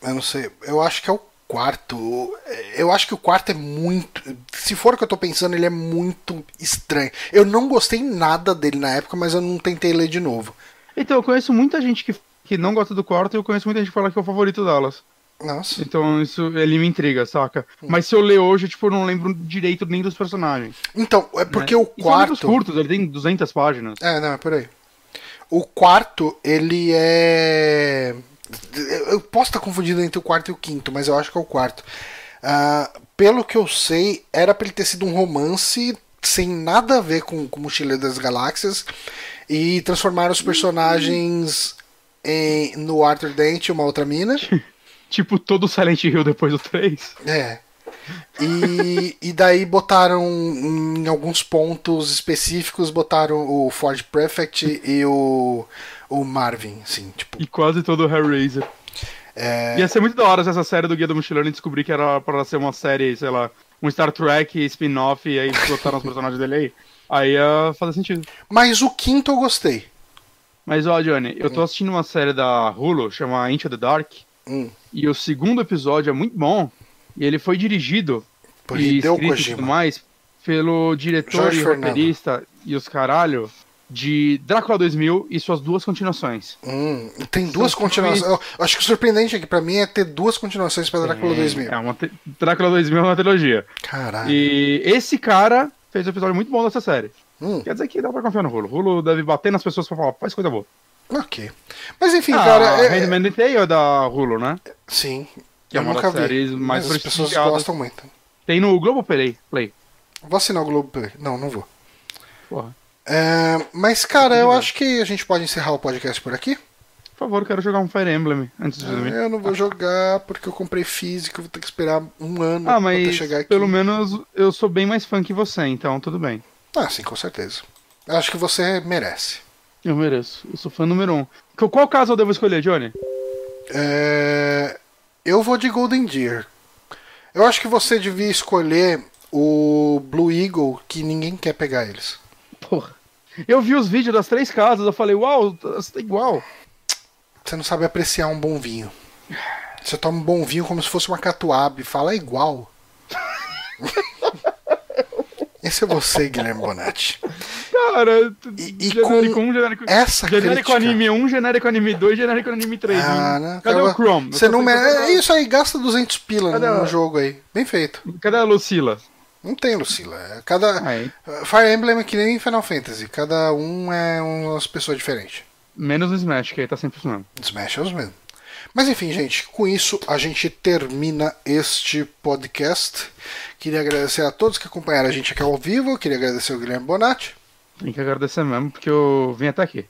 Eu não sei. Eu acho que é o quarto. Eu acho que o quarto é muito. Se for o que eu tô pensando, ele é muito estranho. Eu não gostei nada dele na época, mas eu não tentei ler de novo. Então, eu conheço muita gente que, que não gosta do quarto e eu conheço muita gente que fala que é o favorito delas. Nossa. Então isso ele me intriga, saca? Mas se eu ler hoje, tipo, eu não lembro direito nem dos personagens. Então, é porque né? o E são quarto. curtos, ele tem 200 páginas. É, não, é por aí. O quarto, ele é. Eu posso estar confundido entre o quarto e o quinto, mas eu acho que é o quarto. Ah, pelo que eu sei, era pra ele ter sido um romance sem nada a ver com, com Mochileiro das Galáxias e transformaram os personagens em, no Arthur Dent e uma outra mina. Tipo, todo Silent Hill depois do 3. É. E, e daí botaram em alguns pontos específicos, botaram o Ford Prefect e o, o Marvin, assim, tipo. E quase todo o Hellraiser. É, Ia ser muito da hora se essa série do Guia do Mochileiro e descobrir que era pra ser uma série, sei lá, um Star Trek spin-off e aí botaram os personagens dele aí. Aí ia fazer sentido. Mas o quinto eu gostei. Mas ó, Johnny, eu tô assistindo uma série da Hulu, chama Into the Dark, Hum, e o segundo episódio é muito bom. E ele foi dirigido por e Hideo escrito e tudo Kojima. mais pelo diretor Jorge e Fernando. roteirista e os caralho de Drácula 2000 e suas duas continuações. Hum, tem duas São continuações. Eu, eu acho que o surpreendente aqui pra mim é ter duas continuações pra Drácula 2000. É uma te- Drácula 2000 é uma trilogia. Caralho. E esse cara fez um episódio muito bom dessa série. Hum, Quer dizer que dá pra confiar no Hulu. Hulu deve bater nas pessoas pra falar, faz coisa boa. Ok. Mas enfim, ah, cara. É, Handmaid's Tale é da Hulu, né? sim. Que é eu uma nunca vi. mas as pessoas gostam muito. Tem no Globoplay. Play. Vou assinar o Globo Play. Não, não vou. Porra. É, mas, cara, eu acho que a gente pode encerrar o podcast por aqui. Por favor, eu quero jogar um Fire Emblem antes de dormir. Eu não vou jogar porque eu comprei físico, vou ter que esperar um ano Ah, pra mas chegar aqui. pelo menos eu sou bem mais fã que você, então tudo bem. Ah, sim, com certeza. Eu acho que você merece. Eu mereço. Eu sou fã número um. Qual- caso eu devo escolher, Johnny? É, Eu vou de Golden Deer. Eu acho que você devia escolher o Blue Eagle, que ninguém quer pegar eles. Porra. Eu vi os vídeos das três casas, eu falei, uau, tá tá igual. Você não sabe apreciar um bom vinho. Você toma um bom vinho como se fosse uma catuaba e fala "É igual. Esse é você, Guilherme Bonatti. Cara, E- e genérico com 1, genérico essa Genérico crítica- anime 1, genérico anime 2, genérico anime 3. Ah, né? Cadê Cara, o Chrome? Eu Você não mere... eu É isso aí, gasta 200 pila Cadê no a- jogo aí. Bem feito. Cadê a Lucila? Não tem, Lucila. É Cada... Aí. Fire Emblem é que nem Final Fantasy. Cada um é umas pessoas diferentes. Menos no Smash, que aí tá sempre funcionando. Smash é os mesmos. Mas enfim, gente, com isso a gente termina este podcast. Queria agradecer a todos que acompanharam a gente aqui ao vivo. Queria agradecer o Guilherme Bonatti, Tem que agradecer mesmo, porque eu vim até aqui.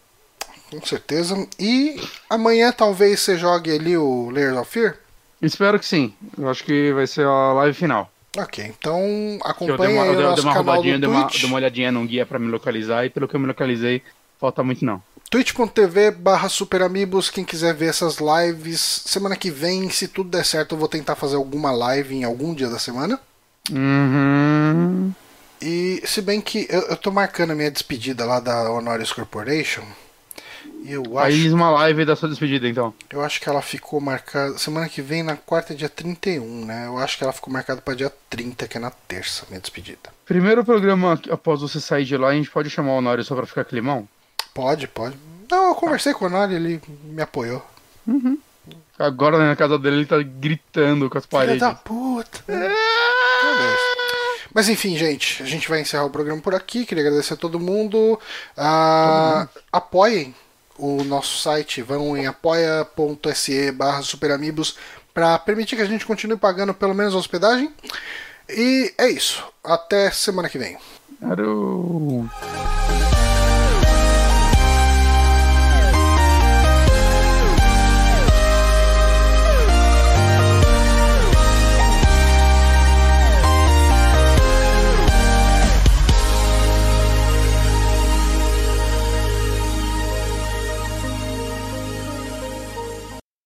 com certeza. E amanhã talvez você jogue ali o Layers of Fear. Espero que sim. Eu acho que vai ser a live final. Ok, então Que eu dei acompanhe uma, aí eu o dei- nosso dei uma canal do dei uma, Twitch. dei uma olhadinha num guia pra me localizar, e pelo que eu me localizei, falta muito não. twitch.tv barra superamigos, quem quiser ver essas lives. Semana que vem, se tudo der certo, eu vou tentar fazer alguma live em algum dia da semana. Uhum. E se bem que eu, eu tô marcando a minha despedida lá da Honorius Corporation. E eu acho, Aí uma live da sua despedida, então. eu acho que ela ficou marcada. Semana que vem, na quarta, dia 31, né? Eu acho que ela ficou marcada pra dia 30, que é na terça, minha despedida. Primeiro programa após você sair de lá, a gente pode chamar o Honório só pra ficar climão? Pode, pode. Não, eu conversei com o Honório, ele me apoiou. Agora na casa dele ele tá gritando com as Filha paredes. da puta. Mas enfim, gente, a gente vai encerrar o programa por aqui. Queria agradecer a todo mundo. Ah, apoiem o nosso site, vão em apoia.se barra superamigos para permitir que a gente continue pagando pelo menos a hospedagem. E é isso. Até semana que vem. Claro.